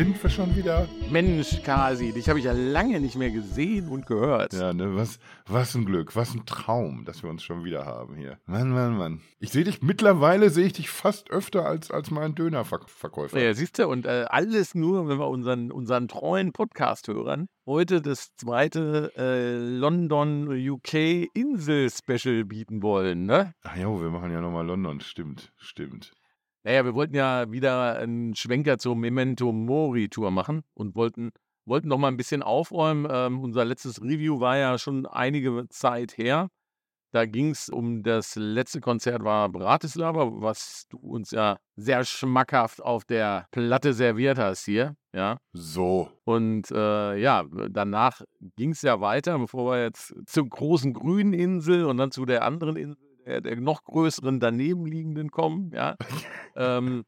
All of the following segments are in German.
sind wir schon wieder. Mensch, Kasi, dich habe ich ja lange nicht mehr gesehen und gehört. Ja, ne, was, was ein Glück, was ein Traum, dass wir uns schon wieder haben hier. Mann, Mann, Mann. Ich sehe dich, mittlerweile sehe ich dich fast öfter als, als mein Dönerverkäufer. Ja, siehst du, und äh, alles nur, wenn wir unseren, unseren treuen Podcast-Hörern heute das zweite äh, London UK Insel-Special bieten wollen, ne? Ach ja, wir machen ja nochmal London, stimmt, stimmt. Naja, wir wollten ja wieder einen Schwenker zur Memento Mori Tour machen und wollten, wollten noch mal ein bisschen aufräumen. Ähm, unser letztes Review war ja schon einige Zeit her. Da ging es um das letzte Konzert war Bratislava, was du uns ja sehr schmackhaft auf der Platte serviert hast hier. Ja. So. Und äh, ja, danach ging es ja weiter, bevor wir jetzt zur großen grünen Insel und dann zu der anderen Insel der, der noch größeren danebenliegenden kommen. Ja. ähm,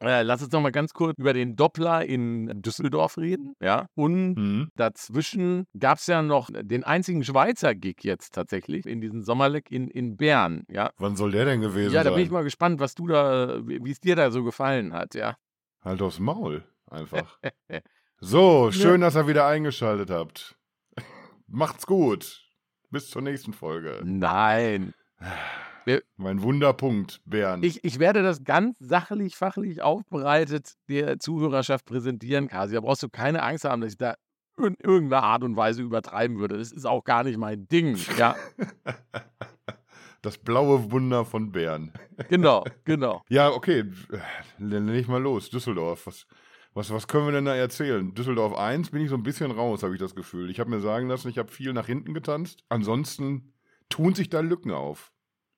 äh, lass uns noch mal ganz kurz über den Doppler in Düsseldorf reden. Ja. Und mhm. dazwischen gab es ja noch den einzigen Schweizer Gig jetzt tatsächlich in diesem Sommerleck in, in Bern. Ja. Wann soll der denn gewesen sein? Ja, da bin ich mal gespannt, was du da, wie es dir da so gefallen hat, ja. Halt aufs Maul, einfach. so, schön, dass ihr wieder eingeschaltet habt. Macht's gut. Bis zur nächsten Folge. Nein. Mein Wunderpunkt, Bernd. Ich, ich werde das ganz sachlich, fachlich aufbereitet der Zuhörerschaft präsentieren, Kasi. Da brauchst du keine Angst haben, dass ich da in irgendeiner Art und Weise übertreiben würde. Das ist auch gar nicht mein Ding, ja. Das blaue Wunder von Bern. Genau, genau. Ja, okay. Dann leg mal los. Düsseldorf. Was, was, was können wir denn da erzählen? Düsseldorf 1 bin ich so ein bisschen raus, habe ich das Gefühl. Ich habe mir sagen lassen, ich habe viel nach hinten getanzt. Ansonsten tun sich da Lücken auf.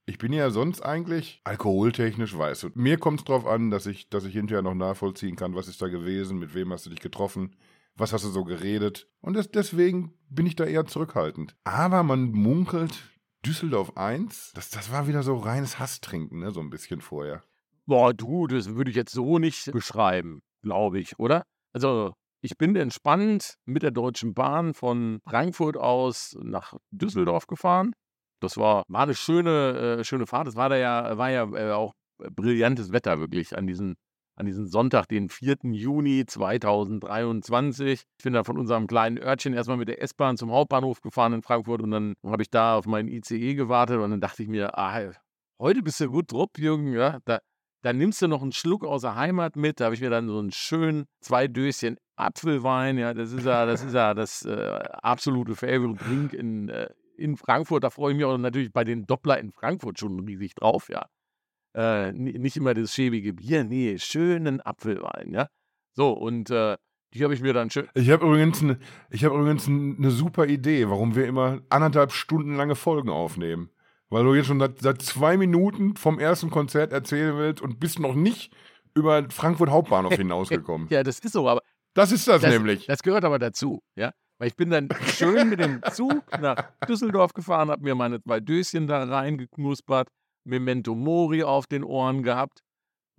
Ich bin ja sonst eigentlich alkoholtechnisch weiß. Und mir kommt es darauf an, dass ich, dass ich hinterher noch nachvollziehen kann, was ist da gewesen, mit wem hast du dich getroffen, was hast du so geredet. Und das, deswegen bin ich da eher zurückhaltend. Aber man munkelt Düsseldorf 1, das, das war wieder so reines Hasstrinken, ne, so ein bisschen vorher. Boah, du, das würde ich jetzt so nicht beschreiben, glaube ich, oder? Also, ich bin entspannt mit der Deutschen Bahn von Frankfurt aus nach Düsseldorf gefahren das war, war eine schöne, äh, schöne Fahrt. Es war da ja, war ja äh, auch brillantes Wetter wirklich an diesem, an diesem Sonntag, den 4. Juni 2023. Ich bin dann von unserem kleinen Örtchen erstmal mit der S-Bahn zum Hauptbahnhof gefahren in Frankfurt und dann habe ich da auf meinen ICE gewartet und dann dachte ich mir, ah, heute bist du gut drauf, Jürgen, ja, da, dann nimmst du noch einen Schluck aus der Heimat mit. Da habe ich mir dann so einen schönen zwei Döschen Apfelwein. Ja, das ist ja, das ist ja das äh, absolute Favorite Drink in, äh, in Frankfurt, da freue ich mich auch natürlich bei den Doppler in Frankfurt schon riesig drauf, ja. Äh, nicht immer das schäbige Bier, nee, schönen Apfelwein, ja. So, und äh, die habe ich mir dann schön. Ich habe übrigens, eine, hab übrigens eine super Idee, warum wir immer anderthalb Stunden lange Folgen aufnehmen. Weil du jetzt schon seit, seit zwei Minuten vom ersten Konzert erzählen willst und bist noch nicht über Frankfurt Hauptbahnhof hinausgekommen. ja, das ist so, aber. Das ist das, das nämlich. Das gehört aber dazu, ja. Weil ich bin dann schön mit dem Zug nach Düsseldorf gefahren, habe mir meine zwei Döschen da reingeknuspert, Memento Mori auf den Ohren gehabt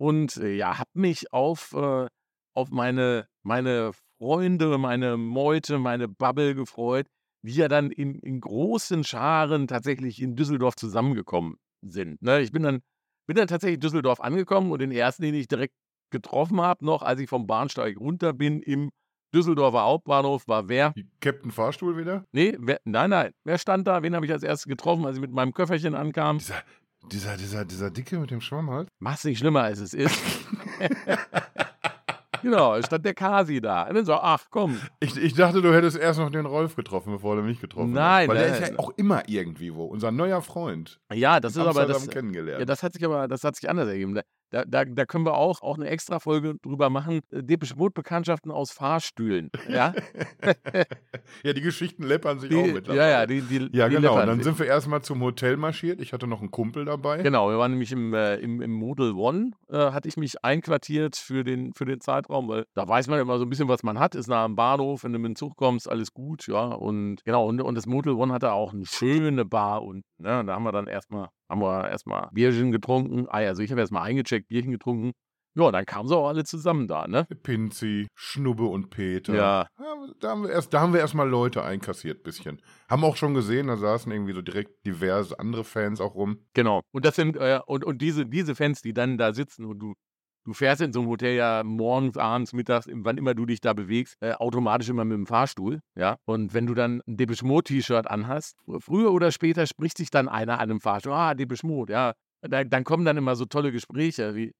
und äh, ja, habe mich auf, äh, auf meine, meine Freunde, meine Meute, meine Bubble gefreut, wie ja dann in, in großen Scharen tatsächlich in Düsseldorf zusammengekommen sind. Ne? Ich bin dann, bin dann tatsächlich in Düsseldorf angekommen und den ersten, den ich direkt getroffen habe, noch als ich vom Bahnsteig runter bin im Düsseldorfer Hauptbahnhof war wer? Die Captain Fahrstuhl wieder? Nee, wer, nein, nein. Wer stand da? Wen habe ich als erstes getroffen, als ich mit meinem Köfferchen ankam? Dieser, dieser, dieser, dieser Dicke mit dem Schwamm halt? Mach's nicht schlimmer, als es ist. genau, es stand der Kasi da. Und dann so, ach komm. Ich, ich dachte, du hättest erst noch den Rolf getroffen, bevor du mich getroffen nein, hast. Weil nein, der ist ja auch immer irgendwie wo. Unser neuer Freund. Ja, das ist aber das. Kennengelernt. Ja, das hat sich aber, das hat sich anders ergeben. Da, da, da können wir auch, auch eine extra Folge drüber machen. Äh, Depeche Mode Bekanntschaften aus Fahrstühlen. Ja, ja die Geschichten läppern sich die, auch mittlerweile. Ja, ja, die, die, ja die genau. Und dann sind wir erstmal zum Hotel marschiert. Ich hatte noch einen Kumpel dabei. Genau, wir waren nämlich im, äh, im, im Model One, äh, hatte ich mich einquartiert für den, für den Zeitraum, weil da weiß man immer so ein bisschen, was man hat. Ist nah am Bahnhof, wenn du mit dem Zug kommst, alles gut, ja. Und genau, und, und das Model One hatte auch eine schöne Bar und ne, da haben wir dann erstmal haben wir erstmal Bierchen getrunken. Ah, also ich habe erstmal eingecheckt, Bierchen getrunken. Ja, dann kamen sie auch alle zusammen da, ne? Pinzi, Schnubbe und Peter. Ja. Da haben wir erst, da haben wir erstmal Leute einkassiert, bisschen. Haben auch schon gesehen, da saßen irgendwie so direkt diverse andere Fans auch rum. Genau. Und das sind, äh, und, und diese, diese Fans, die dann da sitzen und du, du fährst in so einem Hotel ja morgens, abends, mittags, wann immer du dich da bewegst, äh, automatisch immer mit dem Fahrstuhl, ja. Und wenn du dann ein Depeche Mode T-Shirt anhast, früher oder später spricht sich dann einer an einem Fahrstuhl, ah, Depeche Mode, ja. Da, dann kommen dann immer so tolle Gespräche wie,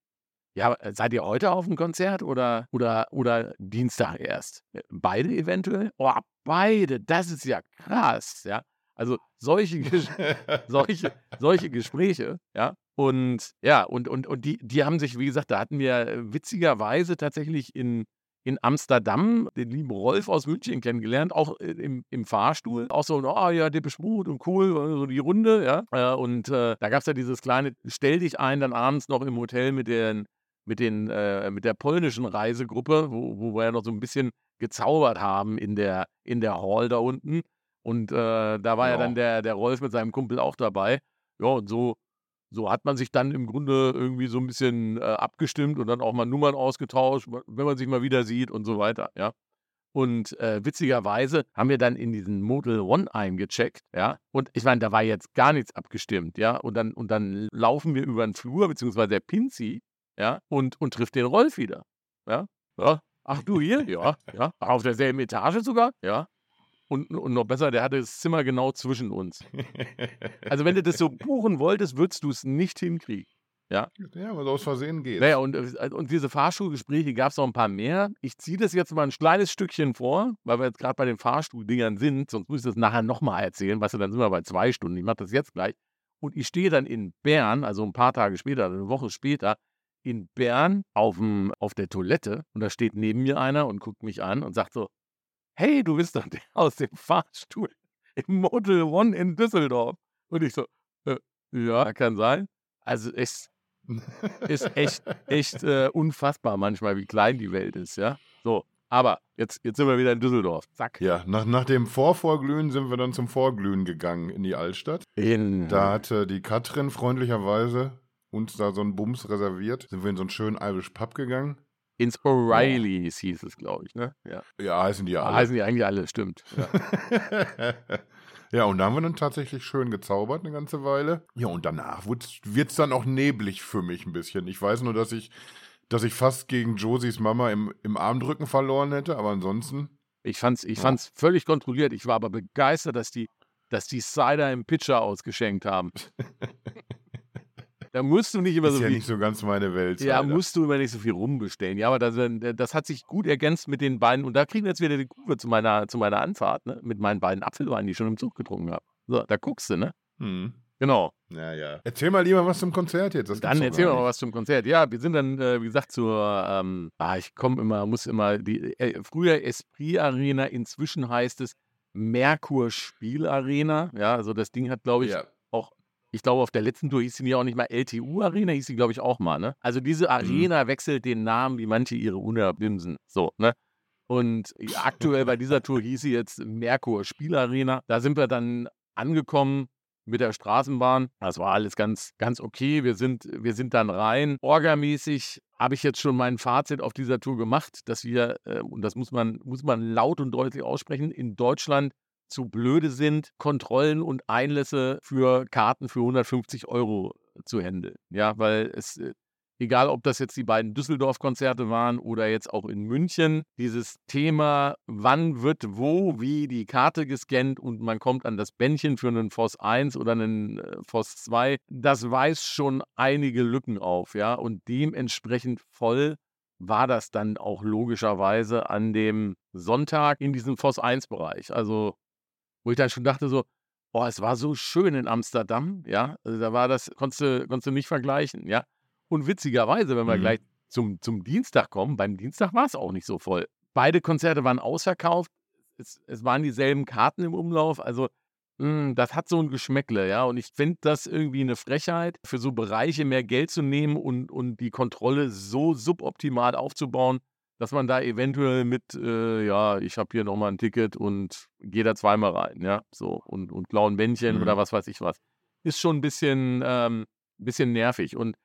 ja, seid ihr heute auf dem Konzert oder, oder, oder Dienstag erst? Beide eventuell? Oh, beide, das ist ja krass, ja. Also solche, solche, solche Gespräche, ja. Und ja, und, und, und die, die haben sich, wie gesagt, da hatten wir äh, witzigerweise tatsächlich in, in Amsterdam den lieben Rolf aus München kennengelernt, auch äh, im, im Fahrstuhl. Auch so, oh ja, der Mode und cool, so die Runde, ja. Äh, und äh, da gab es ja dieses kleine, stell dich ein, dann abends noch im Hotel mit den, mit den, äh, mit der polnischen Reisegruppe, wo, wo wir ja noch so ein bisschen gezaubert haben in der, in der Hall da unten. Und äh, da war ja. ja dann der, der Rolf mit seinem Kumpel auch dabei. Ja, und so, so hat man sich dann im Grunde irgendwie so ein bisschen äh, abgestimmt und dann auch mal Nummern ausgetauscht, wenn man sich mal wieder sieht und so weiter, ja. Und äh, witzigerweise haben wir dann in diesen Model One eingecheckt, ja. Und ich meine, da war jetzt gar nichts abgestimmt, ja. Und dann, und dann laufen wir über den Flur, beziehungsweise der Pinzi, ja, und, und trifft den Rolf wieder. Ja. ja. Ach, du hier? Ja, ja. Auf derselben Etage sogar? Ja. Und, und noch besser, der hatte das Zimmer genau zwischen uns. Also, wenn du das so buchen wolltest, würdest du es nicht hinkriegen. Ja, ja weil aus Versehen geht. Naja, und, äh, und diese Fahrschulgespräche gab es noch ein paar mehr. Ich ziehe das jetzt mal ein kleines Stückchen vor, weil wir jetzt gerade bei den Fahrstuhldingern sind. Sonst muss ich das nachher nochmal erzählen. Weißt du, dann sind wir bei zwei Stunden. Ich mache das jetzt gleich. Und ich stehe dann in Bern, also ein paar Tage später, eine Woche später, in Bern aufm, auf der Toilette. Und da steht neben mir einer und guckt mich an und sagt so: hey, du bist doch der aus dem Fahrstuhl im Model One in Düsseldorf. Und ich so, äh, ja, kann sein. Also es ist echt, echt äh, unfassbar manchmal, wie klein die Welt ist, ja. So, aber jetzt, jetzt sind wir wieder in Düsseldorf. Zack. Ja, nach, nach dem Vorvorglühen sind wir dann zum Vorglühen gegangen in die Altstadt. In da hatte die Katrin freundlicherweise uns da so einen Bums reserviert. Sind wir in so einen schönen Irish Pub gegangen. Ins O'Reillys hieß es, glaube ich, ne? Ja. ja, heißen die alle. Heißen die eigentlich alle, stimmt. Ja. ja, und da haben wir dann tatsächlich schön gezaubert eine ganze Weile. Ja, und danach wird es dann auch neblig für mich ein bisschen. Ich weiß nur, dass ich, dass ich fast gegen Josies Mama im, im Armdrücken verloren hätte, aber ansonsten. Ich fand's, ich ja. fand's völlig kontrolliert. Ich war aber begeistert, dass die, dass die Cider im Pitcher ausgeschenkt haben. Da musst du nicht immer ist so ja viel. nicht so ganz meine Welt. Ja, Alter. musst du immer nicht so viel rumbestellen. Ja, aber das, das, hat sich gut ergänzt mit den beiden. Und da kriegen wir jetzt wieder die Kurve zu meiner, zu meiner Anfahrt, ne? Mit meinen beiden Apfelweinen, die ich schon im Zug getrunken habe. So, da guckst du, ne? Hm. Genau. Ja, ja. Erzähl mal lieber was zum Konzert jetzt. Das dann erzähl mal was zum Konzert. Ja, wir sind dann, äh, wie gesagt, zur, ähm, ah, ich komme immer, muss immer, die, äh, früher Esprit Arena, inzwischen heißt es Merkur Spiel Arena. Ja, also das Ding hat, glaube ich, ja. Ich glaube, auf der letzten Tour hieß sie ja auch nicht mal LTU Arena, hieß sie, glaube ich, auch mal, ne? Also diese mhm. Arena mhm. wechselt den Namen wie manche ihre Unerbimsen. So, ne? Und aktuell bei dieser Tour hieß sie jetzt Merkur Spielarena. Da sind wir dann angekommen mit der Straßenbahn. Das war alles ganz, ganz okay. Wir sind, wir sind dann rein. Orgamäßig habe ich jetzt schon mein Fazit auf dieser Tour gemacht, dass wir, äh, und das muss man, muss man laut und deutlich aussprechen, in Deutschland zu blöde sind, Kontrollen und Einlässe für Karten für 150 Euro zu handeln. Ja, weil es, äh, egal ob das jetzt die beiden Düsseldorf-Konzerte waren oder jetzt auch in München, dieses Thema, wann wird wo, wie die Karte gescannt und man kommt an das Bändchen für einen FOS 1 oder einen äh, FOS 2, das weist schon einige Lücken auf, ja, und dementsprechend voll war das dann auch logischerweise an dem Sonntag in diesem FOS 1 Bereich. Also wo ich dann schon dachte so, oh, es war so schön in Amsterdam, ja, also da war das, konntest du, konntest du nicht vergleichen, ja. Und witzigerweise, wenn wir mhm. gleich zum, zum Dienstag kommen, beim Dienstag war es auch nicht so voll. Beide Konzerte waren ausverkauft, es, es waren dieselben Karten im Umlauf, also mh, hm, das hat so ein Geschmäckle, ja. Und ich finde das irgendwie eine Frechheit, für so Bereiche mehr Geld zu nehmen und, und die Kontrolle so suboptimal aufzubauen, dass man da eventuell mit, äh, ja, ich habe hier nochmal ein Ticket und gehe da zweimal rein, ja, so und, und klauen Bändchen mhm. oder was weiß ich was. Ist schon ein bisschen, ähm, bisschen nervig. Und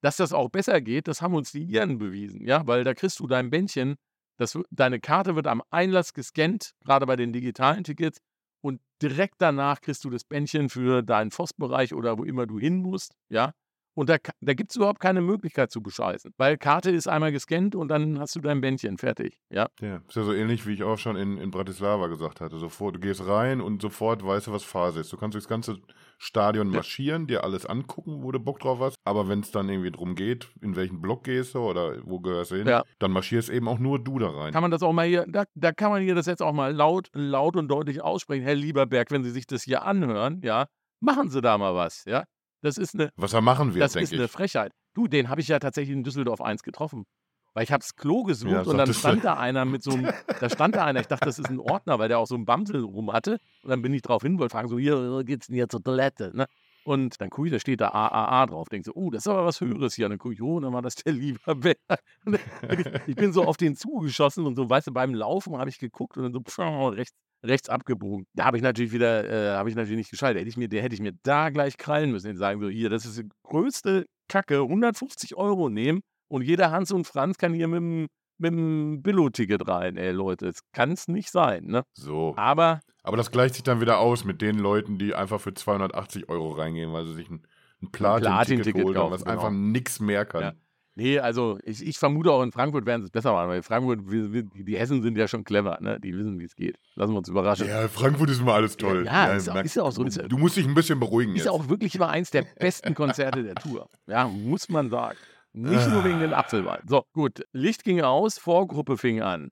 dass das auch besser geht, das haben uns die Iren bewiesen, ja, weil da kriegst du dein Bändchen, das, deine Karte wird am Einlass gescannt, gerade bei den digitalen Tickets, und direkt danach kriegst du das Bändchen für deinen Forstbereich oder wo immer du hin musst, ja. Und da, da gibt es überhaupt keine Möglichkeit zu bescheißen. Weil Karte ist einmal gescannt und dann hast du dein Bändchen fertig. Ja. Ja, ist ja so ähnlich, wie ich auch schon in, in Bratislava gesagt hatte. Sofort, du gehst rein und sofort weißt du, was Phase ist. Du kannst durchs ganze Stadion marschieren, dir alles angucken, wo du Bock drauf hast. Aber wenn es dann irgendwie drum geht, in welchen Block gehst du oder wo gehörst du hin, Ja. dann marschierst eben auch nur du da rein. Kann man das auch mal hier, da, da kann man hier das jetzt auch mal laut, laut und deutlich aussprechen. Herr Lieberberg, wenn Sie sich das hier anhören, ja, machen Sie da mal was, ja. Das ist eine, Was er machen wird, das ist eine. Frechheit. Du, den habe ich ja tatsächlich in Düsseldorf 1 getroffen. Weil ich habe das Klo gesucht Ja, und dann sagtest du. stand da einer mit so einem, da stand da einer, ich dachte, das ist ein Ordner, weil der auch so einen Bamsel rum hatte. Und dann bin ich drauf hin, wollte fragen, so, hier, geht's denn hier zur Toilette, ne? Und dann gucke ich, da steht da AAA drauf. Denke so, oh, das ist aber was Höheres hier. Und dann gucke ich, oh, dann war das der Lieberberg. Ich bin so auf den zugeschossen und so, weißt du, beim Laufen habe ich geguckt und dann so pff, rechts, rechts abgebogen. Da habe ich natürlich wieder, äh, habe ich natürlich nicht geschaltet. Hätte ich mir, der hätte ich mir da gleich krallen müssen. Den sagen so, hier, das ist die größte Kacke, 150 Euro nehmen und jeder Hans und Franz kann hier mit dem, mit dem Billo-Ticket rein. Ey, Leute, das kann es nicht sein, ne? So. Aber Aber das gleicht sich dann wieder aus mit den Leuten, die einfach für 280 Euro reingehen, weil sie sich ein, ein Platin-Ticket haben, kaufen, was genau. einfach nix mehr kann. Ja. Nee, also ich, ich vermute auch in Frankfurt werden sie es besser machen, weil Frankfurt, wir- wir- die Hessen sind ja schon clever, ne? Die wissen, wie es geht. Lassen wir uns überraschen. Ja, Frankfurt ist immer alles toll. Ja, ist auch- merk- ist ja auch so. Ist ja- Du musst dich ein bisschen beruhigen Ist jetzt. ja auch wirklich immer eins der besten Konzerte der Tour. Ja, muss man sagen. Nicht nur wegen den Apfelwein. So, gut. Licht ging aus, Vorgruppe fing an.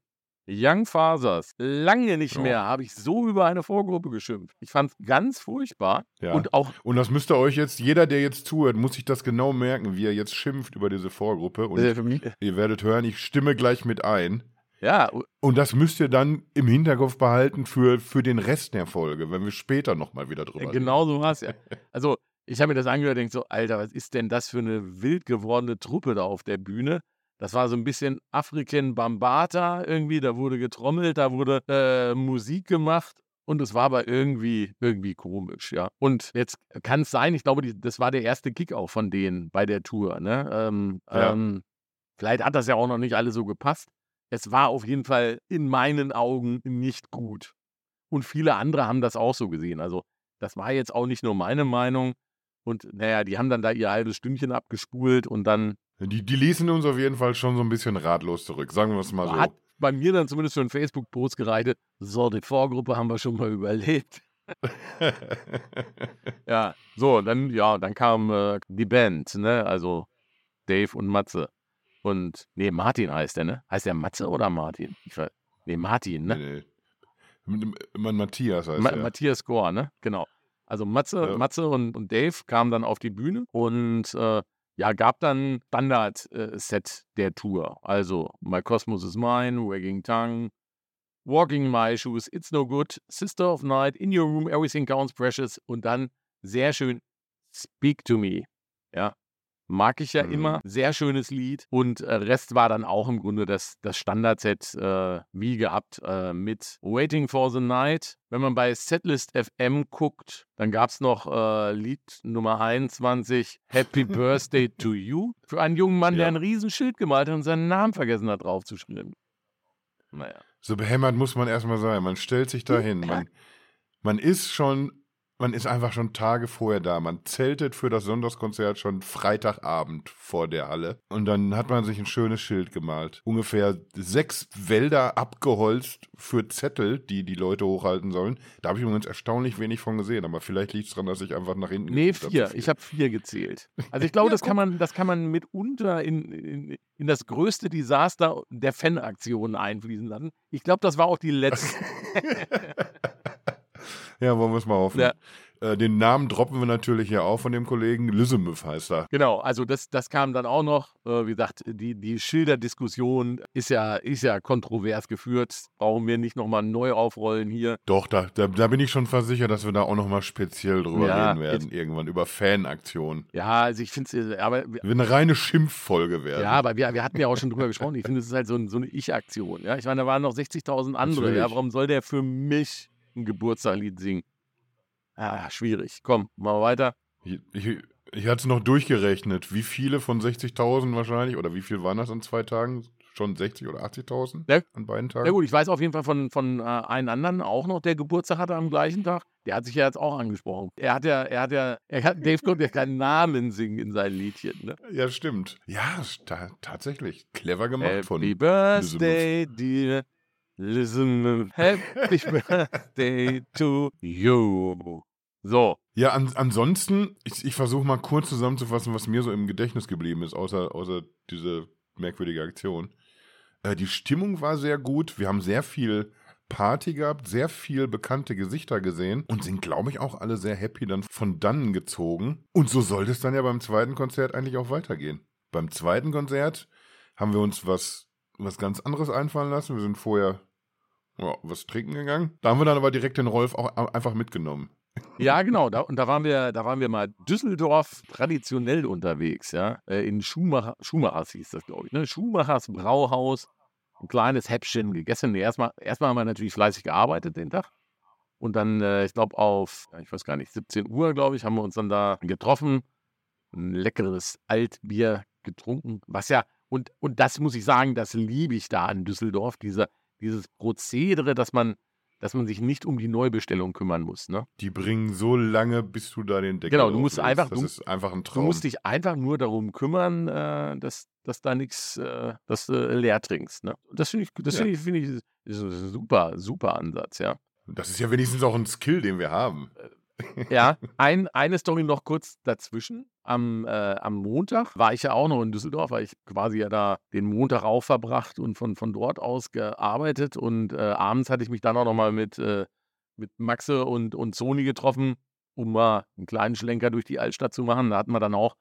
Young Fathers. Lange nicht Ja. mehr habe ich so über eine Vorgruppe geschimpft. Ich fand es ganz furchtbar. Ja. Und auch, Und das müsst ihr euch jetzt, jeder, der jetzt zuhört, muss sich das genau merken, wie er jetzt schimpft über diese Vorgruppe. Und äh, für mich, ihr werdet hören, ich stimme gleich mit ein. ja, Und das müsst ihr dann im Hinterkopf behalten für, für den Rest der Folge, wenn wir später nochmal wieder drüber reden. genau so war es ja. Also, ich habe mir das angehört und denke so, Alter, was ist denn das für eine wild gewordene Truppe da auf der Bühne? Das war so ein bisschen African Bambata irgendwie, da wurde getrommelt, da wurde äh, Musik gemacht und es war aber irgendwie, irgendwie komisch, ja. Und jetzt kann es sein, ich glaube, die, das war der erste Kick auch von denen bei der Tour, ne? Ähm, Ja. ähm, vielleicht hat das ja auch noch nicht alles so gepasst. Es war auf jeden Fall in meinen Augen nicht gut. Und viele andere haben das auch so gesehen. Also, das war jetzt auch nicht nur meine Meinung. Und naja, die haben dann da ihr halbes Stündchen abgespult und dann Die, die ließen uns auf jeden Fall schon so ein bisschen ratlos zurück, sagen wir es mal so. hat bei mir dann zumindest für einen Facebook-Post gereicht, so, die Vorgruppe haben wir schon mal überlebt. Ja, so, dann, ja, dann kam äh, die Band, ne? Also Dave und Matze. Und, nee, Martin heißt der, ne? Heißt der Matze oder Martin? Ich ver nee, Martin, ne? Nee, nee. Man Matthias heißt Ma er. Matthias Gore, ne? Genau. Also Matze, Ja. Matze und, und Dave kamen dann auf die Bühne und äh, ja, gab dann Standard-Set der Tour. Also My Cosmos is Mine, Wagging Tongue, Walking in My Shoes, It's No Good, Sister of Night, In Your Room, Everything Counts Precious und dann sehr schön Speak to Me. Ja. Mag ich ja Mhm. immer. Sehr schönes Lied. Und äh, Rest war dann auch im Grunde das, das Standardset äh, wie gehabt äh, mit Waiting for the Night. Wenn man bei Setlist FM guckt, dann gab es noch äh, Lied Nummer 21, Happy Birthday to You. Für einen jungen Mann, der Ja. ein Riesenschild gemalt hat und seinen Namen vergessen hat draufzuschreiben. Naja. So behämmert muss man erstmal sein. Man stellt sich da hin. Man, man ist schon, man ist einfach schon Tage vorher da. Man zeltet für das Sonntagskonzert schon Freitagabend vor der Halle. Und dann hat man sich ein schönes Schild gemalt. Ungefähr sechs Wälder abgeholzt für Zettel, die die Leute hochhalten sollen. Da habe ich übrigens erstaunlich wenig von gesehen. Aber vielleicht liegt es daran, dass ich einfach nach hinten Nee, hab, vier. zu Ich habe vier gezählt. Also ich glaube, Ja, das, kann man, das kann man mitunter in, in, in das größte Desaster der Fanaktionen einfließen lassen. Ich glaube, das war auch die letzte. ja, wollen wir es mal hoffen. Ja. Äh, den Namen droppen wir natürlich hier auch von dem Kollegen. Lüsemüff heißt er. genau, also das, das kam dann auch noch. Äh, wie gesagt, die, die Schilderdiskussion ist ja, ist ja kontrovers geführt. Brauchen wir nicht nochmal neu aufrollen hier. Doch, da, da, da bin ich schon versichert, dass wir da auch nochmal speziell drüber Ja, reden werden, irgendwann, über Fanaktionen. Ja, also ich finde es, aber wir- Wird eine reine Schimpffolge werden. Ja, aber wir, wir hatten ja auch schon drüber gesprochen. Ich finde, es ist halt so, ein, so eine Ich-Aktion. Ja? Ich meine, da waren noch 60.000 andere. Ja? Warum soll der für mich ein Geburtstagslied singen? Ah, schwierig. Komm, machen wir weiter. Ich, ich, ich hatte es noch durchgerechnet. Wie viele von 60.000 wahrscheinlich, oder wie viel waren das in zwei Tagen? schon 60 oder 80.000 Ja. an beiden Tagen. Ja gut, ich weiß auf jeden Fall von, von äh, einem anderen auch noch, der Geburtstag hatte am gleichen Tag. Der hat sich ja jetzt auch angesprochen. Er hat ja, er hat ja, er hat, Dave konnte ja keinen Namen singen in seinen Liedchen. Ne? Ja, stimmt. Ja, ta tatsächlich. Clever gemacht von. Happy Birthday, dear. Listen, happy birthday to you. So, Ja, an, ansonsten, ich, ich versuche mal kurz zusammenzufassen, was mir so im Gedächtnis geblieben ist, außer, außer diese merkwürdige Aktion. Äh, die Stimmung war sehr gut. Wir haben sehr viel Party gehabt, sehr viel bekannte Gesichter gesehen und sind, glaube ich, auch alle sehr happy dann von dannen gezogen. Und so sollte es dann ja beim zweiten Konzert eigentlich auch weitergehen. Beim zweiten Konzert haben wir uns was, was ganz anderes einfallen lassen. Wir sind vorher ja, was trinken gegangen. Da haben wir dann aber direkt den Rolf auch einfach mitgenommen. Ja, genau. Da, und da waren wir, da waren wir mal Düsseldorf traditionell unterwegs, ja. Äh, In Schumacher, Schumachers hieß das, glaube ich, ne? Schumachers Brauhaus. Ein kleines Häppchen gegessen. Erstmal, erstmal haben wir natürlich fleißig gearbeitet den Tag. Und dann, äh, ich glaube, auf, ich weiß gar nicht, 17 Uhr, glaube ich, haben wir uns dann da getroffen. Ein leckeres Altbier getrunken. Was ja, und, und das muss ich sagen, das liebe ich da in Düsseldorf, dieser, dieses Prozedere, dass man, dass man sich nicht um die Neubestellung kümmern muss. Ne? Die bringen so lange, bis du da den Deckel Genau, du musst einfach- Das du- ist einfach ein Du Traum. musst dich einfach nur darum kümmern, äh, dass, dass da nichts, äh, dass du leer trinkst. Ne? Das finde ich, das Ja. finde ich, finde ich, ist ein super, super Ansatz, ja. das ist ja wenigstens auch ein Skill, den wir haben. Ja, ein, eine Story noch kurz dazwischen. Am, äh, am Montag war ich ja auch noch in Düsseldorf, weil ich quasi ja da den Montag auch verbracht und von, von dort aus gearbeitet. Und äh, abends hatte ich mich dann auch noch mal mit, äh, mit Maxe und, und Sony getroffen, um mal einen kleinen Schlenker durch die Altstadt zu machen. Da hatten wir dann auch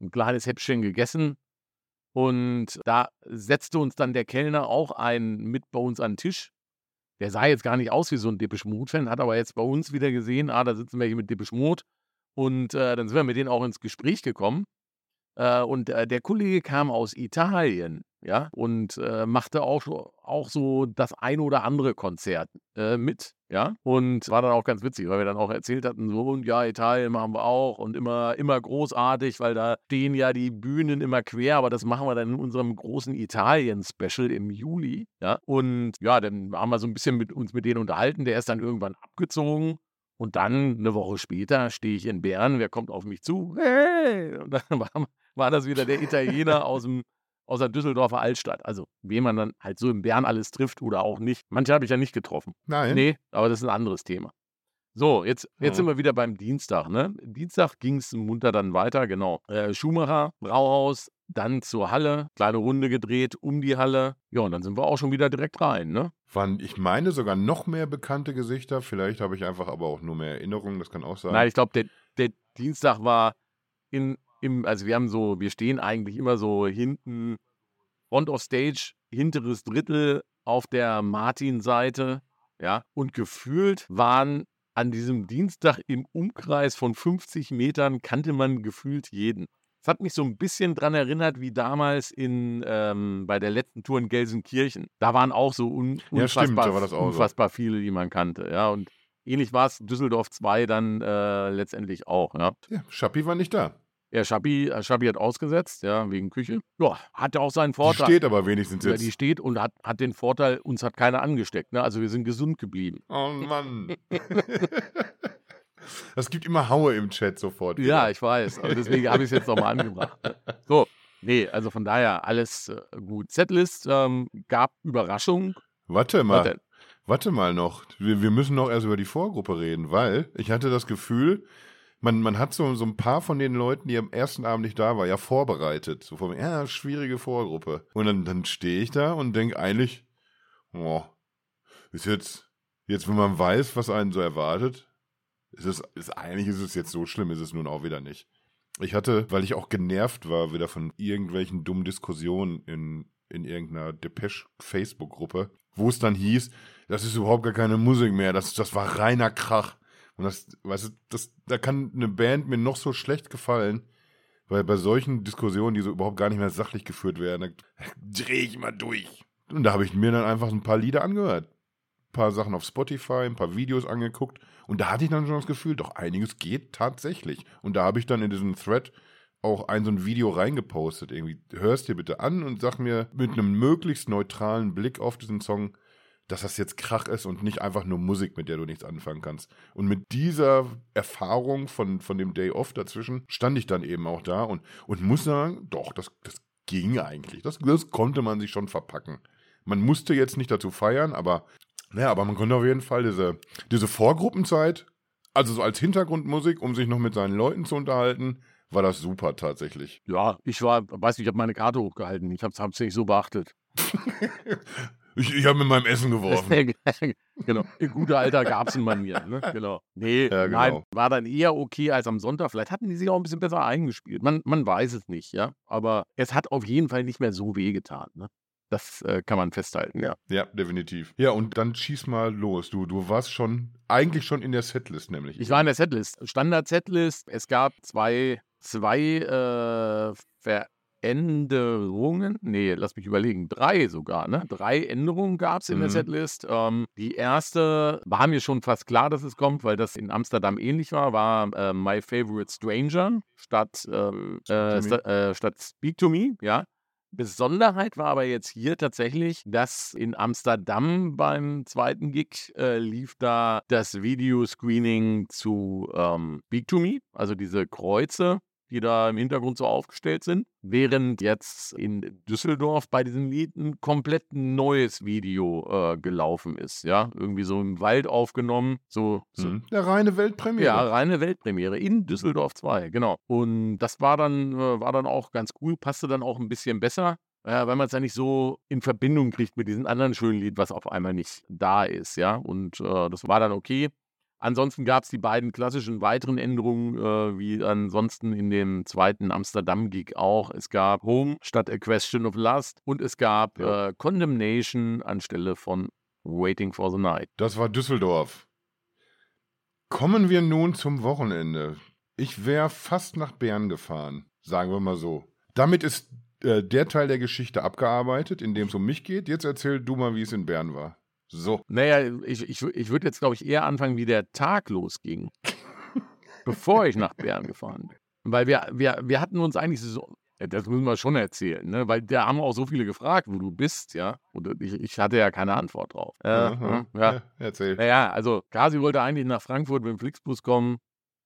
ein kleines Häppchen gegessen. Und da setzte uns dann der Kellner auch ein mit bei uns an den Tisch. Der sah jetzt gar nicht aus wie so ein Depeche Mode-Fan, hat aber jetzt bei uns wieder gesehen, ah, da sitzen welche mit Depeche Mode. Und äh, dann sind wir mit denen auch ins Gespräch gekommen. Äh, und äh, der Kollege kam aus Italien, ja, und äh, machte auch, auch so das ein oder andere Konzert äh, mit, ja. Und war dann auch ganz witzig, weil wir dann auch erzählt hatten, so, und ja, Italien machen wir auch und immer, immer großartig, weil da stehen ja die Bühnen immer quer, aber das machen wir dann in unserem großen Italien-Special im Juli, ja. Und ja, dann haben wir so ein bisschen mit uns mit denen unterhalten, der ist dann irgendwann abgezogen. Und dann, eine Woche später, stehe ich in Bern, wer kommt auf mich zu? Hey! Und dann war, war das wieder der Italiener aus, dem, aus der Düsseldorfer Altstadt. Also, wen man dann halt so in Bern alles trifft oder auch nicht. Manche habe ich ja nicht getroffen. Nein. Nee, aber das ist ein anderes Thema. So, jetzt, jetzt Ja. sind wir wieder beim Dienstag. Ne? Dienstag ging es munter dann weiter, genau. Äh, Schumacher, Brauhaus, dann zur Halle, kleine Runde gedreht um die Halle. Ja, und dann sind wir auch schon wieder direkt rein. Ne? Waren, ich meine sogar noch mehr bekannte Gesichter. Vielleicht habe ich einfach aber auch nur mehr Erinnerungen. Das kann auch sein. Nein, ich glaube, der, der Dienstag war in, im, also wir haben so, wir stehen eigentlich immer so hinten, Front of Stage, hinteres Drittel auf der Martin-Seite, ja, und gefühlt waren an diesem Dienstag im Umkreis von 50 Metern kannte man gefühlt jeden. Es hat mich so ein bisschen dran erinnert, wie damals in, ähm, bei der letzten Tour in Gelsenkirchen. Da waren auch so un Ja, unfassbar, stimmt, war das auch so. unfassbar viele, die man kannte. Ja, und ähnlich war es Düsseldorf 2 dann äh, letztendlich auch. Ja, Ja, Schappi war nicht da. Ja Schabi, äh, Schabi hat ausgesetzt, ja, wegen Küche. Ja, hatte auch seinen Die Vorteil. steht aber wenigstens Ja, jetzt. die steht und hat, hat den Vorteil, uns hat keiner angesteckt. Ne? Also wir sind gesund geblieben. oh Mann. Das gibt immer Haue im Chat sofort. Ja, ich weiß. Aber deswegen habe ich es jetzt nochmal angebracht. So, nee, also von daher alles äh, gut. Setlist ähm, gab Überraschung. Warte mal. Warte, Warte mal noch. Wir, wir müssen noch erst über die Vorgruppe reden, weil ich hatte das Gefühl, man, man hat so, so ein paar von den Leuten, die am ersten Abend nicht da waren, ja vorbereitet. So von, ja, schwierige Vorgruppe. Und dann, dann stehe ich da und denke eigentlich, oh, ist jetzt, jetzt, wenn man weiß, was einen so erwartet, ist es, ist, eigentlich ist es jetzt so schlimm, ist es nun auch wieder nicht. Ich hatte, weil ich auch genervt war, wieder von irgendwelchen dummen Diskussionen in, in irgendeiner Depeche-Facebook-Gruppe, wo es dann hieß, das ist überhaupt gar keine Musik mehr, das, das war reiner Krach. Und das, weißt du, das, da kann eine Band mir noch so schlecht gefallen, weil bei solchen Diskussionen, die so überhaupt gar nicht mehr sachlich geführt werden, da drehe ich mal durch. Und da habe ich mir dann einfach ein paar Lieder angehört. Ein paar Sachen auf Spotify, ein paar Videos angeguckt. Und da hatte ich dann schon das Gefühl, doch einiges geht tatsächlich. Und da habe ich dann in diesem Thread auch ein so ein Video reingepostet. Irgendwie, hörst dir bitte an und sag mir mit einem möglichst neutralen Blick auf diesen Song, dass das jetzt Krach ist und nicht einfach nur Musik, mit der du nichts anfangen kannst. Und mit dieser Erfahrung von, von dem Day Off dazwischen stand ich dann eben auch da und, und muss sagen, doch, das, das ging eigentlich. Das, das konnte man sich schon verpacken. Man musste jetzt nicht dazu feiern, aber, naja, aber man konnte auf jeden Fall diese, diese Vorgruppenzeit, also so als Hintergrundmusik, um sich noch mit seinen Leuten zu unterhalten, war das super tatsächlich. Ja, ich war, weiß nicht, ich habe meine Karte hochgehalten. Ich habe es hauptsächlich so beachtet. Ich, ich habe mit meinem Essen geworfen. genau. In guter Alter Gab's bei mir. Ne? Genau. Nee, Ja, genau. nein, war dann eher okay als am Sonntag. Vielleicht hatten die sich auch ein bisschen besser eingespielt. Man, man weiß es nicht, ja. Aber es hat auf jeden Fall nicht mehr so wehgetan. Ne? Das äh, kann man festhalten, ja. Ja, definitiv. Ja, und dann schieß mal los. Du, du warst schon, eigentlich schon in der Setlist nämlich. Ich war in der Setlist. Standard-Setlist. Es gab zwei, zwei äh, Veränderungen. Nee, lass mich überlegen. Drei sogar, ne? Drei Änderungen gab es in der Mhm. Setlist. Ähm, die erste war mir schon fast klar, dass es kommt, weil das in Amsterdam ähnlich war, war äh, My Favorite Stranger statt, ähm, Speak äh, to sta äh, statt Speak to Me, ja. Besonderheit war aber jetzt hier tatsächlich, dass in Amsterdam beim zweiten Gig äh, lief da das Videoscreening zu ähm, Speak to Me, also diese Kreuze, die da im Hintergrund so aufgestellt sind, während jetzt in Düsseldorf bei diesem Lied ein komplett neues Video äh, gelaufen ist, ja, irgendwie so im Wald aufgenommen, so, so Mhm. Der reine Weltpremiere. ja, reine Weltpremiere in Düsseldorf 2, genau. Und das war dann, äh, war dann auch ganz cool, passte dann auch ein bisschen besser, äh, weil man es ja nicht so in Verbindung kriegt mit diesem anderen schönen Lied, was auf einmal nicht da ist, ja. Und äh, das war dann okay. Ansonsten gab es die beiden klassischen weiteren Änderungen, äh, wie ansonsten in dem zweiten Amsterdam-Gig auch. Es gab Home statt A Question of Lust und es gab Ja. äh, Condemnation anstelle von Waiting for the Night. Das war Düsseldorf. Kommen wir nun zum Wochenende. Ich wäre fast nach Bern gefahren, sagen wir mal so. Damit ist äh, der Teil der Geschichte abgearbeitet, in dem es um mich geht. Jetzt erzähl du mal, wie es in Bern war. So. Naja, ich, ich, ich würde jetzt, glaube ich, eher anfangen, wie der Tag losging, bevor ich nach Bern gefahren bin. Weil wir, wir, wir hatten uns eigentlich so, das müssen wir schon erzählen, ne? weil da haben auch so viele gefragt, wo du bist, ja. Und ich, ich hatte ja keine Antwort drauf. Äh, Aha. ja. Ja, erzähl. Naja, also Kasi wollte eigentlich nach Frankfurt mit dem Flixbus kommen.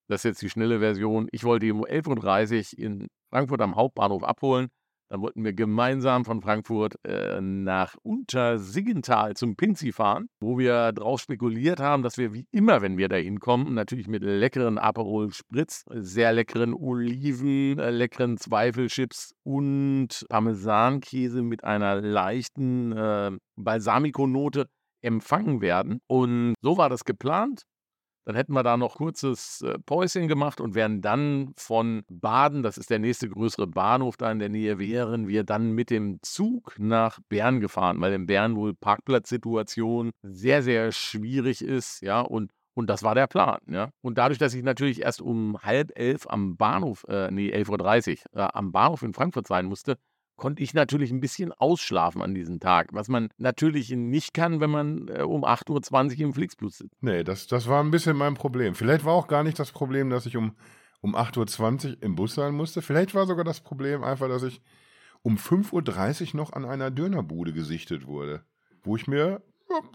Das ist jetzt die schnelle Version. Ich wollte ihn um 11.30 Uhr in Frankfurt am Hauptbahnhof abholen. Dann wollten wir gemeinsam von Frankfurt äh, nach Untersiggenthal zum Pinzi fahren, wo wir drauf spekuliert haben, dass wir wie immer, wenn wir da hinkommen, natürlich mit leckeren Aperol Spritz, sehr leckeren Oliven, äh, leckeren Zweifelchips und Parmesankäse mit einer leichten äh, Balsamico-Note empfangen werden. Und so war das geplant. Dann hätten wir da noch kurzes äh, Päuschen gemacht und wären dann von Baden, das ist der nächste größere Bahnhof da in der Nähe, wären wir dann mit dem Zug nach Bern gefahren, weil in Bern wohl Parkplatzsituation sehr, sehr schwierig ist, ja, und und das war der Plan, ja. Und dadurch, dass ich natürlich erst um halb elf am Bahnhof, äh, nee, 11.30 Uhr, äh, am Bahnhof in Frankfurt sein musste, konnte ich natürlich ein bisschen ausschlafen an diesem Tag, was man natürlich nicht kann, wenn man äh, um 8.20 Uhr im Flixbus sitzt. Nee, das, das war ein bisschen mein Problem. Vielleicht war auch gar nicht das Problem, dass ich um, um 8.20 Uhr im Bus sein musste. Vielleicht war sogar das Problem einfach, dass ich um 5.30 Uhr noch an einer Dönerbude gesichtet wurde, wo ich mir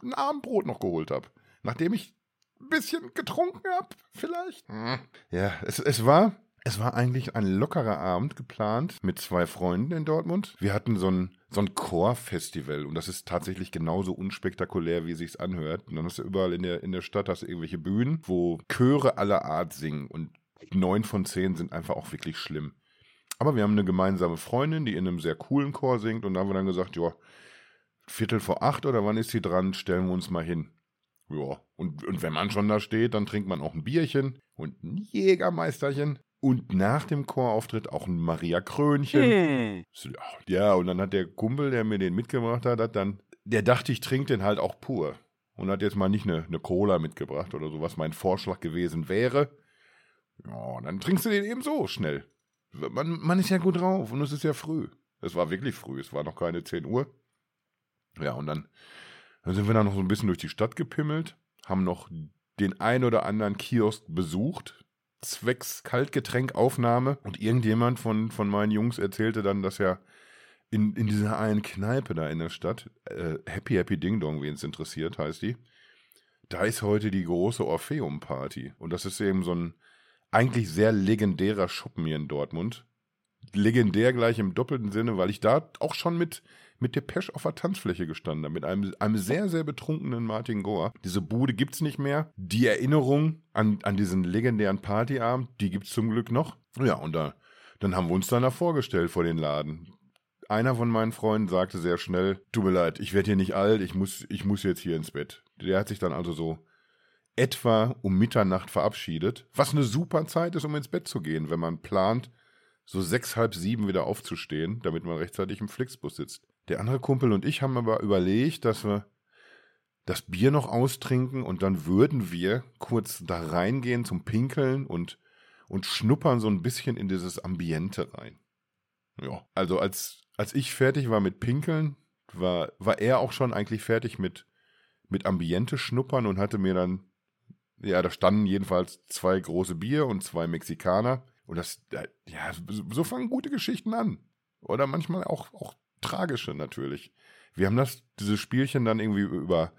ein Abendbrot noch geholt habe. Nachdem ich ein bisschen getrunken habe, vielleicht. Hm. Ja, es, es war. Es war eigentlich ein lockerer Abend geplant mit zwei Freunden in Dortmund. Wir hatten so ein, so ein Chor-Festival und das ist tatsächlich genauso unspektakulär, wie es sich anhört. Und dann hast du überall in der, in der Stadt hast irgendwelche Bühnen, wo Chöre aller Art singen und neun von zehn sind einfach auch wirklich schlimm. Aber wir haben eine gemeinsame Freundin, die in einem sehr coolen Chor singt und da haben wir dann gesagt, ja, Viertel vor acht oder wann ist sie dran, stellen wir uns mal hin. Ja, und, und wenn man schon da steht, dann trinkt man auch ein Bierchen und ein Jägermeisterchen. Und nach dem Chorauftritt auch ein Maria Krönchen. So, Ja, und dann hat der Kumpel, der mir den mitgebracht hat, hat dann, der dachte, ich trinke den halt auch pur. Und hat jetzt mal nicht eine, eine Cola mitgebracht oder so, was mein Vorschlag gewesen wäre. Ja, dann trinkst du den eben so schnell. Man, man ist ja gut drauf und es ist ja früh. Es war wirklich früh, es war noch keine 10 Uhr. Ja, und dann, dann sind wir dann noch so ein bisschen durch die Stadt gepimmelt, haben noch den ein oder anderen Kiosk besucht, zwecks Kaltgetränkaufnahme. Und irgendjemand von, von meinen Jungs erzählte dann, dass er in, in dieser einen Kneipe da in der Stadt, äh, Happy Happy Ding Dong, wen es interessiert, heißt die, da ist heute die große Orpheum-Party. Und das ist eben so ein eigentlich sehr legendärer Schuppen hier in Dortmund. Legendär gleich im doppelten Sinne, weil ich da auch schon mit, mit Depeche auf der Tanzfläche gestanden mit einem, einem sehr, sehr betrunkenen Martin Gore. Diese Bude gibt es nicht mehr. Die Erinnerung an, an diesen legendären Partyabend, die gibt es zum Glück noch. Ja, und da, dann haben wir uns dann da vorgestellt vor den Laden. Einer von meinen Freunden sagte sehr schnell, tut mir leid, ich werde hier nicht alt, ich muss, ich muss jetzt hier ins Bett. Der hat sich dann also so etwa um Mitternacht verabschiedet, was eine super Zeit ist, um ins Bett zu gehen, wenn man plant, so sechs, halb sieben wieder aufzustehen, damit man rechtzeitig im Flixbus sitzt. Der andere Kumpel und ich haben aber überlegt, dass wir das Bier noch austrinken und dann würden wir kurz da reingehen zum Pinkeln und, und schnuppern so ein bisschen in dieses Ambiente rein. Ja, also als, als ich fertig war mit Pinkeln, war, war er auch schon eigentlich fertig mit, mit Ambiente schnuppern und hatte mir dann, ja, da standen jedenfalls zwei große Bier und zwei Mexikaner. Und das, ja, so fangen gute Geschichten an. Oder manchmal auch, auch tragische natürlich. Wir haben das, dieses Spielchen dann irgendwie über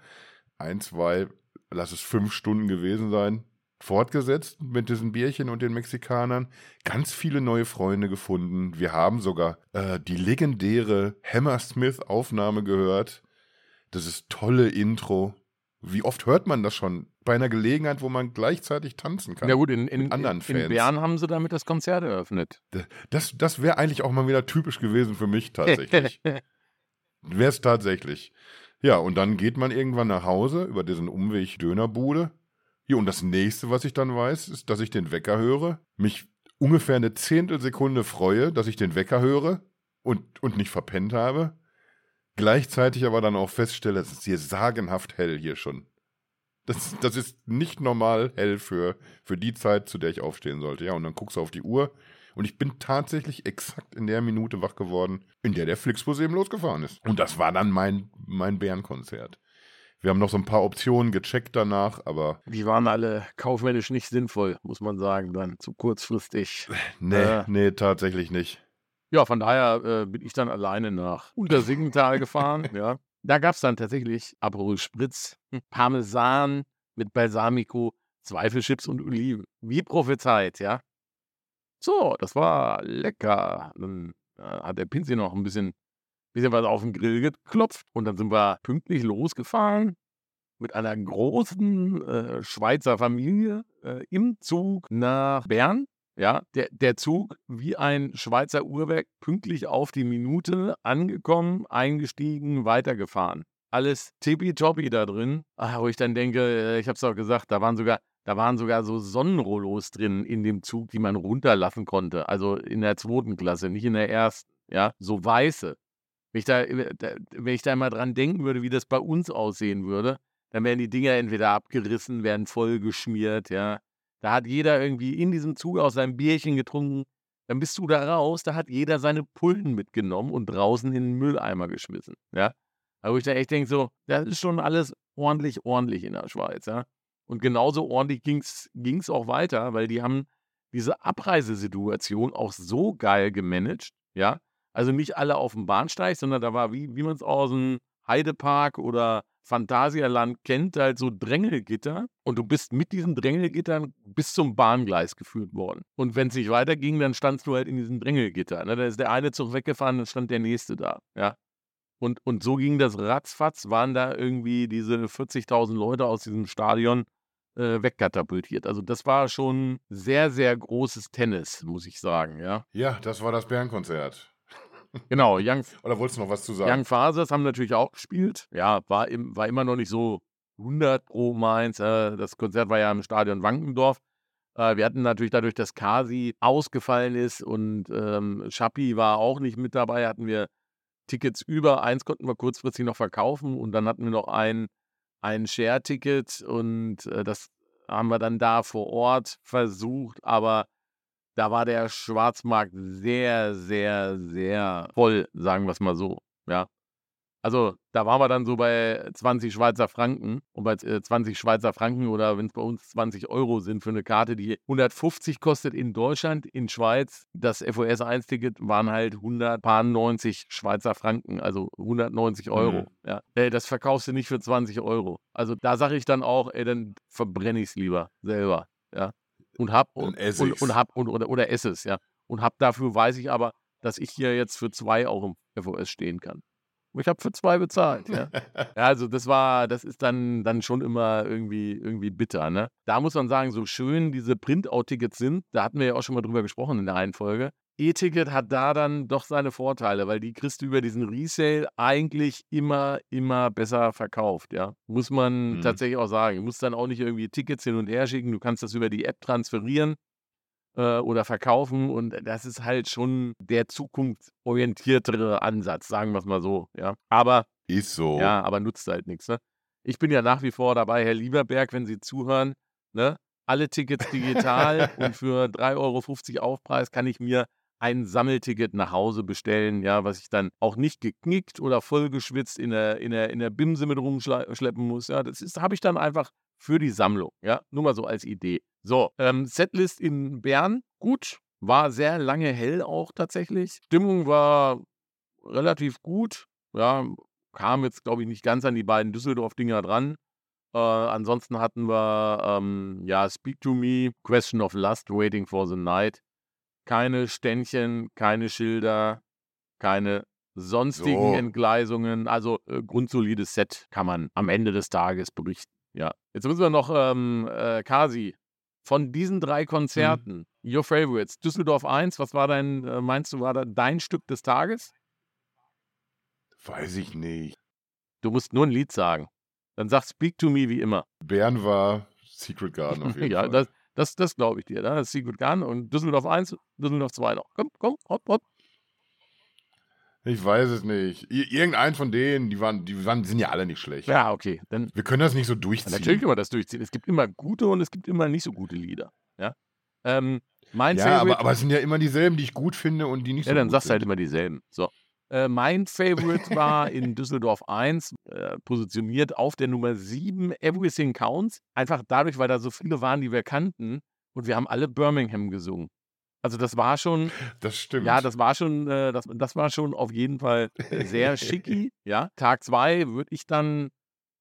ein, zwei, lass es fünf Stunden gewesen sein, fortgesetzt mit diesen Bierchen und den Mexikanern. Ganz viele neue Freunde gefunden. Wir haben sogar äh, die legendäre Hammersmith-Aufnahme gehört. Das ist tolle Intro. Wie oft hört man das schon? Bei einer Gelegenheit, wo man gleichzeitig tanzen kann. Ja gut, in, in, anderen Fans. in Bern haben sie damit das Konzert eröffnet. Das, das wäre eigentlich auch mal wieder typisch gewesen für mich tatsächlich. wäre es tatsächlich. Ja, und dann geht man irgendwann nach Hause über diesen Umweg Dönerbude. Ja, und das nächste, was ich dann weiß, ist, dass ich den Wecker höre, mich ungefähr eine Zehntelsekunde freue, dass ich den Wecker höre und, und nicht verpennt habe. Gleichzeitig aber dann auch feststelle, es ist hier sagenhaft hell hier schon. Das, das ist nicht normal hell für, für die Zeit, zu der ich aufstehen sollte. Ja, und dann guckst du auf die Uhr und ich bin tatsächlich exakt in der Minute wach geworden, in der der Flixbus eben losgefahren ist. Und das war dann mein, mein Bärenkonzert. Wir haben noch so ein paar Optionen gecheckt danach, aber. Die waren alle kaufmännisch nicht sinnvoll, muss man sagen, dann zu kurzfristig. Nee, äh, nee, tatsächlich nicht. Ja, von daher äh, bin ich dann alleine nach Untersiggental gefahren. ja. Da gab es dann tatsächlich Aperol Spritz, hm, Parmesan mit Balsamico, Zweifelchips und Oliven. Wie prophezeit, ja. So, das war lecker. Dann äh, hat der Pinzi noch ein bisschen, bisschen was auf den Grill geklopft und dann sind wir pünktlich losgefahren mit einer großen äh, Schweizer Familie äh, im Zug nach Bern. Ja, der, der Zug wie ein Schweizer Uhrwerk pünktlich auf die Minute angekommen, eingestiegen, weitergefahren. Alles tippitoppi da drin. Ach, wo ich dann denke, äh, ich habe es auch gesagt, da waren sogar, da waren sogar so Sonnenrollos drin in dem Zug, die man runterlassen konnte. Also in der zweiten Klasse, nicht in der ersten. Ja, so weiße. Wenn ich da, äh, wenn ich da mal dran denken würde, wie das bei uns aussehen würde, dann wären die Dinger entweder abgerissen, werden vollgeschmiert, ja. Da hat jeder irgendwie in diesem Zug aus seinem Bierchen getrunken. Dann bist du da raus, da hat jeder seine Pullen mitgenommen und draußen in den Mülleimer geschmissen. Ja. Da wo ich da echt denke, so, das ist schon alles ordentlich, ordentlich in der Schweiz, ja. Und genauso ordentlich ging es auch weiter, weil die haben diese Abreisesituation auch so geil gemanagt, ja. Also nicht alle auf dem Bahnsteig, sondern da war, wie, wie man es aus dem Heidepark oder Phantasialand kennt, halt so Drängelgitter und du bist mit diesen Drängelgittern bis zum Bahngleis geführt worden. Und wenn es nicht weiterging, dann standst du halt in diesem Drängelgitter. Ne? Da ist der eine Zug weggefahren, dann stand der nächste da. Ja. Und, und so ging das ratzfatz, waren da irgendwie diese 40.000 Leute aus diesem Stadion äh, wegkatapultiert. Also das war schon sehr, sehr großes Tennis, muss ich sagen, ja. Ja, das war das Bärenkonzert. Genau, Young. Oder wolltest du noch was zu sagen? Young Fathers haben natürlich auch gespielt. Ja, war, im, war immer noch nicht so 100 pro Mainz. Äh, das Konzert war ja im Stadion Wankendorf. Äh, wir hatten natürlich dadurch, dass Kasi ausgefallen ist und ähm, Schappi war auch nicht mit dabei, hatten wir Tickets über. Eins konnten wir kurzfristig noch verkaufen und dann hatten wir noch ein, ein Share-Ticket und äh, das haben wir dann da vor Ort versucht, aber da war der Schwarzmarkt sehr, sehr, sehr voll, sagen wir es mal so. Ja. Also da waren wir dann so bei 20 Schweizer Franken und bei äh, 20 Schweizer Franken oder wenn es bei uns 20 Euro sind für eine Karte, die 150 kostet in Deutschland, in Schweiz, das FOS 1-Ticket waren halt 190 Schweizer Franken, also 190 Euro. Mhm. Ja. Ey, das verkaufst du nicht für 20 Euro. Also da sage ich dann auch, ey, dann verbrenne ich es lieber selber. Ja. Und hab und, und, ich's. und hab und oder, oder esse es, ja. Und hab dafür weiß ich aber, dass ich hier jetzt für zwei auch im FOS stehen kann. Und Ich habe für zwei bezahlt, ja. Ja, also das war, das ist dann, dann schon immer irgendwie, irgendwie bitter, ne? Da muss man sagen, so schön diese Printout-Tickets sind, da hatten wir ja auch schon mal drüber gesprochen in der einen Folge. E-Ticket hat da dann doch seine Vorteile, weil die kriegst du über diesen Resale eigentlich immer, immer besser verkauft, ja. Muss man Mhm. tatsächlich auch sagen. Du musst dann auch nicht irgendwie Tickets hin und her schicken, du kannst das über die App transferieren äh, oder verkaufen und das ist halt schon der zukunftsorientiertere Ansatz, sagen wir es mal so, ja. Aber Ist so. ja, aber nutzt halt nichts. Ne? Ich bin ja nach wie vor dabei, Herr Lieberberg, wenn Sie zuhören, ne? alle Tickets digital und für 3,50 Euro Aufpreis kann ich mir ein Sammelticket nach Hause bestellen, ja, was ich dann auch nicht geknickt oder vollgeschwitzt in der, in der, in der Bimse mit rumschleppen muss. Ja, das habe ich dann einfach für die Sammlung. Ja, nur mal so als Idee. So, ähm, Setlist in Bern, gut. War sehr lange hell auch tatsächlich. Stimmung war relativ gut. Ja, kam jetzt, glaube ich, nicht ganz an die beiden Düsseldorf-Dinger dran. Äh, ansonsten hatten wir, ähm, ja, Speak to Me, Question of Lust, Waiting for the Night. Keine Ständchen, keine Schilder, keine sonstigen So. Entgleisungen. Also äh, grundsolides Set kann man am Ende des Tages berichten. Ja. Jetzt müssen wir noch, ähm, äh, Kasi, von diesen drei Konzerten, Your Favorites, Düsseldorf 1, was war dein, äh, meinst du, war da dein Stück des Tages? Weiß ich nicht. Du musst nur ein Lied sagen. Dann sag Speak to Me wie immer. Bern war Secret Garden auf jeden ja, Fall. das, das, das glaube ich dir. Ne? Das ist Secret Gun und Düsseldorf 1, Düsseldorf 2 noch. Komm, komm, hopp, hopp. ich weiß es nicht. Ir irgendein von denen, die waren, die waren, sind ja alle nicht schlecht. Ja, okay. Dann Wir können das nicht so durchziehen. natürlich können wir das durchziehen. Es gibt immer gute und es gibt immer nicht so gute Lieder. Ja. Ähm, mein ja, Favorite. aber, aber es sind ja immer dieselben, die ich gut finde und die nicht Ja, so dann gut sagst du halt sind. immer dieselben. So. Äh, mein Favorite war in Düsseldorf 1, äh, positioniert auf der Nummer 7, Everything Counts. Einfach dadurch, weil da so viele waren, die wir kannten. Und wir haben alle Birmingham gesungen. Also das war schon, Das stimmt. ja, das war schon, äh, das, das war schon auf jeden Fall sehr schicki. Ja. Tag 2 würde ich dann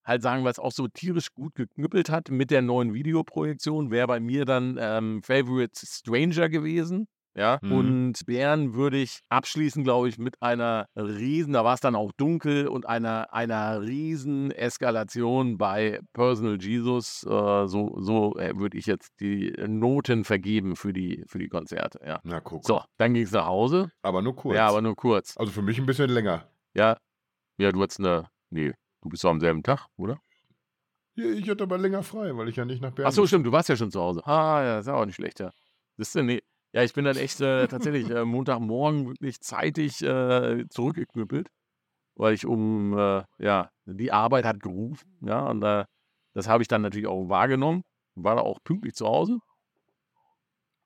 halt sagen, weil es auch so tierisch gut geknüppelt hat mit der neuen Videoprojektion, wäre bei mir dann ähm, Favorite Stranger gewesen. Ja, Mhm. und Bären würde ich abschließen, glaube ich, mit einer riesen, da war es dann auch dunkel und einer, einer riesen Eskalation bei Personal Jesus. Äh, so so äh, würde ich jetzt die Noten vergeben für die, für die Konzerte. Ja. Na guck. So, dann ging es nach Hause. Aber nur kurz. Ja, aber nur kurz. also für mich ein bisschen länger. Ja, ja, du hattest eine, nee, du bist doch am selben Tag, oder? Ja, Ich hatte aber länger frei, weil ich ja nicht nach Bern Ach so, stimmt, du warst ja schon zu Hause. Ah, ja, ist ja auch nicht schlecht, ja. Siehst du, nee. Ja, ich bin dann echt äh, tatsächlich äh, Montagmorgen wirklich zeitig äh, zurückgeknüppelt, weil ich um, äh, ja, die Arbeit hat gerufen, ja, und äh, das habe ich dann natürlich auch wahrgenommen, war da auch pünktlich zu Hause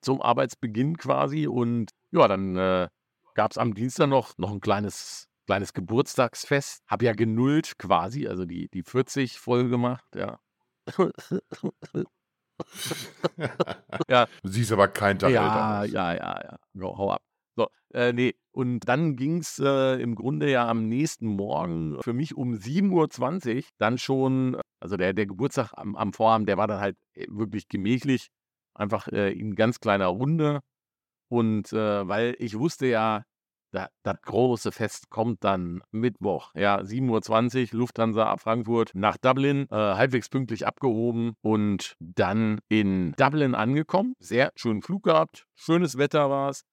zum Arbeitsbeginn quasi und ja, dann äh, gab es am Dienstag noch, noch ein kleines, kleines Geburtstagsfest. Hab ja genullt quasi, also die, die 40 voll gemacht, ja. Ja. Du siehst aber keinen Tag älter Ja, aus. ja, ja, ja. Go, hau ab. So, äh, nee. Und dann ging es äh, im Grunde ja am nächsten Morgen für mich um 7.20 Uhr dann schon, also der, der Geburtstag am, am Vorabend, der war dann halt äh, wirklich gemächlich, einfach äh, in ganz kleiner Runde. Und äh, weil ich wusste ja, das große Fest kommt dann Mittwoch, ja, 7.20 Uhr, Lufthansa ab Frankfurt nach Dublin, äh, halbwegs pünktlich abgehoben und dann in Dublin angekommen. Sehr schönen Flug gehabt, schönes Wetter war es.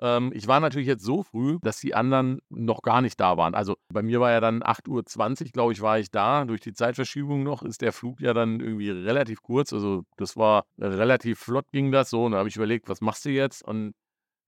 Ähm, ich war natürlich jetzt so früh, dass die anderen noch gar nicht da waren. Also bei mir war ja dann 8.20 Uhr, glaube ich, war ich da. Durch die Zeitverschiebung noch ist der Flug ja dann irgendwie relativ kurz. Also das war äh, relativ flott ging das so. Und da habe ich überlegt, was machst du jetzt? Und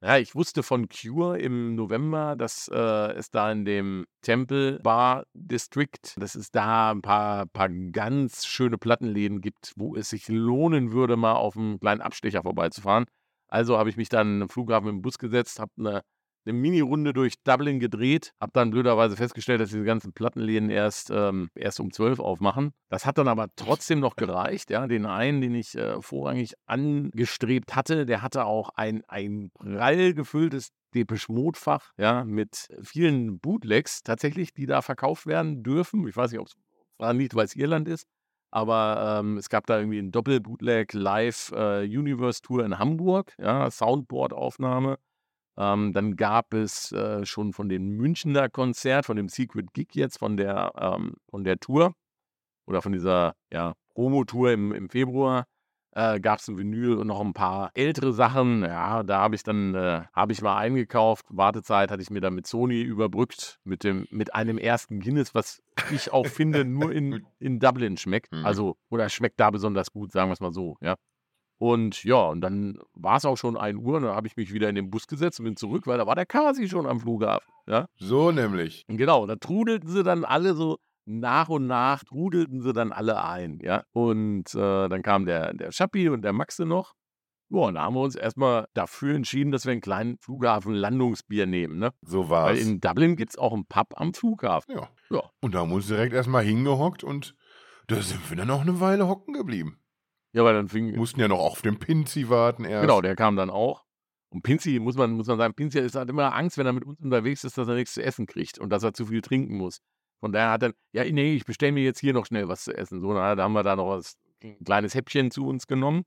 ja, ich wusste von Cure im November, dass äh, es da in dem Temple Bar District, dass es da ein paar, paar ganz schöne Plattenläden gibt, wo es sich lohnen würde, mal auf einen kleinen Abstecher vorbeizufahren. Also habe ich mich dann am Flughafen im Bus gesetzt, habe eine eine Mini-Runde durch Dublin gedreht. Hab dann blöderweise festgestellt, dass diese ganzen Plattenläden erst, ähm, erst um 12 aufmachen. Das hat dann aber trotzdem noch gereicht. Ja, den einen, den ich äh, vorrangig angestrebt hatte, der hatte auch ein, ein prall gefülltes Depeche Mode-Fach, ja, mit vielen Bootlegs tatsächlich, die da verkauft werden dürfen. Ich weiß nicht, ob es daran liegt, weil es Irland ist. Aber ähm, es gab da irgendwie ein Doppel-Bootleg Live äh, Universe Tour in Hamburg, ja, Soundboard-Aufnahme. Ähm, dann gab es äh, schon von dem Münchner Konzert, von dem Secret Gig jetzt, von der, ähm, von der Tour oder von dieser ja, Promo-Tour im, im Februar, äh, gab es ein Vinyl und noch ein paar ältere Sachen. Ja, da habe ich dann, äh, habe ich mal eingekauft. Wartezeit hatte ich mir dann mit Sony überbrückt, mit, dem, mit einem ersten Guinness, was ich auch finde, nur in, in Dublin schmeckt. Mhm. Also, oder schmeckt da besonders gut, sagen wir es mal so, ja. Und ja, und dann war es auch schon 1 Uhr und dann habe ich mich wieder in den Bus gesetzt und bin zurück, weil da war der Kasi schon am Flughafen. Ja? So nämlich. Genau, da trudelten sie dann alle so nach und nach, trudelten sie dann alle ein. Ja? Und äh, dann kam der, der Schappi und der Maxe noch. Ja, und da haben wir uns erstmal dafür entschieden, dass wir einen kleinen Flughafen-Landungsbier nehmen. Ne? So Weil war's. in Dublin gibt es auch einen Pub am Flughafen. Ja. Ja. Und da haben wir uns direkt erstmal hingehockt und da sind wir dann auch eine Weile hocken geblieben. Ja, weil dann fing, Mussten ja noch auf den Pinzi warten erst. Genau, der kam dann auch. Und Pinzi, muss man, muss man sagen, Pinzi ist halt immer Angst, wenn er mit uns unterwegs ist, dass er nichts zu essen kriegt und dass er zu viel trinken muss. Von daher hat er, ja, nee, ich bestelle mir jetzt hier noch schnell was zu essen. So, na, da haben wir da noch was, ein kleines Häppchen zu uns genommen.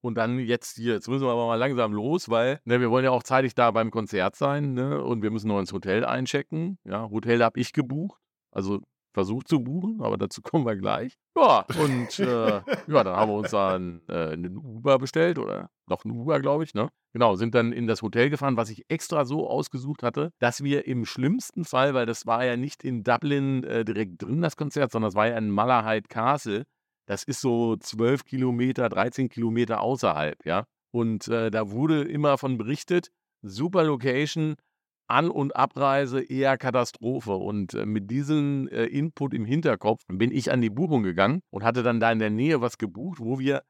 Und dann jetzt hier, jetzt müssen wir aber mal langsam los, weil ne, wir wollen ja auch zeitig da beim Konzert sein ne, und wir müssen noch ins Hotel einchecken. Ja, Hotel habe ich gebucht, also versucht zu buchen, aber dazu kommen wir gleich. Ja, und äh, ja, dann haben wir uns dann äh, einen Uber bestellt oder noch einen Uber, glaube ich, ne? Genau, sind dann in das Hotel gefahren, was ich extra so ausgesucht hatte, dass wir im schlimmsten Fall, weil das war ja nicht in Dublin äh, direkt drin, das Konzert, sondern es war ja in Malahide Castle. Das ist so 12 Kilometer, 13 Kilometer außerhalb, ja. Und äh, da wurde immer von berichtet, super Location, An- und Abreise eher Katastrophe. Und äh, mit diesem äh, Input im Hinterkopf bin ich an die Buchung gegangen und hatte dann da in der Nähe was gebucht, wo wir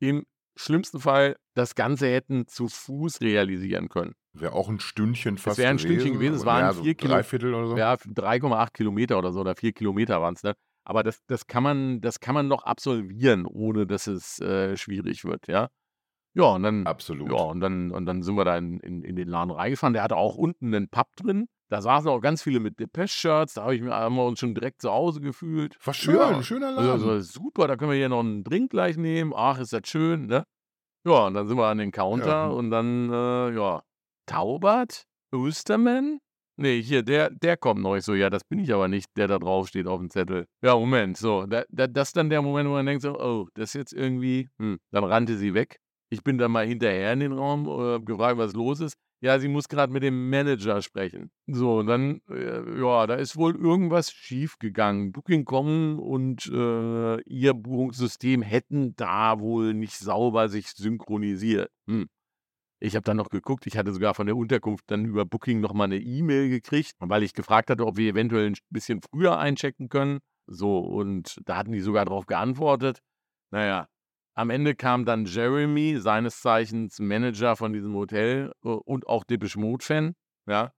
im schlimmsten Fall das Ganze hätten zu Fuß realisieren können. Wäre auch ein Stündchen fast wäre ein Stündchen gewesen, es waren ja, so vier Kilo- Dreiviertel oder so. Ja, 3,8 Kilometer oder so, oder 4 Kilometer waren es, ne? Aber das, das, kann man, das kann man noch absolvieren, ohne dass es äh, schwierig wird, ja. Ja, und dann, Absolut. ja, und dann, und dann sind wir da in, in, in den Laden reingefahren. Der hatte auch unten einen Pub drin. Da saßen auch ganz viele mit Depeche-Shirts. Da hab ich mir, haben wir uns schon direkt zu Hause gefühlt. War schön, Ja. schöner Also, Laden. also super, da können wir hier noch einen Drink gleich nehmen. Ach, ist das schön, ne? Ja, und dann sind wir an den Counter Ja. und dann, äh, ja, Taubert? Östermann? Nee, hier, der, der kommt neu. So, ja, das bin ich aber nicht, der da drauf steht auf dem Zettel. Ja, Moment, so, da, da, das ist dann der Moment, wo man denkt so, oh, das ist jetzt irgendwie, hm, dann rannte sie weg. Ich bin dann mal hinterher in den Raum, äh, gefragt, was los ist. Ja, sie muss gerade mit dem Manager sprechen. So, und dann, äh, ja, da ist wohl irgendwas schiefgegangen. Booking.com und äh, ihr Buchungssystem hätten da wohl nicht sauber sich synchronisiert. Hm. Ich habe dann noch geguckt, ich hatte sogar von der Unterkunft dann über Booking nochmal eine E-Mail gekriegt, weil ich gefragt hatte, ob wir eventuell ein bisschen früher einchecken können. So, und da hatten die sogar darauf geantwortet. Naja, am Ende kam dann Jeremy, seines Zeichens Manager von diesem Hotel äh, und auch Depeche Mode-Fan, ja.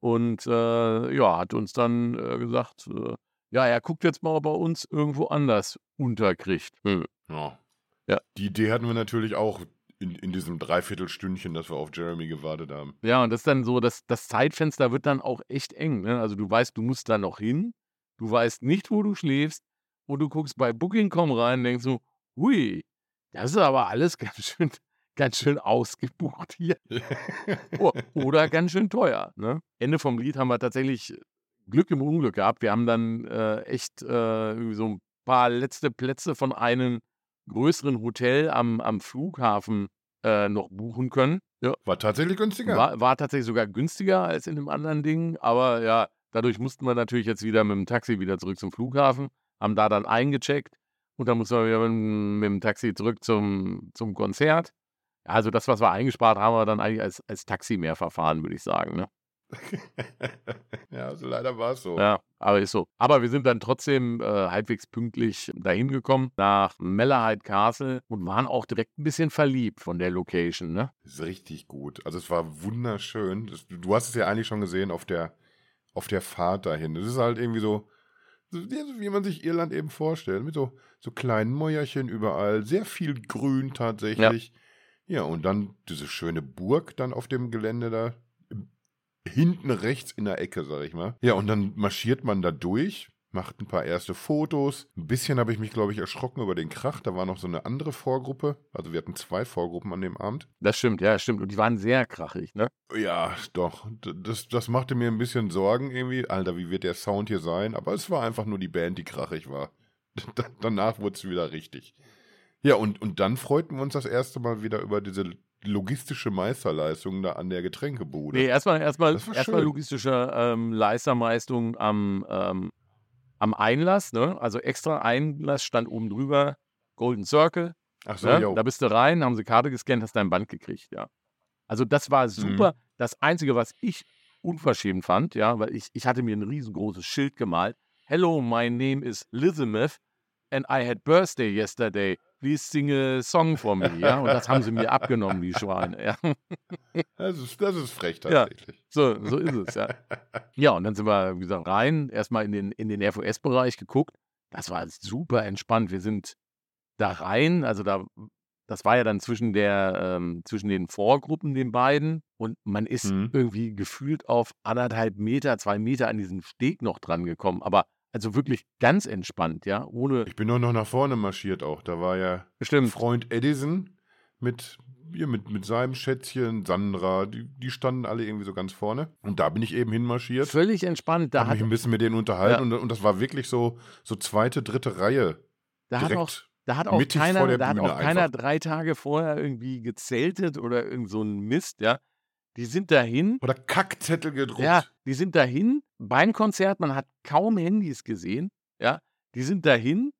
Und äh, ja, hat uns dann äh, gesagt, äh, ja, er guckt jetzt mal, ob er uns irgendwo anders unterkriegt. Hm. Ja. Ja. Die Idee hatten wir natürlich auch in, in diesem Dreiviertelstündchen, dass wir auf Jeremy gewartet haben. Ja, und das ist dann so, dass das Zeitfenster wird dann auch echt eng. Ne? Also du weißt, du musst da noch hin, du weißt nicht, wo du schläfst und du guckst bei Booking.com rein und denkst so, hui, das ist aber alles ganz schön, ganz schön ausgebucht hier. O- Oder ganz schön teuer. Ne? Ende vom Lied haben wir tatsächlich Glück im Unglück gehabt. Wir haben dann äh, echt äh, so ein paar letzte Plätze von einem größeren Hotel am, am Flughafen äh, noch buchen können. Ja, War tatsächlich günstiger. war, war tatsächlich sogar günstiger als in dem anderen Ding, aber ja, dadurch mussten wir natürlich jetzt wieder mit dem Taxi wieder zurück zum Flughafen, haben da dann eingecheckt und dann mussten wir wieder mit, dem- Taxi zurück zum, zum Konzert. Also das, was wir eingespart haben, wir dann eigentlich als, als Taxi mehr verfahren, würde ich sagen. Ne? ja, also leider war es so. Ja, aber ist so. Aber wir sind dann trotzdem äh, halbwegs pünktlich dahin gekommen nach Malahide Castle und waren auch direkt ein bisschen verliebt von der Location, ne? Das ist richtig gut. Also es war wunderschön. Das, du hast es ja eigentlich schon gesehen auf der, auf der Fahrt dahin. Es ist halt irgendwie so, wie man sich Irland eben vorstellt, mit so, so kleinen Mäuerchen überall, sehr viel Grün tatsächlich. Ja. ja, und dann diese schöne Burg dann auf dem Gelände da, hinten rechts in der Ecke, sag ich mal. Ja, und dann marschiert man da durch, macht ein paar erste Fotos. Ein bisschen habe ich mich, glaube ich, erschrocken über den Krach. Da war noch so eine andere Vorgruppe. Also wir hatten zwei Vorgruppen an dem Abend. Das stimmt, ja, stimmt. Und die waren sehr krachig, ne? Ja, doch. Das, das machte mir ein bisschen Sorgen irgendwie. Alter, wie wird der Sound hier sein? Aber es war einfach nur die Band, die krachig war. Danach wurde es wieder richtig. Ja, und, und dann freuten wir uns das erste Mal wieder über diese logistische Meisterleistung da an der Getränkebude. Nee, erstmal erstmal erstmal logistische ähm, Leisterleistung am, ähm, am Einlass, ne? Also extra Einlass stand oben drüber, Golden Circle. Ach so, ne? Da bist du rein, haben sie Karte gescannt, hast dein Band gekriegt, ja. Also das war super. Mhm. Das Einzige, was ich unverschämt fand, ja, weil ich, ich hatte mir ein riesengroßes Schild gemalt. Hello, my name is Elizabeth and I had birthday yesterday please sing a song for me, ja. Und das haben sie mir abgenommen, die Schweine, ja. Das ist, das ist frech tatsächlich. Ja, so, so ist es, ja. Ja, und dann sind wir, wie gesagt, rein, erstmal in den, in den FOS-Bereich geguckt. Das war super entspannt. Wir sind da rein, also da, das war ja dann zwischen der, ähm, zwischen den Vorgruppen, den beiden, und man ist mhm. irgendwie gefühlt auf anderthalb Meter, zwei Meter an diesem Steg noch dran gekommen. Aber also wirklich ganz entspannt, ja, ohne. Ich bin nur noch nach vorne marschiert auch. Da war ja Bestimmt. Freund Edison mit, ja, mit, mit seinem Schätzchen, Sandra, die, die standen alle irgendwie so ganz vorne. Und da bin ich eben hinmarschiert. Völlig entspannt. Da habe mich ein bisschen mit denen unterhalten ja. und, und das war wirklich so, so zweite, dritte Reihe. Da hat auch, da hat auch keiner, da hat auch keiner drei Tage vorher irgendwie gezeltet oder irgend so ein Mist, ja. Die sind dahin. Oder Kackzettel gedruckt. Ja, die sind dahin beim Konzert. Man hat kaum Handys gesehen. Ja, die sind dahin.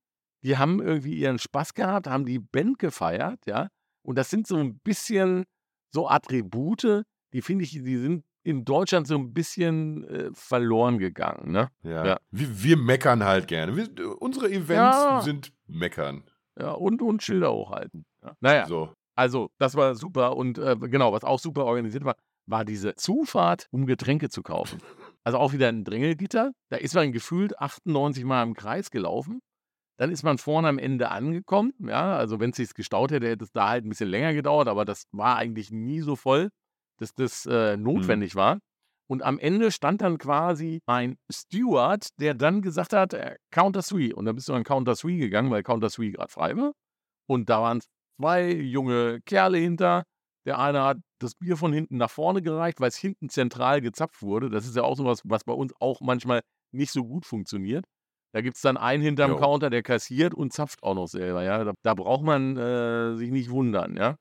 Die haben irgendwie ihren Spaß gehabt, haben die Band gefeiert. Ja, und das sind so ein bisschen so Attribute, die finde ich, die sind in Deutschland so ein bisschen äh, verloren gegangen. Ne? Ja. ja. Wir, wir, meckern halt gerne. Wir, unsere Events ja. sind meckern. Ja, und, und Schilder hochhalten. Ja. Naja. So. Also, das war super. Und äh, genau, was auch super organisiert war, war diese Zufahrt, um Getränke zu kaufen. Also auch wieder ein Drängelgitter. Da ist man gefühlt 98 Mal im Kreis gelaufen. Dann ist man vorne am Ende angekommen. Ja, also wenn es sich gestaut hätte, hätte es da halt ein bisschen länger gedauert, aber das war eigentlich nie so voll, dass das äh, mhm. notwendig mhm. war. Und am Ende stand dann quasi ein Steward, der dann gesagt hat, äh, Counter 3. Und dann bist du an Counter 3 gegangen, weil Counter 3 gerade frei war. Und da waren zwei junge Kerle hinter. Der eine hat das Bier von hinten nach vorne gereicht, weil es hinten zentral gezapft wurde. Das ist ja auch so was, was bei uns auch manchmal nicht so gut funktioniert. Da gibt es dann einen hinterm jo. Counter, der kassiert und zapft auch noch selber. Ja? Da, da braucht man äh, sich nicht wundern. Ja?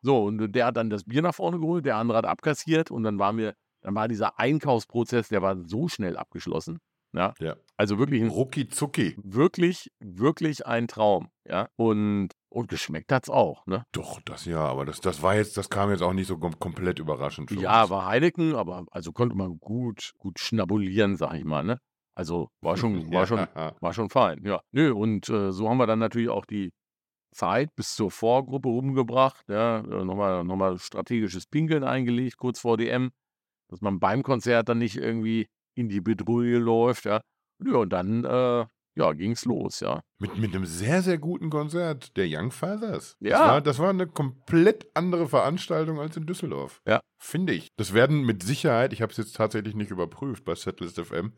So, und der hat dann das Bier nach vorne geholt, der andere hat abkassiert und dann waren wir, dann war dieser Einkaufsprozess, der war so schnell abgeschlossen. Ja. ja. Also wirklich ein Rucki Zucki. Wirklich, wirklich ein Traum. Ja. Und, und geschmeckt hat's auch, ne? Doch, das ja, aber das, das war jetzt, das kam jetzt auch nicht so kom komplett überraschend für Ja, uns. war Heineken, aber also konnte man gut, gut schnabulieren, sag ich mal, ne? Also war schon, war schon, war schon fein, ja. Nö, und äh, so haben wir dann natürlich auch die Zeit bis zur Vorgruppe rumgebracht, ja, äh, nochmal, nochmal strategisches Pinkeln eingelegt, kurz vor DM, dass man beim Konzert dann nicht irgendwie in die Bedrohung läuft, ja. Ja, und dann, äh, ja, ging's los, ja. Mit, mit einem sehr, sehr guten Konzert der Young Fathers. Ja. Das war, das war eine komplett andere Veranstaltung als in Düsseldorf. Ja. Finde ich. Das werden mit Sicherheit, ich habe es jetzt tatsächlich nicht überprüft bei Setlist FM,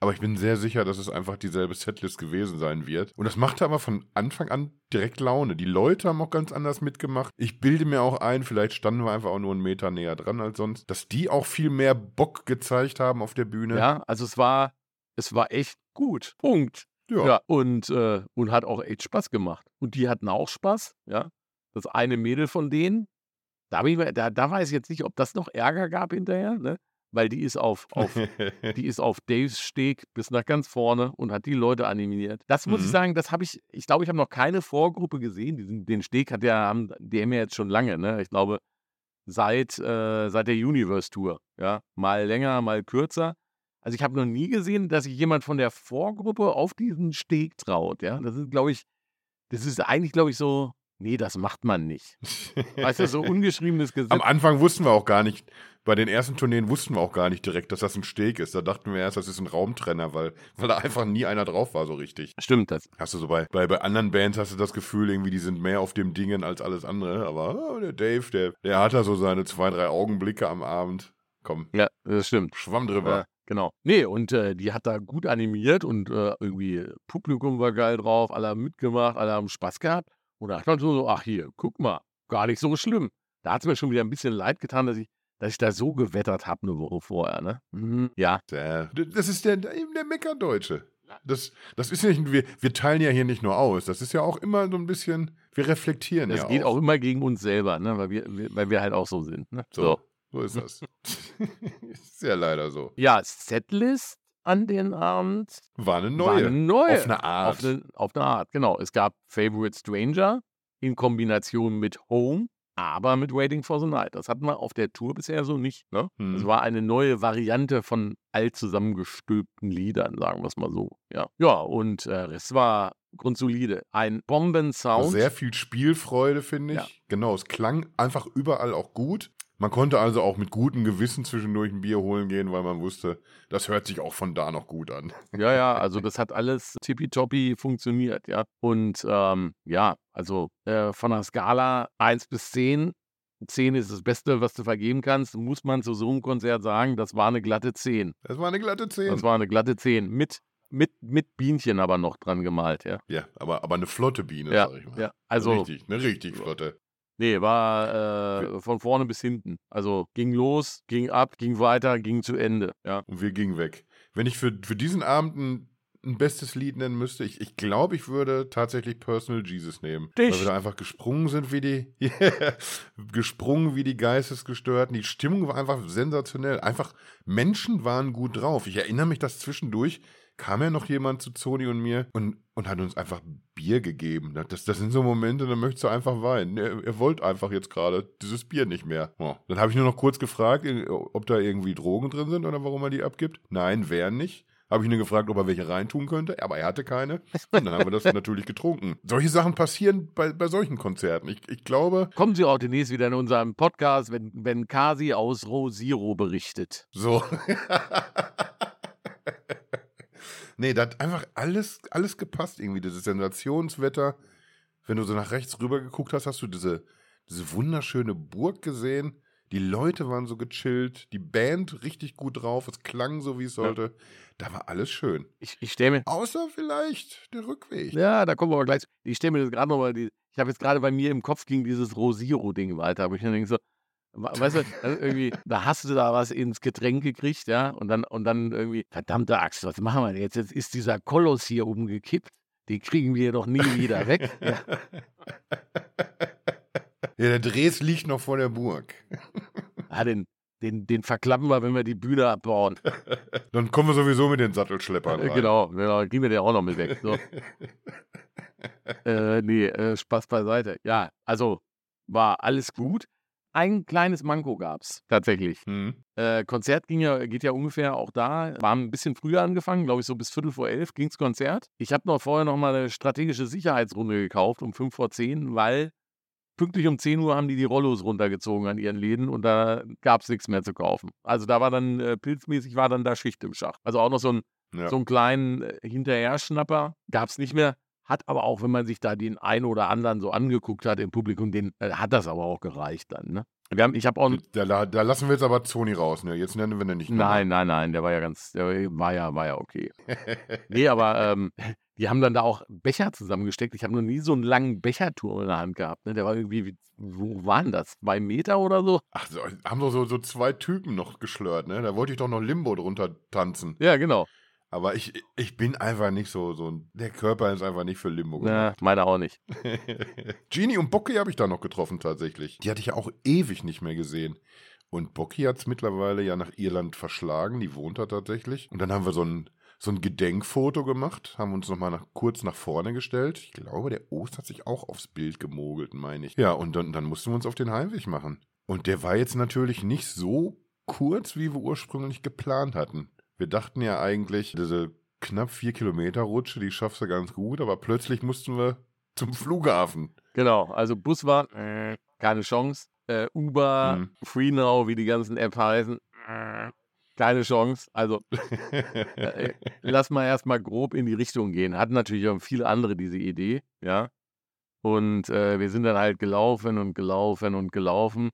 aber ich bin sehr sicher, dass es einfach dieselbe Setlist gewesen sein wird. Und das machte aber von Anfang an direkt Laune. Die Leute haben auch ganz anders mitgemacht. Ich bilde mir auch ein, vielleicht standen wir einfach auch nur einen Meter näher dran als sonst, dass die auch viel mehr Bock gezeigt haben auf der Bühne. Ja, also es war, es war echt gut. Punkt. Ja. ja und, äh, und hat auch echt Spaß gemacht. Und die hatten auch Spaß, ja. Das eine Mädel von denen, da, da, da weiß ich jetzt nicht, ob das noch Ärger gab hinterher, ne? weil die ist auf, auf, die ist auf Daves Steg bis nach ganz vorne und hat die Leute animiert. Das muss mhm. ich sagen, das habe ich, ich glaube, ich habe noch keine Vorgruppe gesehen. Diesen, den Steg hat ja, haben, die haben ja jetzt schon lange, ne? Ich glaube, seit, äh, seit der Universe Tour. Ja, mal länger, mal kürzer. Also ich habe noch nie gesehen, dass sich jemand von der Vorgruppe auf diesen Steg traut. Ja, das ist, glaube ich, das ist eigentlich, glaube ich, so, nee, das macht man nicht. Weißt du, so ungeschriebenes Gesetz. Am Anfang wussten wir auch gar nicht, bei den ersten Tourneen wussten wir auch gar nicht direkt, dass das ein Steg ist. Da dachten wir erst, das ist ein Raumtrenner, weil, weil da einfach nie einer drauf war so richtig. Stimmt das. Hast du so bei, bei, bei anderen Bands hast du das Gefühl, irgendwie, die sind mehr auf dem Dingen als alles andere. Aber oh, der Dave, der, der hat da so seine zwei, drei Augenblicke am Abend. Komm, Ja, das stimmt. schwamm drüber. Ja, genau. Nee, und äh, die hat da gut animiert und äh, irgendwie Publikum war geil drauf, alle haben mitgemacht, alle haben Spaß gehabt. Und da dachte man so, ach hier, guck mal, gar nicht so schlimm. Da hat es mir schon wieder ein bisschen leid getan, dass ich, dass ich da so gewettert habe eine Woche vorher, ne? Mhm. Ja, Der, das ist der, eben der Meckerdeutsche. Das, das ist nicht, wir, wir teilen ja hier nicht nur aus. Das ist ja auch immer so ein bisschen, wir reflektieren das ja geht auch auch. immer gegen uns selber, ne? Weil wir, wir, weil wir halt auch so sind. Ne? So, so ist das. ist ja leider so. Ja, Setlist an den Abend War eine war neue. eine neue. Auf eine Art. Auf eine, auf eine Art, genau. Es gab Favorite Stranger in Kombination mit Home, aber mit Waiting for the Night. Das hatten wir auf der Tour bisher so nicht. Ne? Hm. Es war eine neue Variante von alt zusammengestülpten Liedern, sagen wir es mal so. Ja, ja und äh, es war grundsolide. Ein Bombensound. Sehr viel Spielfreude, finde ich. Ja. Genau, es klang einfach überall auch gut. Man konnte also auch mit gutem Gewissen zwischendurch ein Bier holen gehen, weil man wusste, das hört sich auch von da noch gut an. Ja, ja, also das hat alles tippitoppi funktioniert, ja. Und ähm, ja, also äh, von der Skala 1 bis 10, 10 ist das Beste, was du vergeben kannst, muss man zu so einem Konzert sagen, das war eine glatte 10. Das war eine glatte 10. Das war eine glatte 10. Mit, mit, mit Bienchen aber noch dran gemalt, ja. ja, aber, aber eine flotte Biene, Ja, sag ich mal. ja. Also, richtig, eine richtig flotte. Nee, war äh, von vorne bis hinten. Also ging los, ging ab, ging weiter, ging zu Ende, ja. Und wir gingen weg. Wenn ich für, für diesen Abend ein, ein bestes Lied nennen müsste, ich, ich glaube, ich würde tatsächlich Personal Jesus nehmen. Dich. Weil wir da einfach gesprungen sind wie die, gesprungen wie die Geistesgestörten. Die Stimmung war einfach sensationell. Einfach, Menschen waren gut drauf. Ich erinnere mich, dass zwischendurch kam ja noch jemand zu Zoni und mir und, und hat uns einfach Bier gegeben. Das, das sind so Momente, da möchtest du einfach weinen. Er, er wollte einfach jetzt gerade dieses Bier nicht mehr. Oh. Dann habe ich nur noch kurz gefragt, ob da irgendwie Drogen drin sind oder warum er die abgibt. Nein, wären nicht. Habe ich nur gefragt, ob er welche reintun könnte, aber er hatte keine. Und dann haben wir das natürlich getrunken. Solche Sachen passieren bei, bei solchen Konzerten. Ich, ich glaube, Kommen Sie auch demnächst wieder in unserem Podcast, wenn, wenn Kasi aus Rosiro berichtet. so. nee, da hat einfach alles, alles gepasst irgendwie. Dieses Sensationswetter. Wenn du so nach rechts rüber geguckt hast, hast du diese, diese wunderschöne Burg gesehen. Die Leute waren so gechillt, die Band richtig gut drauf, es klang so, wie es sollte. Da war alles schön. Ich, ich stelle mir, Außer vielleicht der Rückweg. ja, da kommen wir aber gleich. zu. Ich stelle mir das gerade nochmal, die, ich habe jetzt gerade bei mir im Kopf ging dieses Rosiro-Ding weiter, aber ich denke so, weißt du, also irgendwie, da hast du da was ins Getränk gekriegt, ja, und dann, und dann irgendwie, verdammte Axt, was machen wir denn jetzt? Jetzt ist dieser Koloss hier umgekippt, den kriegen wir doch nie wieder weg. Ja. Ja, der Dres liegt noch vor der Burg. Ah, den, den, den verklappen wir, wenn wir die Bühne abbauen. Dann kommen wir sowieso mit den Sattelschleppern Äh, rein. Genau, genau, kriegen wir den auch noch mit weg. So. äh, nee, äh, Spaß beiseite. Ja, also war alles gut. Ein kleines Manko gab's tatsächlich. Hm. Äh, Konzert ging ja, geht ja ungefähr auch da. War ein bisschen früher angefangen, glaube ich, so bis Viertel vor elf ging's Konzert. Ich habe noch vorher noch mal eine strategische Sicherheitsrunde gekauft um fünf vor zehn, weil pünktlich um 10 Uhr haben die die Rollos runtergezogen an ihren Läden und da gab's nichts mehr zu kaufen. Also da war dann äh, pilzmäßig war dann da Schicht im Schacht. Also auch noch so ein Ja. so einen kleinen äh, Hinterherschnapper gab es nicht mehr. Hat aber auch, wenn man sich da den einen oder anderen so angeguckt hat im Publikum, den äh, hat das aber auch gereicht dann. Ne? Wir haben, ich habe auch. Da, da, lassen wir jetzt aber Zoni raus, ne? Jetzt nennen wir den nicht Nein, nein, nein, der war ja ganz, der war ja, war ja okay. Nee, aber ähm, die haben dann da auch Becher zusammengesteckt. Ich habe noch nie so einen langen Becherturm in der Hand gehabt. Ne? Der war irgendwie, wie, wo waren das? Zwei Meter oder so? Ach, so, haben doch so, so zwei Typen noch geschlört, ne? Da wollte ich doch noch Limbo drunter tanzen. Ja, genau. Aber ich, ich bin einfach nicht so, so ein, der Körper ist einfach nicht für Limbo Ja, gemacht. meine auch nicht. Genie und Bocki habe ich da noch getroffen tatsächlich. Die hatte ich ja auch ewig nicht mehr gesehen. Und Bocki hat es mittlerweile ja nach Irland verschlagen, die wohnt da tatsächlich. Und dann haben wir so ein, so ein Gedenkfoto gemacht, haben uns nochmal nach, kurz nach vorne gestellt. Ich glaube, der Ost hat sich auch aufs Bild gemogelt, meine ich. Ja, und dann, dann mussten wir uns auf den Heimweg machen. Und der war jetzt natürlich nicht so kurz, wie wir ursprünglich geplant hatten. Wir dachten ja eigentlich, diese knapp vier Kilometer Rutsche, die schaffst du ganz gut, aber plötzlich mussten wir zum Flughafen. Genau, also Bus war äh, keine Chance. Äh, Uber, Mhm. FreeNow, wie die ganzen App heißen, äh, keine Chance. Also äh, lass mal erstmal grob in die Richtung gehen. Hatten natürlich auch viele andere diese Idee, ja. Und äh, wir sind dann halt gelaufen und gelaufen und gelaufen.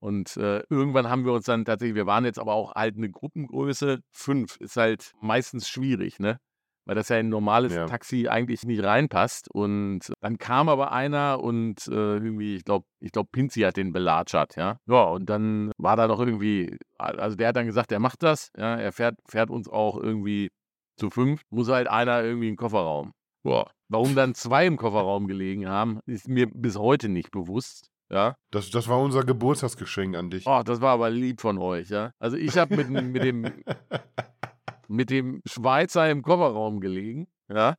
Und äh, irgendwann haben wir uns dann tatsächlich, wir waren jetzt aber auch halt eine Gruppengröße, fünf, ist halt meistens schwierig, ne? Weil das ja in ein normales Ja. Taxi eigentlich nicht reinpasst. Und dann kam aber einer und äh, irgendwie, ich glaube, ich glaube, Pinzi hat den belatschert, ja. Ja, und dann war da noch irgendwie, also der hat dann gesagt, er macht das, ja, er fährt, fährt uns auch irgendwie zu fünf, muss halt einer irgendwie in den Kofferraum. Boah. Warum dann zwei im Kofferraum gelegen haben, ist mir bis heute nicht bewusst. Ja. Das, das war unser Geburtstagsgeschenk an dich. Oh, das war aber lieb von euch, ja. Also ich habe mit, mit, dem, mit dem Schweizer im Kofferraum gelegen, ja.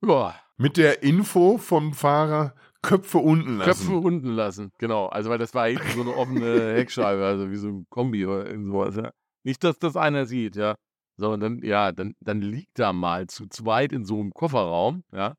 Boah, Mit der Info vom Fahrer Köpfe unten lassen. Köpfe unten lassen, genau. Also weil das war hinten so eine offene Heckscheibe, also wie so ein Kombi oder irgend sowas, ja. Nicht, dass das einer sieht, ja. So, und dann, ja, dann, dann liegt da mal zu zweit in so einem Kofferraum, ja.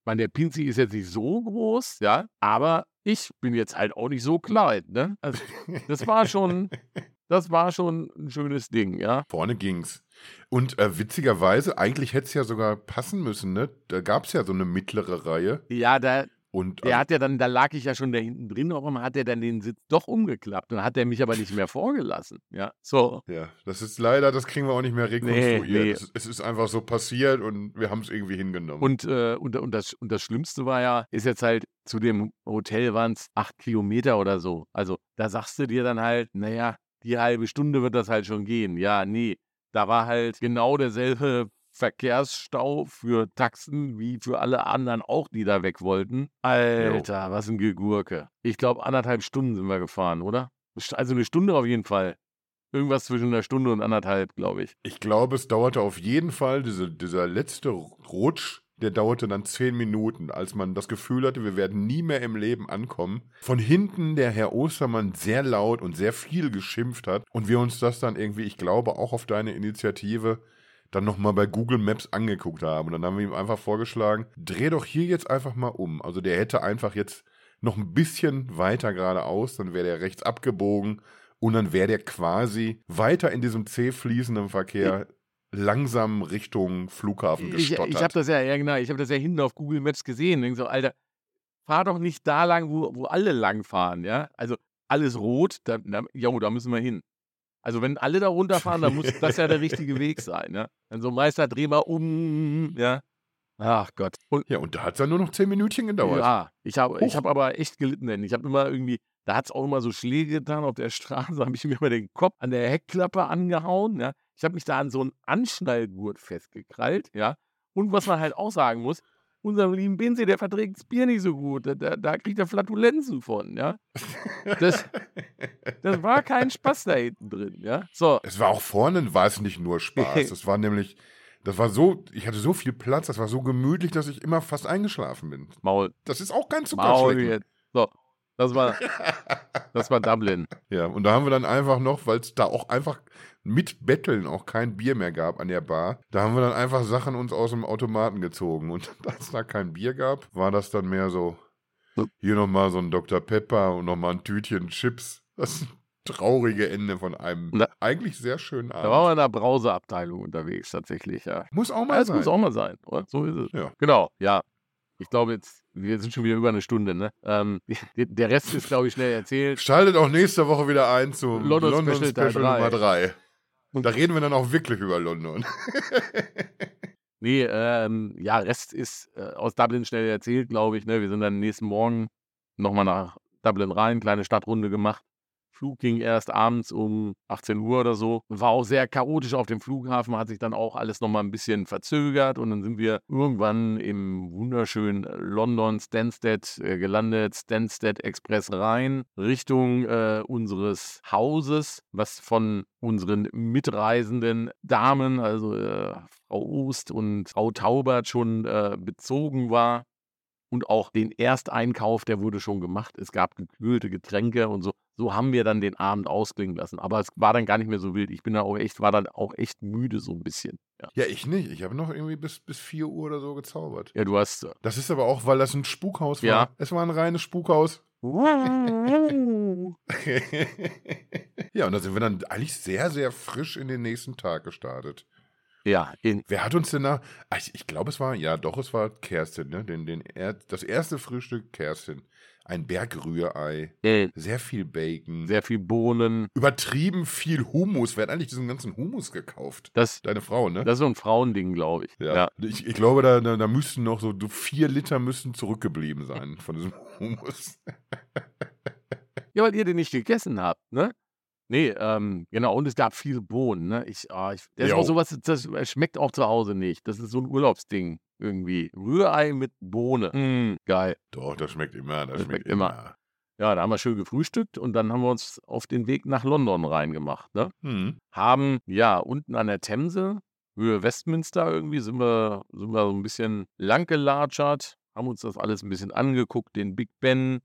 Ich meine, der Pinzi ist jetzt nicht so groß, ja, aber ich bin jetzt halt auch nicht so klein, ne? Also, das war schon, das war schon ein schönes Ding, ja. Vorne ging's. Und äh, witzigerweise, eigentlich hätte es ja sogar passen müssen, ne? Da gab es ja so eine mittlere Reihe. Ja, da, Und der also, hat ja dann, da lag ich ja schon da hinten drin, warum hat er dann den Sitz doch umgeklappt? Dann hat er mich aber nicht mehr vorgelassen, ja. So, ja, das ist leider, das kriegen wir auch nicht mehr rekonstruiert. nee. Es, es ist einfach so passiert und wir haben es irgendwie hingenommen. Und, äh, und, und, das, und das Schlimmste war ja, ist jetzt halt, zu dem Hotel waren es acht Kilometer oder so. Also da sagst du dir dann halt, naja, die halbe Stunde wird das halt schon gehen. Ja, nee, da war halt genau derselbe Verkehrsstau für Taxen wie für alle anderen auch, die da weg wollten. Alter, was ein Gegurke. Ich glaube, anderthalb Stunden sind wir gefahren, oder? Also eine Stunde auf jeden Fall. Irgendwas zwischen einer Stunde und anderthalb, glaube ich. Ich glaube, es dauerte auf jeden Fall, diese, dieser letzte Rutsch, der dauerte dann zehn Minuten, als man das Gefühl hatte, wir werden nie mehr im Leben ankommen. Von hinten der Herr Ostermann sehr laut und sehr viel geschimpft hat und wir uns das dann irgendwie, ich glaube, auch auf deine Initiative dann nochmal bei Google Maps angeguckt haben. Und dann haben wir ihm einfach vorgeschlagen, dreh doch hier jetzt einfach mal um. Also der hätte einfach jetzt noch ein bisschen weiter geradeaus, dann wäre der rechts abgebogen und dann wäre der quasi weiter in diesem zäh fließenden Verkehr langsam Richtung Flughafen Ich, gestottert. ich habe das ja, ja genau, ich habe das ja hinten auf Google Maps gesehen. Denk so, Alter, fahr doch nicht da lang, wo, wo alle lang fahren, ja? Also alles rot, da, da, jo, da müssen wir hin. Also wenn alle da runterfahren, dann muss das ja der richtige Weg sein, ja? Dann so Meister, dreh mal um, ja? Ach Gott. Und ja, und da hat es dann nur noch zehn Minütchen gedauert. ja, ich habe ich hab aber echt gelitten, denn ich habe immer irgendwie, da hat es auch immer so Schläge getan auf der Straße, habe ich mir immer den Kopf an der Heckklappe angehauen, ja. Ich habe mich da an so einen Anschnallgurt festgekrallt, ja. Und was man halt auch sagen muss, unser lieben Binzi, der verträgt das Bier nicht so gut. Da, da, kriegt er Flatulenzen von, ja. Das, das war kein Spaß da hinten drin, ja. So, Es war auch vorne, war es nicht nur Spaß. Das war nämlich, das war so, ich hatte so viel Platz, das war so gemütlich, dass ich immer fast eingeschlafen bin. Maul, Das ist auch kein Zuckerschlecken. So, das war, das war Dublin. Ja, und da haben wir dann einfach noch, weil es da auch einfach mit Betteln auch kein Bier mehr gab an der Bar, da haben wir dann einfach Sachen uns aus dem Automaten gezogen. Und als da kein Bier gab, war das dann mehr so, hier nochmal so ein Dr. Pepper und nochmal ein Tütchen Chips. Das traurige Ende von einem Na- eigentlich sehr schönen Da Abend. waren wir in der Brauseabteilung unterwegs, tatsächlich, ja. muss auch Ja, mal das sein. muss auch mal sein, oder? So ist es. Ja. Genau, ja. Ich glaube jetzt, wir sind schon wieder über eine Stunde, ne? Ähm, der- Rest ist, glaube ich, schnell erzählt. Schaltet auch nächste Woche wieder ein zu London London, Special Special. Nummer 3. Und da reden wir dann auch wirklich über London. Nee, ähm, ja, Rest ist äh, aus Dublin schnell erzählt, glaube ich, ne? Wir sind dann nächsten Morgen nochmal nach Dublin rein, kleine Stadtrunde gemacht. Flug ging erst abends um 18 Uhr oder so. War auch sehr chaotisch auf dem Flughafen, hat sich dann auch alles nochmal ein bisschen verzögert und dann sind wir irgendwann im wunderschönen London Stansted äh, gelandet, Stansted Express rein, Richtung äh, unseres Hauses, was von unseren mitreisenden Damen, also äh, Frau Ost und Frau Taubert schon äh, bezogen war. Und auch den Ersteinkauf, der wurde schon gemacht. Es gab gekühlte Getränke und so. so haben wir dann den Abend ausklingen lassen. Aber es war dann gar nicht mehr so wild. Ich bin dann auch echt, war dann auch echt müde so ein bisschen. Ja, Ja, ich nicht. Ich habe noch irgendwie bis, bis 4 Uhr oder so gezaubert. ja du hast. äh, Das ist aber auch, weil das ein Spukhaus war. Ja. Es war ein reines Spukhaus. ja, und da sind wir dann eigentlich sehr, sehr frisch in den nächsten Tag gestartet. Ja, in, Wer hat uns denn da? Ah, Ich, ich glaube, es war, ja, doch, es war Kerstin, ne? Den, den, er, das erste Frühstück Kerstin. Ein Bergrührei, äh, sehr viel Bacon, sehr viel Bohnen. übertrieben viel Hummus. Wer hat eigentlich diesen ganzen Hummus gekauft? Das, Deine Frau, ne? das ist so ein Frauending, glaube ich. ja. ja. Ich, ich glaube, da, da, da müssten noch so, vier Liter müssten zurückgeblieben sein von diesem Hummus. Ja, weil ihr den nicht gegessen habt, ne? Nee, ähm, genau, und es gab viel Bohnen, ne? Ich, ah, ich, das ist Jo. auch sowas, das schmeckt auch zu Hause nicht. Das ist so ein Urlaubsding irgendwie. Rührei mit Bohne. Mm, geil. Doch, das schmeckt immer. Das, Das schmeckt schmeckt immer. immer. Ja, da haben wir schön gefrühstückt und dann haben wir uns auf den Weg nach London reingemacht, ne? Hm. Haben, ja, unten an der Themse, Höhe Westminster irgendwie, sind wir, sind wir so ein bisschen lang gelatschert, haben uns das alles ein bisschen angeguckt, den Big Ben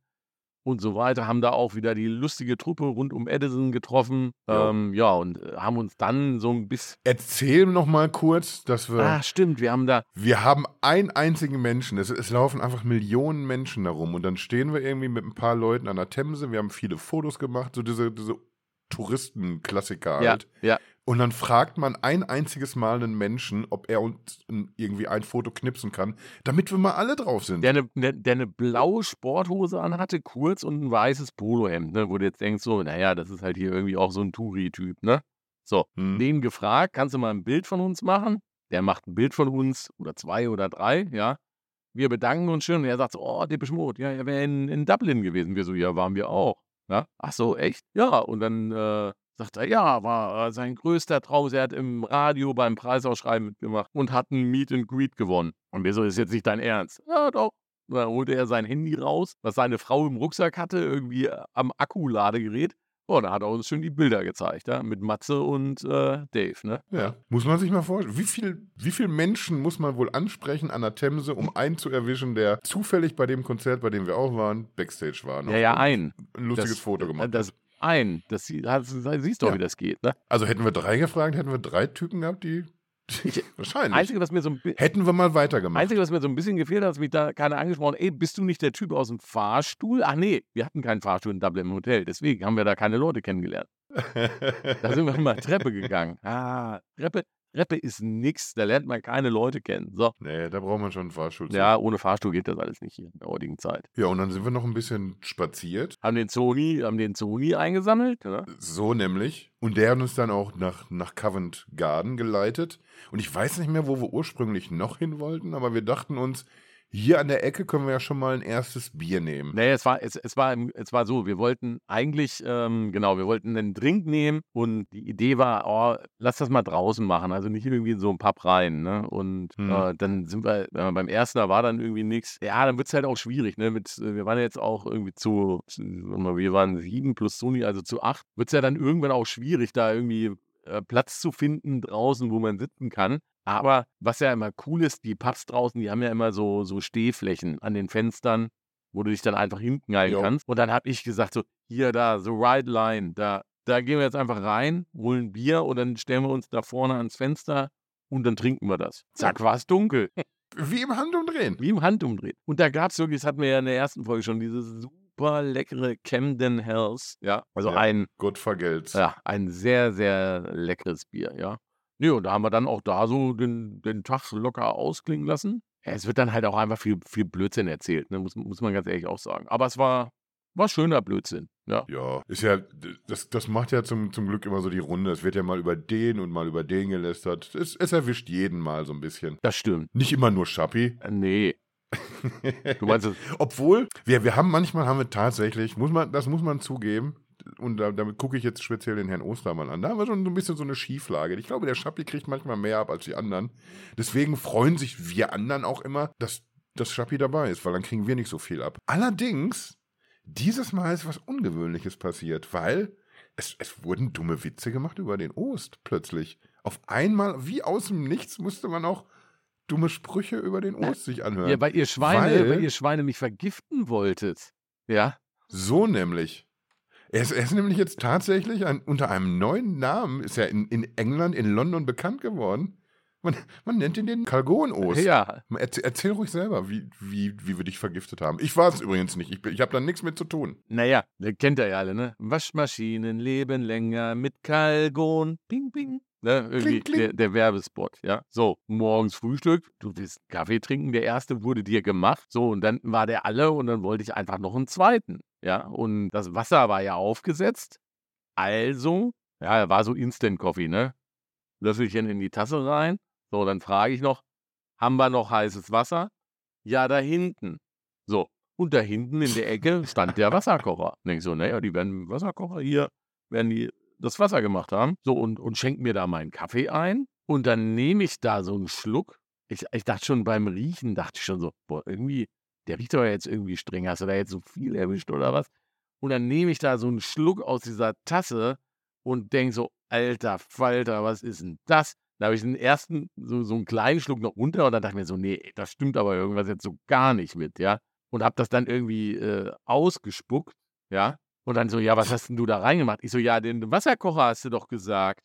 und so weiter, haben da auch wieder die lustige Truppe rund um Edison getroffen. Jo. Ähm, ja, und äh, haben uns dann so ein bisschen. Erzähl noch mal kurz, dass wir. Ah, stimmt, wir haben da. Wir haben einen einzigen Menschen. Es, es laufen einfach Millionen Menschen darum. Und dann stehen wir irgendwie mit ein paar Leuten an der Themse. Wir haben viele Fotos gemacht, so diese, diese Touristenklassiker Ja, halt. ja, Und dann fragt man ein einziges Mal einen Menschen, ob er uns irgendwie ein Foto knipsen kann, damit wir mal alle drauf sind. der eine, der, der eine blaue Sporthose anhatte, kurz und ein weißes Polohemd, ne? Wo du jetzt denkst, so, naja, das ist halt hier irgendwie auch so ein Touri-Typ, ne? So, Hm. den gefragt, kannst du mal ein Bild von uns machen? Der macht ein Bild von uns oder zwei oder drei, ja. Wir bedanken uns schön und er sagt so, oh, Depeche Mode, ja, er wäre in, in Dublin gewesen. Wir so, ja, waren wir auch. Ja? Ach so, echt? Ja, und dann äh, sagt er, ja, war äh, sein größter Traum. Er hat im Radio beim Preisausschreiben mitgemacht und hat ein Meet and Greet gewonnen. Und wir so, ist jetzt nicht dein Ernst? Ja, doch. Und dann holte er sein Handy raus, was seine Frau im Rucksack hatte, irgendwie äh, am Akkuladegerät. Oh, da hat er uns schön die Bilder gezeigt, ja, mit Matze und äh, Dave, ne? Ja, muss man sich mal vorstellen. Wie viel, wie viel Menschen muss man wohl ansprechen an der Themse, um einen zu erwischen, der zufällig bei dem Konzert, bei dem wir auch waren, Backstage war? Ja, ja, ein. Ein lustiges Das- Foto gemacht. Das. Ein. Das siehst doch, Ja. wie das geht, ne? Also hätten wir drei gefragt, hätten wir drei Typen gehabt, die. Ich- wahrscheinlich. Einzige, was mir so ein Hätten wir mal weitergemacht. Einzige, was mir so ein bisschen gefehlt hat, dass mich da keiner angesprochen ey, bist du nicht der Typ aus dem Fahrstuhl? Ach nee, wir hatten keinen Fahrstuhl in Dublin im Hotel, deswegen haben wir da keine Leute kennengelernt. Da sind wir mal Treppe gegangen. Ah, Treppe, Treppe ist nix, da lernt man keine Leute kennen. So. nee, da braucht man schon einen Fahrstuhl. zu. Ja, ohne Fahrstuhl geht das alles nicht hier in der heutigen Zeit. ja, und dann sind wir noch ein bisschen spaziert. Haben den Sony, haben den Sony eingesammelt, ne? So nämlich. Und der hat uns dann auch nach, nach Covent Garden geleitet. Und ich weiß nicht mehr, wo wir ursprünglich noch hin wollten, aber wir dachten uns, hier an der Ecke können wir ja schon mal ein erstes Bier nehmen. Nee, es war, es, es, war, es war so, wir wollten eigentlich, ähm, genau, wir wollten einen Drink nehmen und die Idee war, oh, lass das mal draußen machen, also nicht irgendwie in so ein Pub rein, ne? Und Hm. äh, dann sind wir, äh, beim ersten, da war dann irgendwie nichts. Ja, dann wird es halt auch schwierig, ne? Mit, äh, wir waren jetzt auch irgendwie zu, wir waren sieben plus Sony, also zu acht, wird es ja dann irgendwann auch schwierig, da irgendwie äh, Platz zu finden draußen, wo man sitzen kann. Aber was ja immer cool ist, die Pubs draußen, die haben ja immer so, so Stehflächen an den Fenstern, wo du dich dann einfach hinknallen Jo. kannst. Und dann habe ich gesagt, so, hier, da, so Right Line, da, da gehen wir jetzt einfach rein, holen Bier und dann stellen wir uns da vorne ans Fenster und dann trinken wir das. Zack, war es dunkel. Wie im Handumdrehen. Wie im Handumdrehen. Und da gab es wirklich, das hatten wir ja in der ersten Folge schon, diese super leckere Camden Hells. Ja, also Ja. ein, Gott vergelt's. ja, ein sehr, sehr leckeres Bier, ja. Nö, und da haben wir dann auch da so den, den Tag locker ausklingen lassen. Ja, es wird dann halt auch einfach viel, viel Blödsinn erzählt, ne? muss, muss man ganz ehrlich auch sagen. Aber es war, war schöner Blödsinn, ja. Ja, ist ja, das, das macht ja zum, zum Glück immer so die Runde. Es wird ja mal über den und mal über den gelästert. Es, es erwischt jeden mal so ein bisschen. Das stimmt. Nicht immer nur Schappi. Äh, Nee, du meinst, es- Obwohl, wir, wir haben manchmal haben wir tatsächlich, muss man, das muss man zugeben, und da, damit gucke ich jetzt speziell den Herrn Ostermann an. Da haben wir schon so ein bisschen so eine Schieflage. Ich glaube, der Schappi kriegt manchmal mehr ab als die anderen. Deswegen freuen sich wir anderen auch immer, dass das Schappi dabei ist, weil dann kriegen wir nicht so viel ab. Allerdings, dieses Mal ist was Ungewöhnliches passiert, weil es, es wurden dumme Witze gemacht über den Ost plötzlich. Auf einmal, wie aus dem Nichts, musste man auch dumme Sprüche über den Ost sich anhören. ja, weil ihr Schweine, Weil- weil ihr Schweine mich vergiften wolltet. Ja, So nämlich. Er ist, er ist nämlich jetzt tatsächlich ein, unter einem neuen Namen, ist er in, in England, in London bekannt geworden. Man, man nennt ihn den Kalgon-Ost. Ja. Erzähl, erzähl ruhig selber, wie, wie, wie wir dich vergiftet haben. Ich war es übrigens nicht. Ich, ich habe da nichts mit zu tun. Naja, kennt er ja alle, ne? Waschmaschinen leben länger mit Kalgon. Ping, ping. Ne? Irgendwie Kling, kling. Der, der Werbespot, ja. So, morgens Frühstück, du willst Kaffee trinken, der erste wurde dir gemacht. So, und dann war der alle und dann wollte ich einfach noch einen zweiten. Ja, und das Wasser war ja aufgesetzt. Also, ja, war so Instant Coffee, ne? Löffelchen in die Tasse rein. So, dann frage ich noch, haben wir noch heißes Wasser? Ja, da hinten. So, und da hinten in der Ecke stand der Wasserkocher. Denk so, naja, die werden Wasserkocher hier, werden die das Wasser gemacht haben. So, und, und schenkt mir da meinen Kaffee ein. Und dann nehme ich da so einen Schluck. Ich, ich dachte schon beim Riechen, dachte ich schon so, boah, irgendwie, der riecht doch jetzt irgendwie streng. Hast du da jetzt so viel erwischt oder was? Und dann nehme ich da so einen Schluck aus dieser Tasse und denke so, alter Falter, was ist denn das? Da habe ich den ersten, so, so einen kleinen Schluck noch runter und dann dachte ich mir so, nee, das stimmt aber irgendwas jetzt so gar nicht mit, ja. Und habe das dann irgendwie äh, ausgespuckt, ja. Und dann so, ja, was hast denn du da reingemacht? Ich so, ja, den Wasserkocher hast du doch gesagt.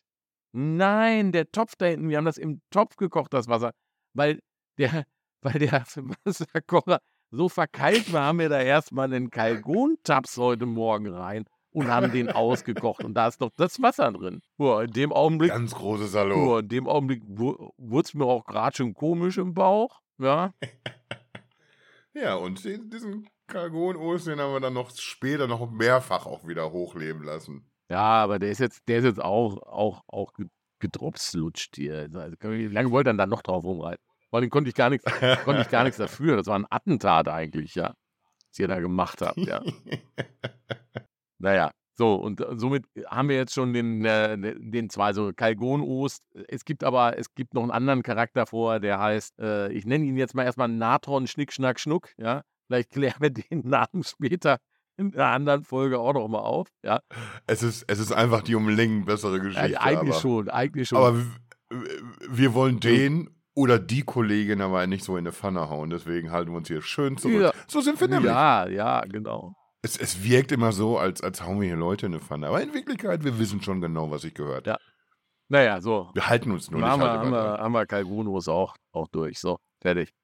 Nein, der Topf da hinten, wir haben das im Topf gekocht, das Wasser. Weil der, weil der Wasserkocher so verkeilt war, haben wir da erstmal einen Kalgontaps heute Morgen rein und haben den ausgekocht. Und da ist noch das Wasser drin. Boah, in dem Augenblick, Ganz großes Hallo. boah, in dem Augenblick wurde es mir auch gerade schon komisch im Bauch. Ja, Ja, und diesen Kalgon-Ost, den haben wir dann noch später noch mehrfach auch wieder hochleben lassen. ja, aber der ist jetzt, der ist jetzt auch, auch, auch ge- gedropslutscht hier. Also, wie lange wollte er dann noch drauf rumreiten? Vor allem konnte ich gar nichts, konnte ich gar nichts dafür. Das war ein Attentat eigentlich, ja. Was ihr da gemacht habt, ja. Naja, so, und äh, somit haben wir jetzt schon den, äh, den zwei, so Kalgon-Ost. Es gibt aber, es gibt noch einen anderen Charakter vor, der heißt, äh, ich nenne ihn jetzt mal erstmal Natron Schnick, Schnack, Schnuck, ja. Vielleicht klären wir den Namen später in einer anderen Folge auch noch mal auf, ja. Es ist, es ist einfach die um Längen bessere Geschichte. ja eigentlich aber, schon, eigentlich schon. Aber wir wollen den oder die Kollegin aber nicht so in eine Pfanne hauen. Deswegen halten wir uns hier schön zurück. Ja. So sind wir nämlich. ja, ja, genau. Es, es wirkt immer so, als, als hauen wir hier Leute in eine Pfanne. Aber in Wirklichkeit, wir wissen schon genau, was ich gehört Ja. Naja, so. Wir halten uns nur haben, nicht. wir, halt haben, immer wir, haben wir Kalgonos auch, auch durch. So, fertig.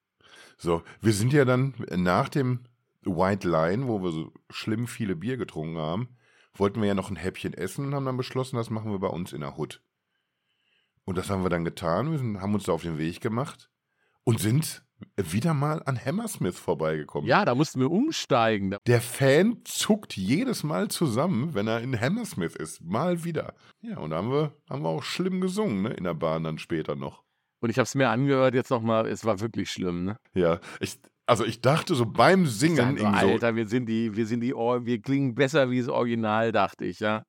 So, wir sind ja dann nach dem White Line, wo wir so schlimm viele Bier getrunken haben, wollten wir ja noch ein Häppchen essen und haben dann beschlossen, das machen wir bei uns in der Hut. Und das haben wir dann getan, wir sind, haben uns da auf den Weg gemacht und sind wieder mal an Hammersmith vorbeigekommen. Ja, da mussten wir umsteigen. Der Fan zuckt jedes Mal zusammen, wenn er in Hammersmith ist. Mal wieder. Ja, und da haben wir, haben wir auch schlimm gesungen, ne? In der Bahn dann später noch. Und ich habe es mir angehört jetzt nochmal, es war wirklich schlimm, ne? Ja, ich, also ich dachte so beim Ich Singen sag so, Alter, wir sind die, wir sind die, wir klingen besser wie das Original, dachte ich, ja.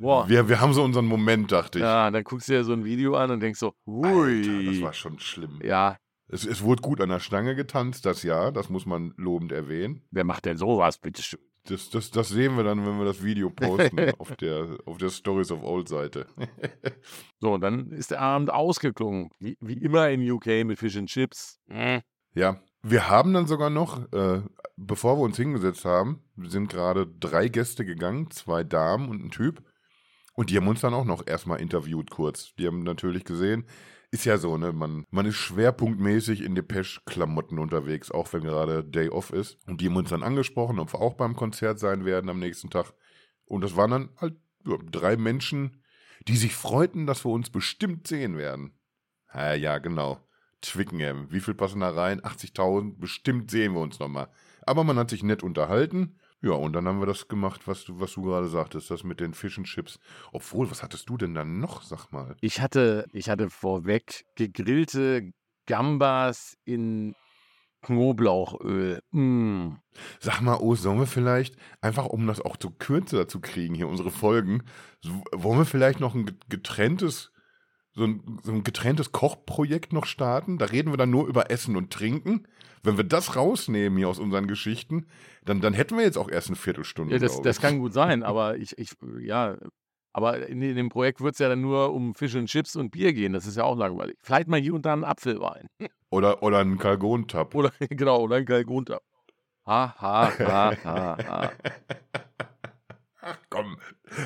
Boah. Wir, wir haben so unseren Moment, dachte ich. Ja, dann guckst du dir so ein Video an und denkst so, Alter, hui. das war schon schlimm. ja, Es, es wurde gut an der Stange getanzt, das Jahr, das muss man lobend erwähnen. wer macht denn sowas, bitteschön? Das, das, das sehen wir dann, wenn wir das Video posten auf der, auf der Stories of Old Seite. So, und dann ist der Abend ausgeklungen. Wie, wie immer in UK mit Fish and Chips. Mm. ja, wir haben dann sogar noch, äh, bevor wir uns hingesetzt haben, sind gerade drei Gäste gegangen, zwei Damen und ein Typ. Und die haben uns dann auch noch erstmal interviewt kurz. Die haben natürlich gesehen, ist ja so, ne? Man, man ist schwerpunktmäßig in Depeche-Klamotten unterwegs, auch wenn gerade Day Off ist. Und die haben uns dann angesprochen, ob wir auch beim Konzert sein werden am nächsten Tag. Und das waren dann halt drei Menschen, die sich freuten, dass wir uns bestimmt sehen werden. Ja, ja, genau. Twickenham. Wie viel passen da rein? 80.000. Bestimmt sehen wir uns nochmal. Aber man hat sich nett unterhalten. Ja, und dann haben wir das gemacht, was du, was du gerade sagtest, das mit den Fish and Chips. Obwohl, was hattest du denn dann noch, sag mal? Ich hatte, ich hatte vorweg gegrillte Gambas in Knoblauchöl. Mm. Sag mal, oh, sollen wir vielleicht, einfach um das auch zu kürzer zu kriegen, hier unsere Folgen, so, wollen wir vielleicht noch ein get- getrenntes, so ein, so ein getrenntes Kochprojekt noch starten? Da reden wir dann nur über Essen und Trinken. Wenn wir das rausnehmen hier aus unseren Geschichten, dann, dann hätten wir jetzt auch erst eine Viertelstunde. Ja, das, das kann gut sein, aber ich, ich ja, aber in, dem Projekt wird es ja dann nur um Fish and Chips und Bier gehen. Das ist ja auch langweilig. Vielleicht mal hier und da einen Apfelwein. Oder, oder ein Kalgon-Tab. Oder genau, oder ein Kalkunter. Ha, ha, ha, ha, ha. Komm,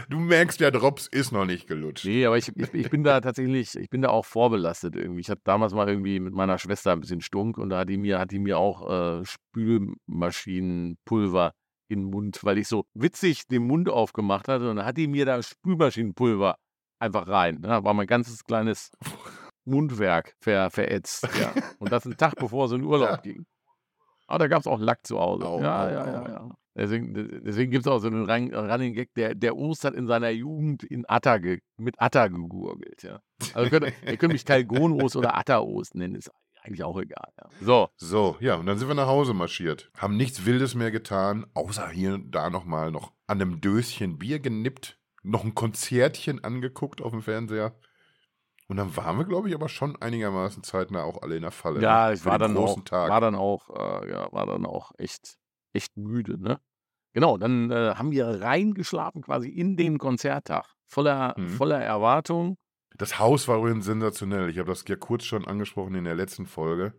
du merkst, der Drops ist noch nicht gelutscht. Nee, aber ich, ich, ich bin da tatsächlich, ich bin da auch vorbelastet irgendwie. Ich hatte damals mal irgendwie mit meiner Schwester ein bisschen Stunk und da hat die mir, hat die mir auch äh, Spülmaschinenpulver in den Mund, weil ich so witzig den Mund aufgemacht hatte und dann hat die mir da Spülmaschinenpulver einfach rein. Ne? Da war mein ganzes kleines Mundwerk ver, verätzt. Ja. Und das ein Tag bevor es in Urlaub ging. Aber da gab es auch Lack zu Hause. Au, ja, au, ja, ja, ja. Deswegen, deswegen gibt es auch so einen Run- Running Gag, der, der Ost hat in seiner Jugend in Atta ge, mit Atta gegurgelt. Ja. Also könnt, ihr könnt mich Kalgon-Ost oder Atta-Ost nennen, ist eigentlich auch egal. Ja. So, So, ja, und dann sind wir nach Hause marschiert. Haben nichts Wildes mehr getan, außer hier und da nochmal noch an einem Döschen Bier genippt, noch ein Konzertchen angeguckt auf dem Fernseher. Und dann waren wir, glaube ich, aber schon einigermaßen zeitnah auch alle in der Falle. ja, ne? ich war dann, auch, Tag. war dann auch, äh, ja, war dann auch echt, echt müde, ne? Genau, dann äh, haben wir reingeschlafen quasi in den Konzerttag. Voller, Mhm. voller Erwartung. Das Haus war übrigens sensationell. Ich habe das ja kurz schon angesprochen in der letzten Folge.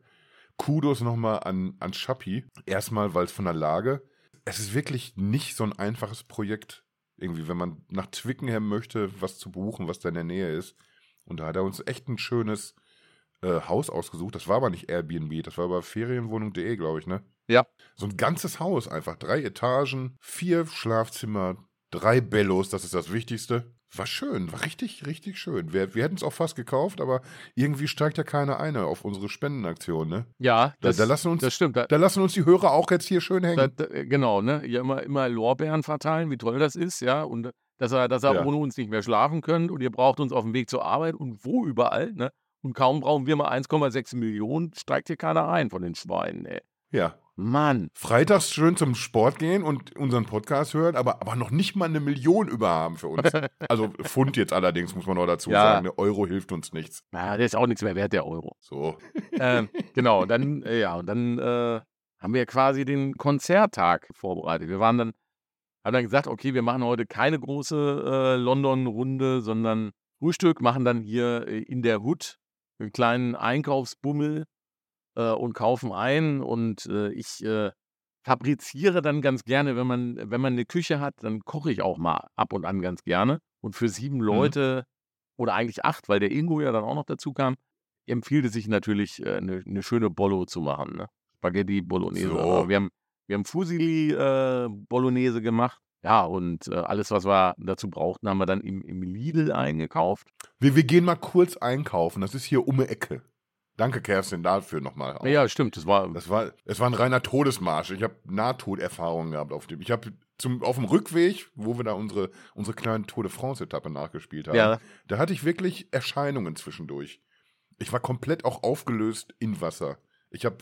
Kudos nochmal an, an Schappi. Erstmal, weil es von der Lage. Es ist wirklich nicht so ein einfaches Projekt. Irgendwie, wenn man nach Twickenham möchte, was zu buchen, was da in der Nähe ist. Und da hat er uns echt ein schönes äh, Haus ausgesucht. Das war aber nicht Airbnb, das war aber ferienwohnung.de, glaube ich, ne? Ja. So ein ganzes Haus einfach. Drei Etagen, vier Schlafzimmer, drei Bellos, das ist das Wichtigste. War schön, war richtig, richtig schön. Wir, wir hätten es auch fast gekauft, aber irgendwie steigt ja keiner ein auf unsere Spendenaktion, ne? Ja, Da, das, da, lassen uns, das stimmt. Da, da lassen uns die Hörer auch jetzt hier schön hängen. da, genau, ne? Ja, immer, immer Lorbeeren verteilen, wie toll das ist, ja. Und dass er, dass er Ja. ohne uns nicht mehr schlafen könnt und ihr braucht uns auf dem Weg zur Arbeit und wo überall, ne? Und kaum brauchen wir mal 1,6 Millionen, steigt hier keiner ein von den Schweinen, ey. Ja. Mann. Freitags schön zum Sport gehen und unseren Podcast hören, aber, aber noch nicht mal eine Million überhaben für uns. Also Pfund jetzt allerdings, muss man noch dazu Ja. sagen. Der Euro hilft uns nichts. Na, der ist auch nichts mehr wert, der Euro. So. ähm, genau, dann, äh, ja, und dann äh, haben wir quasi den Konzerttag vorbereitet. Wir waren dann, haben dann gesagt, okay, wir machen heute keine große äh, London-Runde, sondern Frühstück, machen dann hier äh, in der Hood einen kleinen Einkaufsbummel äh, und kaufen ein. Und äh, ich äh, fabriziere dann ganz gerne, wenn man, wenn man eine Küche hat, dann koche ich auch mal ab und an ganz gerne. Und für sieben Leute oder eigentlich acht, weil der Ingo ja dann auch noch dazu kam, empfiehlt es sich natürlich, äh, eine, eine schöne Bollo zu machen. Ne? Spaghetti Bolognese. So. Aber wir haben, wir haben Fusilli äh, Bolognese gemacht. Ja, und äh, alles, was wir dazu brauchten, haben wir dann im, im Lidl eingekauft. Wir, wir gehen mal kurz einkaufen. Das ist hier um die Ecke. Danke, Kerstin, dafür nochmal. auch. Ja, stimmt. Das war. Das war, es war ein reiner Todesmarsch. Ich habe Nahtoderfahrungen gehabt auf dem. Ich habe zum auf dem Rückweg, wo wir da unsere unsere kleine Tour de France Etappe nachgespielt haben, Ja, da hatte ich wirklich Erscheinungen zwischendurch. Ich war komplett auch aufgelöst in Wasser. Ich habe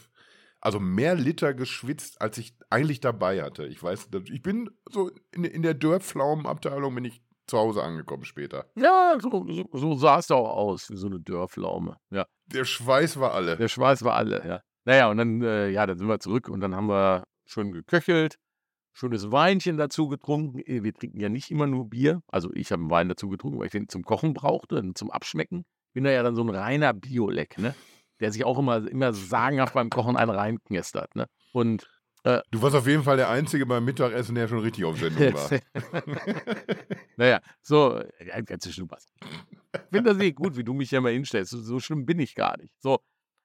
also mehr Liter geschwitzt, als ich eigentlich dabei hatte. Ich weiß, ich bin so in, in der Dörrpflaumenabteilung bin ich zu Hause angekommen später. ja so, so, so sah es auch aus, wie so eine Dörrpflaume. Ja. Der Schweiß war alle. Der Schweiß war alle, ja. Naja, und dann, äh, ja, dann sind wir zurück und dann haben wir schön geköchelt, schönes Weinchen dazu getrunken. Äh, Wir trinken ja nicht immer nur Bier. Also ich habe einen Wein dazu getrunken, weil ich den zum Kochen brauchte und zum Abschmecken. Bin da ja dann so ein reiner Bioleck, ne? Der sich auch immer, immer sagenhaft beim Kochen einen reinknistert, ne? Und Du warst auf jeden Fall der Einzige beim Mittagessen, der schon richtig auf Sendung war. naja, so, ja, ganz schön was. Ich finde das eh gut, wie du mich hier mal hinstellst. So, so schlimm bin ich gar nicht. So,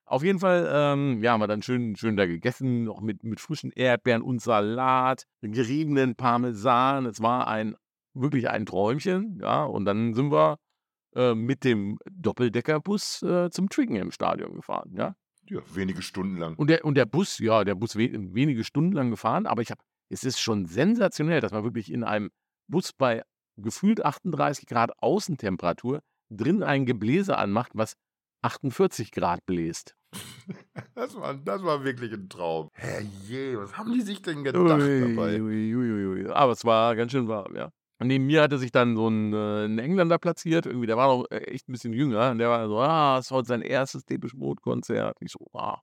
auf jeden Fall, ähm, ja, haben wir dann schön, schön da gegessen, noch mit, mit frischen Erdbeeren und Salat, geriebenen Parmesan. Es war ein, wirklich ein Träumchen, ja. Und dann sind wir äh, mit dem Doppeldeckerbus äh, zum Twickenham-Stadion gefahren, ja. Ja, wenige Stunden lang. Und der, und der Bus, ja, der Bus we wenige Stunden lang gefahren, aber ich habe, es ist schon sensationell, dass man wirklich in einem Bus bei gefühlt 38 Grad Außentemperatur drin ein Gebläse anmacht, was 48 Grad bläst. Das war, das war wirklich ein Traum. Herrje, was haben die sich denn gedacht dabei? Ui, ui, ui, ui. Aber es war ganz schön warm, ja. Und neben mir hatte sich dann so ein, äh, ein Engländer platziert, irgendwie, der war noch äh, echt ein bisschen jünger. Und der war so, ah, es ist heute sein erstes Depeche Mode Konzert. Ich so, ah,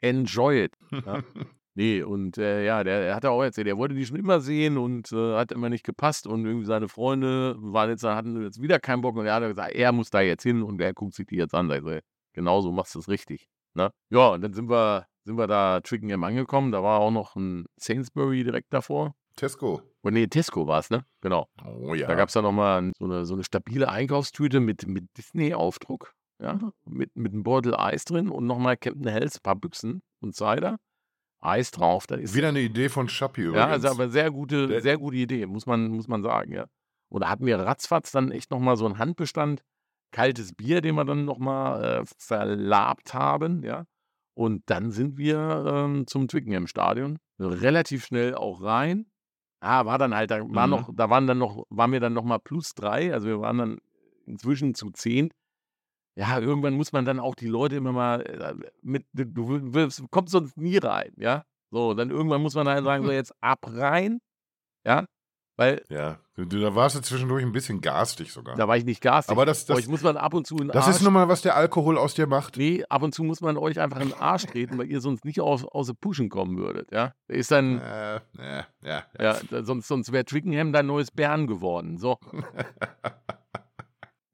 enjoy it. Ja. Nee, und äh, ja, der, der hat auch erzählt, er wollte die schon immer sehen und äh, hat immer nicht gepasst und irgendwie seine Freunde waren jetzt, hatten jetzt wieder keinen Bock und er hat gesagt, er muss da jetzt hin und er guckt sich die jetzt an. Da ich so, genau so machst du es richtig. Ne? Ja, und dann sind wir, sind wir da Twickenham angekommen, da war auch noch ein Sainsbury direkt davor. Tesco. Oh, nee, Tesco war es, ne? Genau. Oh ja. Da gab es dann nochmal so eine, so eine stabile Einkaufstüte mit, mit Disney-Aufdruck. Ja, mit, mit einem Beutel Eis drin und nochmal Captain Hells, ein paar Büchsen und Cider. Eis drauf. Da ist Wieder eine Idee von Schappi übrigens. Ja, also aber sehr gute, Der- sehr gute Idee, muss man, muss man sagen, ja. Und da hatten wir ratzfatz dann echt nochmal so einen Handbestand, kaltes Bier, den wir dann nochmal äh, verlabt haben, ja. Und dann sind wir ähm, zum Twickenham-Stadion. Relativ schnell auch rein. Ah, war dann halt, da war Mhm. noch, da waren dann noch, waren wir dann nochmal plus drei, also wir waren dann inzwischen zu zehn. Ja, irgendwann muss man dann auch die Leute immer mal äh, mit, du wirst, kommst sonst nie rein, ja. So, dann irgendwann muss man halt sagen, so jetzt ab rein, ja, weil ja, da warst du zwischendurch ein bisschen garstig sogar. da war ich nicht garstig. Aber das, das, euch muss man ab und zu in das Arsch, ist nun mal, was der Alkohol aus dir macht. nee, ab und zu muss man euch einfach in den Arsch treten, weil ihr sonst nicht aus, aus der Pushen kommen würdet, ja. Ist dann, Äh, ja, ja. ja, da- sonst, sonst wäre Twickenham dein neues Bern geworden, so.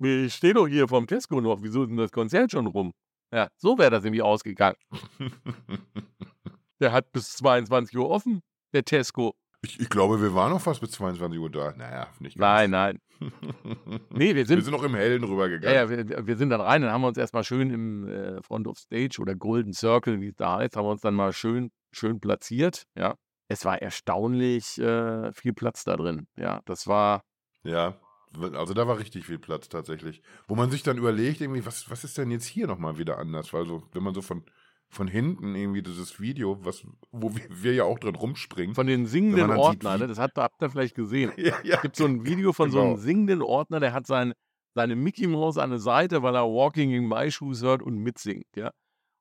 Ich stehe doch hier vom Tesco noch, wieso ist denn das Konzert schon rum? Ja, so wäre das nämlich ausgegangen. Der hat bis 22 Uhr offen, der Tesco. Ich, ich glaube, wir waren noch fast bis 22 Uhr da. Naja, nicht Nein, ganz. nein. Nee, wir wir sind, sind noch im Hellen ja, rübergegangen. ja, wir, wir sind dann rein, dann haben wir uns erstmal schön im äh, Front of Stage oder Golden Circle, wie es da heißt, haben wir uns dann mal schön, schön platziert, ja. Es war erstaunlich äh, viel Platz da drin, ja. Das war, Ja, also da war richtig viel Platz tatsächlich. Wo man sich dann überlegt, irgendwie, was, was ist denn jetzt hier nochmal wieder anders? Weil so, wenn man so von, von hinten irgendwie dieses Video, was, wo wir, wir ja auch drin rumspringen. von den singenden man dann sieht, Ordner, wie- ne, das habt, ihr- habt ihr vielleicht gesehen. ja, ja, Es gibt so ein Video von so einem Genau. singenden Ordner, der hat sein, seine Mickey Mouse an der Seite, weil er Walking in My Shoes hört und mitsingt, ja.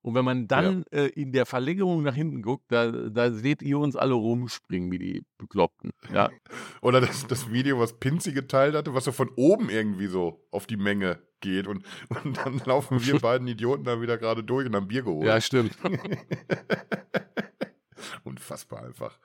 Und wenn man dann äh, in der Verlängerung nach hinten guckt, da, da seht ihr uns alle rumspringen wie die Bekloppten. Ja, Oder das, das Video, was Pinzi geteilt hatte, was so von oben irgendwie so auf die Menge geht. Und, und dann laufen wir beiden Idioten da wieder gerade durch und haben Bier geholt. ja stimmt. Unfassbar einfach.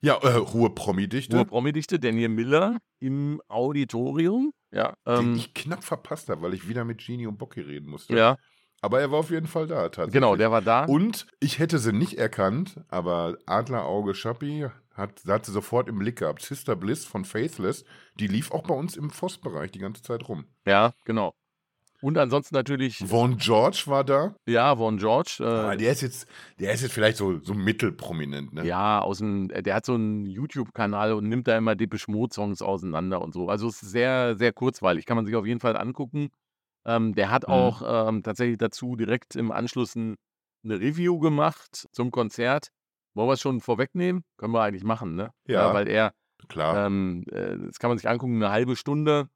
Ja, äh, hohe Promi-Dichte, Hohe Promi-Dichte, Daniel Miller im Auditorium. Ja, den ähm, ich knapp verpasst habe, weil ich wieder mit Genie und Bocki reden musste. ja Aber er war auf jeden Fall da, tatsächlich. genau, der war da. Und ich hätte sie nicht erkannt, aber Adlerauge Schappi hat, hat sie sofort im Blick gehabt. Sister Bliss von Faithless, die lief auch bei uns im Voss-Bereich die ganze Zeit rum. Ja, genau. Und ansonsten natürlich, Von George war da. ja, Von George. Äh, Aber der ist jetzt, der ist jetzt vielleicht so, so mittelprominent, ne? Ja, aus dem, der hat so einen YouTube-Kanal und nimmt da immer Depeche Mode-Songs auseinander und so. Also es ist sehr, sehr kurzweilig. Kann man sich auf jeden Fall angucken. Ähm, der hat Mhm. auch ähm, tatsächlich dazu direkt im Anschluss ein, eine Review gemacht zum Konzert. Wollen wir es schon vorwegnehmen? Können wir eigentlich machen, ne? Ja. weil er, Klar. ähm, äh, das kann man sich angucken, eine halbe Stunde.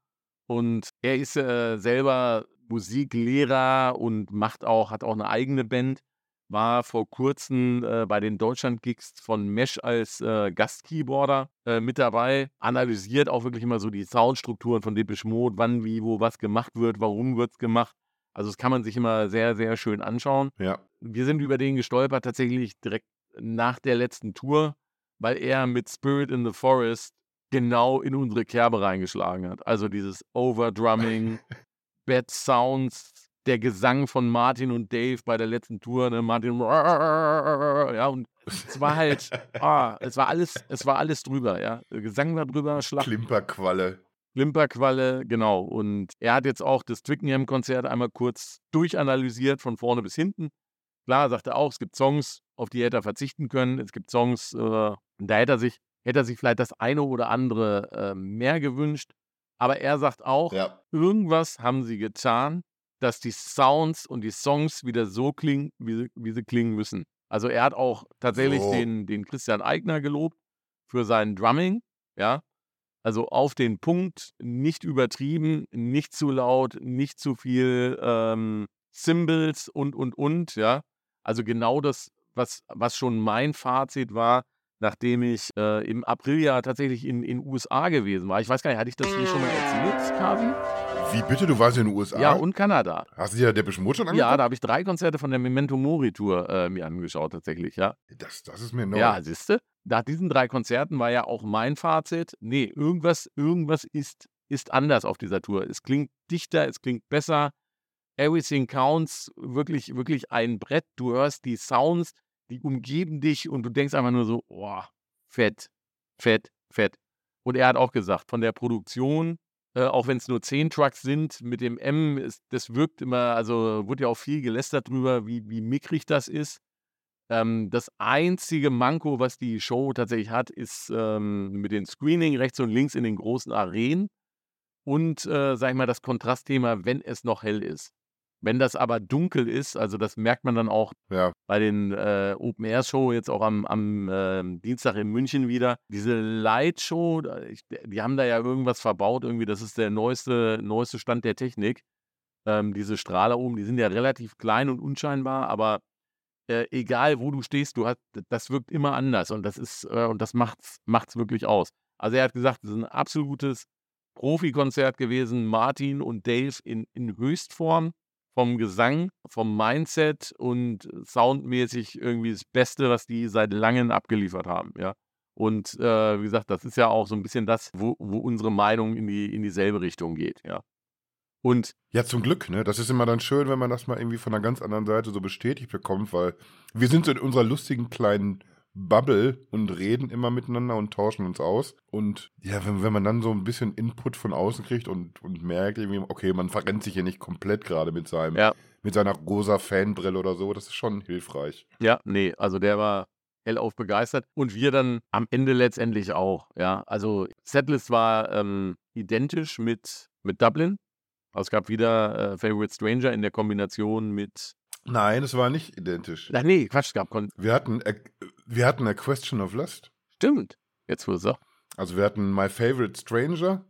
Und er ist äh, selber Musiklehrer und macht auch, hat auch eine eigene Band. War vor kurzem äh, bei den Deutschland-Gigs von Mesh als äh, Gastkeyboarder äh, mit dabei. Analysiert auch wirklich immer so die Soundstrukturen von Depeche Mode, wann, wie, wo was gemacht wird, warum wird es gemacht. Also das kann man sich immer sehr, sehr schön anschauen ja. wir sind über den gestolpert tatsächlich direkt nach der letzten Tour, weil er mit Spirit in the Forest genau in unsere Kerbe reingeschlagen hat. Also dieses Overdrumming, Bad Sounds, der Gesang von Martin und Dave bei der letzten Tour, ne? Martin, ja, und es war halt, ah, es war alles, es war alles drüber, ja. Der Gesang war drüber, Schlag, Klimperqualle. Klimperqualle, genau. Und er hat jetzt auch das Twickenham-Konzert einmal kurz durchanalysiert, von vorne bis hinten. Klar, sagt er auch, es gibt Songs, auf die hätte er verzichten können. Es gibt Songs, äh, da hätte er sich, hätte er sich vielleicht das eine oder andere äh, mehr gewünscht. Aber er sagt auch, Ja. irgendwas haben sie getan, dass die Sounds und die Songs wieder so klingen, wie sie, wie sie klingen müssen. Also er hat auch tatsächlich So. den, den Christian Eigner gelobt für sein Drumming, ja. Also auf den Punkt, nicht übertrieben, nicht zu laut, nicht zu viel ähm, Cymbals und, und, und, ja. Also genau das, was, was schon mein Fazit war, nachdem ich äh, im April ja tatsächlich in den USA gewesen war. Ich weiß gar nicht, hatte ich das hier schon mal erzählt, Kavi? Wie bitte? Du warst in den USA? Ja, und Kanada. Hast du dir Depeche Mode schon angeguckt? Ja, da habe ich drei Konzerte von der Memento Mori Tour äh, mir angeschaut, tatsächlich, ja. das, das ist mir neu. Ja, siehste, nach diesen drei Konzerten war ja auch mein Fazit, nee, irgendwas, irgendwas ist, ist anders auf dieser Tour. Es klingt dichter, es klingt besser. Everything counts, wirklich, wirklich ein Brett. Du hörst die Sounds, die umgeben dich und du denkst einfach nur so, oh, fett, fett, fett. Und er hat auch gesagt, von der Produktion, äh, auch wenn es nur zehn Trucks sind, mit dem M, ist, das wirkt immer, also wurde ja auch viel gelästert drüber, wie, wie mickrig das ist. Ähm, das einzige Manko, was die Show tatsächlich hat, ist ähm, mit dem Screening rechts und links in den großen Arenen und, äh, sag ich mal, das Kontrastthema, wenn es noch hell ist. Wenn das aber dunkel ist, also das merkt man dann auch Ja. bei den äh, Open Air Show jetzt auch am, am ähm, Dienstag in München wieder. Diese Light Show, ich, die haben da ja irgendwas verbaut, irgendwie, das ist der neueste, neueste Stand der Technik. Ähm, diese Strahler oben, die sind ja relativ klein und unscheinbar, aber äh, egal wo du stehst, du hast, das wirkt immer anders und das ist, äh, und das macht's, macht's wirklich aus. Also er hat gesagt, es ist ein absolutes Profikonzert gewesen, Martin und Dave in, in Höchstform vom Gesang, vom Mindset und soundmäßig irgendwie das Beste, was die seit langem abgeliefert haben, ja. Und äh, wie gesagt, das ist ja auch so ein bisschen das, wo, wo unsere Meinung in, die, in dieselbe Richtung geht, ja. Und Ja, zum Glück, ne? Das ist immer dann schön, wenn man das mal irgendwie von einer ganz anderen Seite so bestätigt bekommt, weil wir sind so in unserer lustigen kleinen Bubble und reden immer miteinander und tauschen uns aus. Und ja, wenn, wenn man dann so ein bisschen Input von außen kriegt und, und merkt irgendwie, okay, man verrennt sich hier nicht komplett gerade mit seinem, Ja. mit seiner rosa Fanbrille oder so, das ist schon hilfreich. Ja, nee, also der war hellauf begeistert und wir dann am Ende letztendlich auch, ja. Also Setlist war ähm, identisch mit, mit Dublin. Also es gab wieder äh, Favorite Stranger in der Kombination mit. Nein, es war nicht identisch. Ach nee, Quatsch, es gab. Kon Wir hatten, a, wir hatten A Question of Lust. Stimmt. Jetzt wo es sagt. Also wir hatten My Favorite Stranger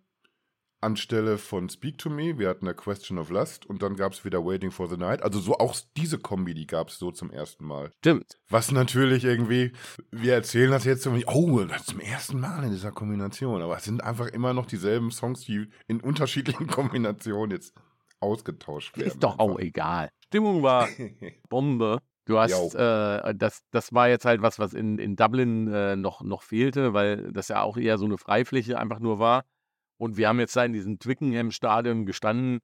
anstelle von Speak to Me. Wir hatten A Question of Lust und dann gab es wieder Waiting for the Night. Also so auch diese Kombi, die gab es so zum ersten Mal. Stimmt. Was natürlich irgendwie, wir erzählen das jetzt so, oh, das zum ersten Mal in dieser Kombination. Aber es sind einfach immer noch dieselben Songs, die in unterschiedlichen Kombinationen jetzt ausgetauscht werden. Ist doch auch egal. Stimmung war Bombe. Du hast, äh, das, das war jetzt halt was, was in, in Dublin äh, noch, noch fehlte, weil das ja auch eher so eine Freifläche einfach nur war. Und wir haben jetzt da in diesem Twickenham-Stadion gestanden.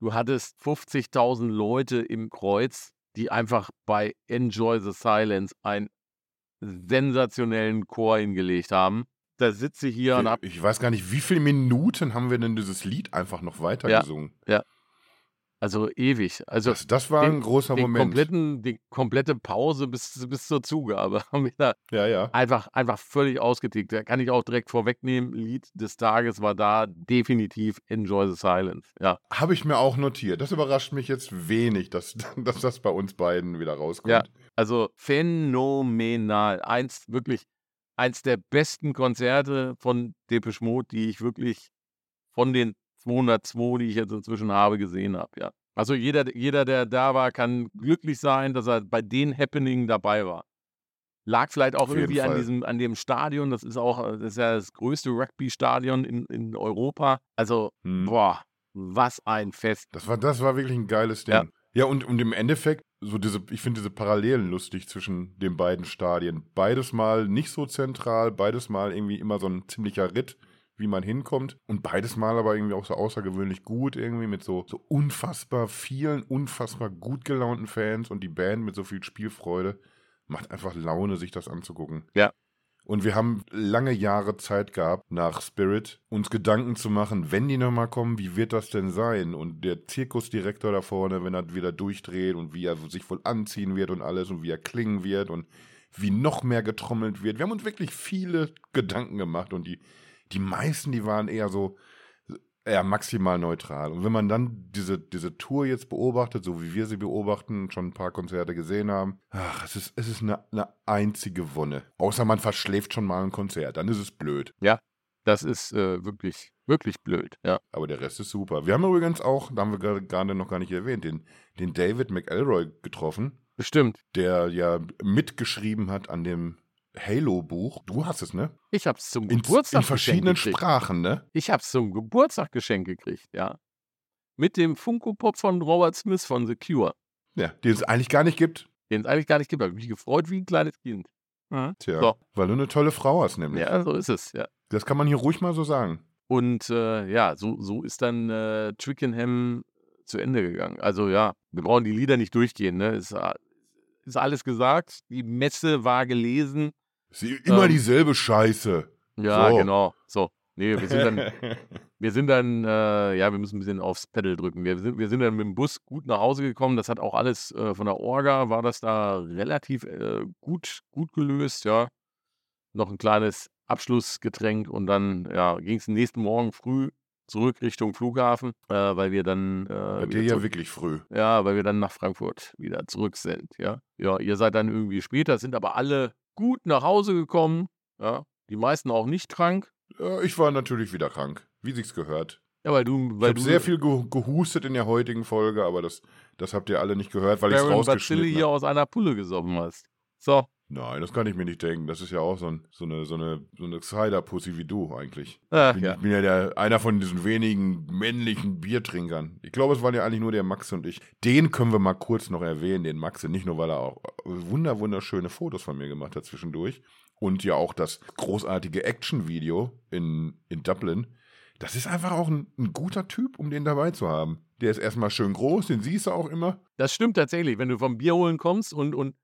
Du hattest 50.000 Leute im Kreuz, die einfach bei Enjoy the Silence einen sensationellen Chor hingelegt haben. Da sitze ich hier und hab, ich weiß gar nicht, wie viele Minuten haben wir denn dieses Lied einfach noch weiter Ja. gesungen? Also ewig. Also Das, das war den- ein großer den Moment. kompletten, die komplette Pause bis, bis zur Zugabe haben wir da Ja, ja. einfach, einfach völlig ausgetickt. Da kann ich auch direkt vorwegnehmen. Lied des Tages war da definitiv Enjoy the Silence. Ja, Habe ich mir auch notiert. Das überrascht mich jetzt wenig, dass, dass das bei uns beiden wieder rauskommt. Ja. also phänomenal. Eins, wirklich, eins der besten Konzerte von Depeche Mode, die ich wirklich von den 202, die ich jetzt inzwischen habe, gesehen habe. Ja. Also jeder, jeder, der da war, kann glücklich sein, dass er bei den Happeningen dabei war. Lag vielleicht auch Auf irgendwie an diesem, an dem Stadion. Das ist auch, das ist ja das größte Rugby-Stadion in, in Europa. Also, Hm. boah, was ein Fest. Das war, das war wirklich ein geiles Ding. Ja. Ja, und, und im Endeffekt, so diese, ich finde diese Parallelen lustig zwischen den beiden Stadien. Beides mal nicht so zentral, beides mal irgendwie immer so ein ziemlicher Ritt, wie man hinkommt. Und beides mal aber irgendwie auch so außergewöhnlich gut, irgendwie mit so, so unfassbar vielen, unfassbar gut gelaunten Fans und die Band mit so viel Spielfreude. Macht einfach Laune, sich das anzugucken. Ja. Und wir haben lange Jahre Zeit gehabt, nach Spirit uns Gedanken zu machen, wenn die nochmal kommen, wie wird das denn sein? Und der Zirkusdirektor da vorne, wenn er wieder durchdreht und wie er sich wohl anziehen wird und alles und wie er klingen wird und wie noch mehr getrommelt wird. Wir haben uns wirklich viele Gedanken gemacht und die, die meisten, die waren eher so, ja, maximal neutral. Und wenn man dann diese, diese Tour jetzt beobachtet, so wie wir sie beobachten, schon ein paar Konzerte gesehen haben, ach, es ist, es ist eine, eine einzige Wonne. Außer man verschläft schon mal ein Konzert, dann ist es blöd. Das ist äh, wirklich, wirklich blöd. Ja. Aber der Rest ist super. Wir haben übrigens auch, da haben wir gerade- gerade noch gar nicht erwähnt, den, den David McElroy getroffen, Bestimmt. der ja mitgeschrieben hat an dem Halo-Buch. Du hast es, ne? Ich hab's zum In, Geburtstag in verschiedenen geschenkt gekriegt. Sprachen, ne? Ich hab's zum Geburtstag geschenkt gekriegt, ja. Mit dem Funko-Pop von Robert Smith von The Cure, Ja, den es eigentlich gar nicht gibt. den es eigentlich gar nicht gibt. Hab mich gefreut wie ein kleines Kind. Ja, Tja, So. weil du eine tolle Frau hast, nämlich. ja so ist es, ja. Das kann man hier ruhig mal so sagen. Und äh, ja, so, so ist dann äh, Twickenham zu Ende gegangen. Also ja, wir brauchen die Lieder nicht durchgehen, ne? Ist, äh, ist alles gesagt. Die Messe war gelesen. Sie, immer Ähm. dieselbe Scheiße. Ja, So. genau. So. Nee, wir sind dann, wir sind dann, äh, ja, wir müssen ein bisschen aufs Pedal drücken. Wir sind, wir sind dann mit dem Bus gut nach Hause gekommen. Das hat auch alles äh, von der Orga, war das da relativ äh, gut, gut gelöst, ja. Noch ein kleines Abschlussgetränk und dann, ja, ging es nächsten Morgen früh zurück Richtung Flughafen, äh, weil wir dann, äh, dir ja wirklich früh. ja, weil wir dann nach Frankfurt wieder zurück sind, ja. Ja, ihr seid dann irgendwie später, sind aber alle gut nach Hause gekommen, ja. Die meisten auch nicht krank. Ja, ich war natürlich wieder krank, wie sich's gehört. Ja, weil du, Ich weil habe du sehr viel ge gehustet in der heutigen Folge, aber das, das habt ihr alle nicht gehört, weil ich es rausgeschnitten hier habe. aus einer Pulle gesoffen hast. So, Nein, das kann ich mir nicht denken. Das ist ja auch so, ein, so eine, so eine, so eine Cider-Pussy wie du eigentlich. ach bin, ja. Ich bin ja der, einer von diesen wenigen männlichen Biertrinkern. Ich glaube, es waren ja eigentlich nur der Max und ich. Den können wir mal kurz noch erwähnen, den Max. Nicht nur, weil er auch wunder, wunderschöne Fotos von mir gemacht hat zwischendurch. Und ja auch das großartige Action-Video in, in Dublin. Das ist einfach auch ein, ein guter Typ, um den dabei zu haben. Der ist erstmal schön groß, den siehst du auch immer. Das stimmt tatsächlich. Wenn du vom Bier holen kommst und, und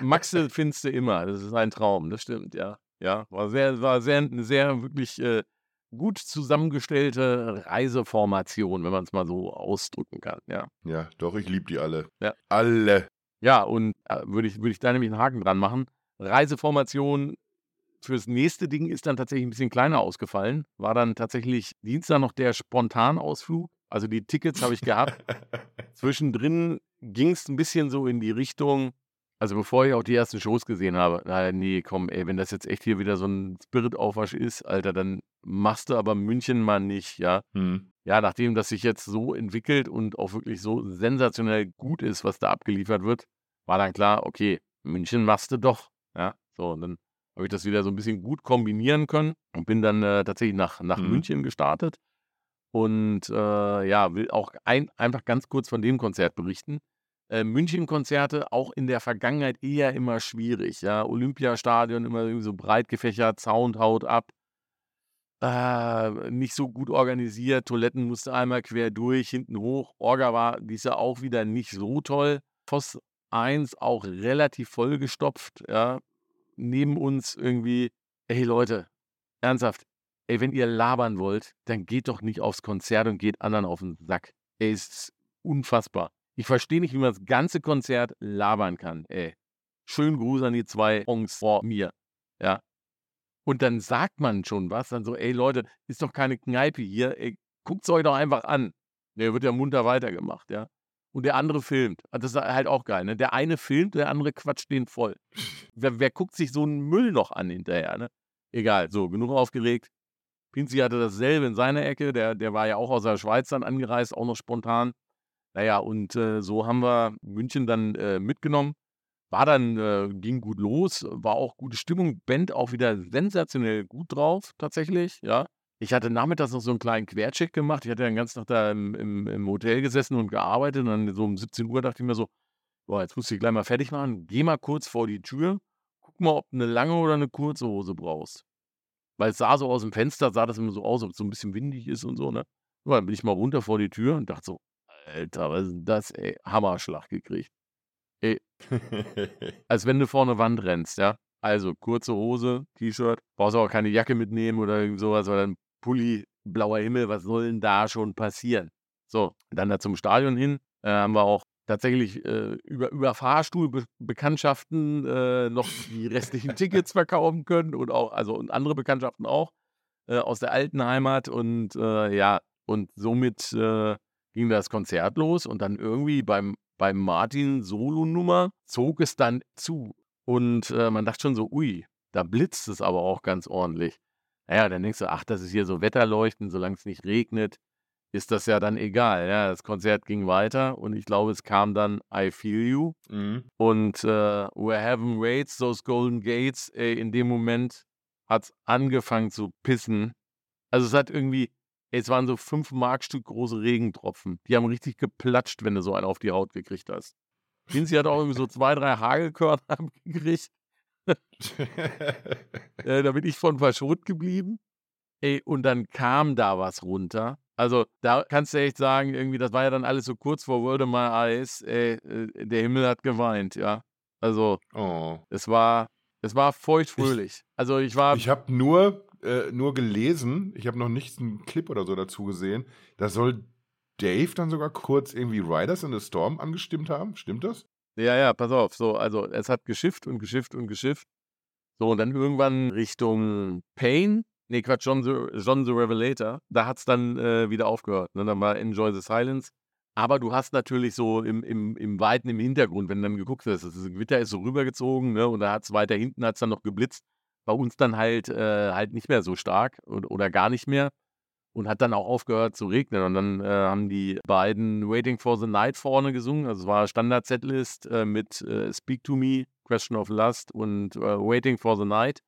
Maxe findest du immer. Das ist ein Traum, das stimmt, ja. Ja, war sehr, war sehr, eine sehr wirklich äh, gut zusammengestellte Reiseformation, wenn man es mal so ausdrücken kann, ja. Ja, doch, ich liebe die alle. Ja. Alle. Ja, und äh, würde ich, würde ich da nämlich einen Haken dran machen. Reiseformation fürs nächste Ding ist dann tatsächlich ein bisschen kleiner ausgefallen. War dann tatsächlich Dienstag noch der Spontanausflug. Also die Tickets habe ich gehabt. Zwischendrin ging es ein bisschen so in die Richtung, also bevor ich auch die ersten Shows gesehen habe, na nee, komm, ey, wenn das jetzt echt hier wieder so ein Spirit-Aufwasch ist, Alter, dann machst du aber München mal nicht, ja. Hm. Ja, nachdem das sich jetzt so entwickelt und auch wirklich so sensationell gut ist, was da abgeliefert wird, war dann klar, okay, München machst du doch. Ja, so, und dann habe ich das wieder so ein bisschen gut kombinieren können und bin dann äh, tatsächlich nach, nach Mhm. München gestartet. Und äh, ja, will auch ein, einfach ganz kurz von dem Konzert berichten. Äh, München-Konzerte auch in der Vergangenheit eher immer schwierig. Ja, Olympiastadion immer so breit gefächert, Sound haut ab. Äh, nicht so gut organisiert. Toiletten musste einmal quer durch, hinten hoch. Orga war dies Jahr auch wieder nicht so toll. Voss 1 auch relativ vollgestopft. Ja. Neben uns irgendwie, ey Leute, ernsthaft, ey, wenn ihr labern wollt, dann geht doch nicht aufs Konzert und geht anderen auf den Sack. Ey, ist unfassbar. Ich verstehe nicht, wie man das ganze Konzert labern kann, ey. Schönen Gruß an die zwei Ongs vor mir. Ja. Und dann sagt man schon was, dann so, ey Leute, ist doch keine Kneipe hier, ey, guckt's euch doch einfach an. Der wird ja munter weitergemacht, ja. Und der andere filmt. Ah, Das ist halt auch geil, ne? Der eine filmt, der andere quatscht den voll. Wer, wer guckt sich so einen Müll noch an hinterher, ne? Egal, so, genug aufgeregt. Pinzi hatte dasselbe in seiner Ecke, der, der war ja auch aus der Schweiz dann angereist, auch noch spontan. Naja, und äh, so haben wir München dann äh, mitgenommen. War dann, äh, ging gut los, war auch gute Stimmung. Band auch wieder sensationell gut drauf, tatsächlich, ja. Ich hatte nachmittags noch so einen kleinen Quercheck gemacht. Ich hatte den ganzen Tag da im, im, im Hotel gesessen und gearbeitet. Und dann so um 17 Uhr dachte ich mir so, boah, jetzt musst du dich gleich mal fertig machen. Geh mal kurz vor die Tür. Guck mal, ob du eine lange oder eine kurze Hose brauchst. Weil es sah so aus dem Fenster, sah das immer so aus, ob es so ein bisschen windig ist und so, ne? Ja, dann bin ich mal runter vor die Tür und dachte so, Alter, was ist denn das, ey? Hammerschlag gekriegt. Als wenn du vor eine Wand rennst, ja? Also, kurze Hose, T-Shirt, brauchst auch keine Jacke mitnehmen oder irgend sowas, weil dann Pulli, blauer Himmel, was soll denn da schon passieren? So, dann da zum Stadion hin, äh, haben wir auch tatsächlich äh, über, über Fahrstuhlbekanntschaften äh, noch die restlichen Tickets verkaufen können und auch, also und andere Bekanntschaften auch äh, aus der alten Heimat und äh, ja, und somit äh, ging das Konzert los und dann irgendwie beim, beim Martin Solo-Nummer zog es dann zu. Und äh, man dachte schon so, ui, da blitzt es aber auch ganz ordentlich. Naja, dann denkst du, ach, das ist hier so Wetterleuchten, solange es nicht regnet, ist das ja dann egal. Ja, das Konzert ging weiter und ich glaube, es kam dann I Feel You mhm. und äh, Where Heaven Waits, Those Golden Gates, ey, in dem Moment hat es angefangen zu pissen. Also es hat irgendwie, es waren so fünf Markstück große Regentropfen. Die haben richtig geplatscht, wenn du so einen auf die Haut gekriegt hast. Vinci hat auch irgendwie so zwei, drei Hagelkörner abgekriegt. Äh, da bin ich von verschont geblieben. Ey, und dann kam da was runter. Also, da kannst du echt sagen, irgendwie, das war ja dann alles so kurz vor World of My Eyes. Ey, äh, der Himmel hat geweint, ja. Also, oh. es war, Es war feuchtfröhlich. Also ich war. Ich habe nur, äh, nur gelesen, ich habe noch nicht einen Clip oder so dazu gesehen. Da soll Dave dann sogar kurz irgendwie Riders in the Storm angestimmt haben. Stimmt das? Ja, ja, pass auf. So, also es hat geschifft und geschifft und geschifft. So, und dann irgendwann Richtung Pain. Nee, Quatsch, John the, John the Revelator. Da hat es dann äh, wieder aufgehört. Ne? Dann war Enjoy the Silence. Aber du hast natürlich so im, im, im Weiten im Hintergrund, wenn du dann geguckt hast, das Gewitter ist so rübergezogen, ne? Und da hat es weiter hinten hat's dann noch geblitzt. Bei uns dann halt äh, halt nicht mehr so stark oder, oder gar nicht mehr und hat dann auch aufgehört zu regnen. Und dann äh, haben die beiden Waiting for the Night vorne gesungen. Also es war Standard-Setlist äh, mit äh, Speak to Me, Question of Lust und äh, Waiting for the Night.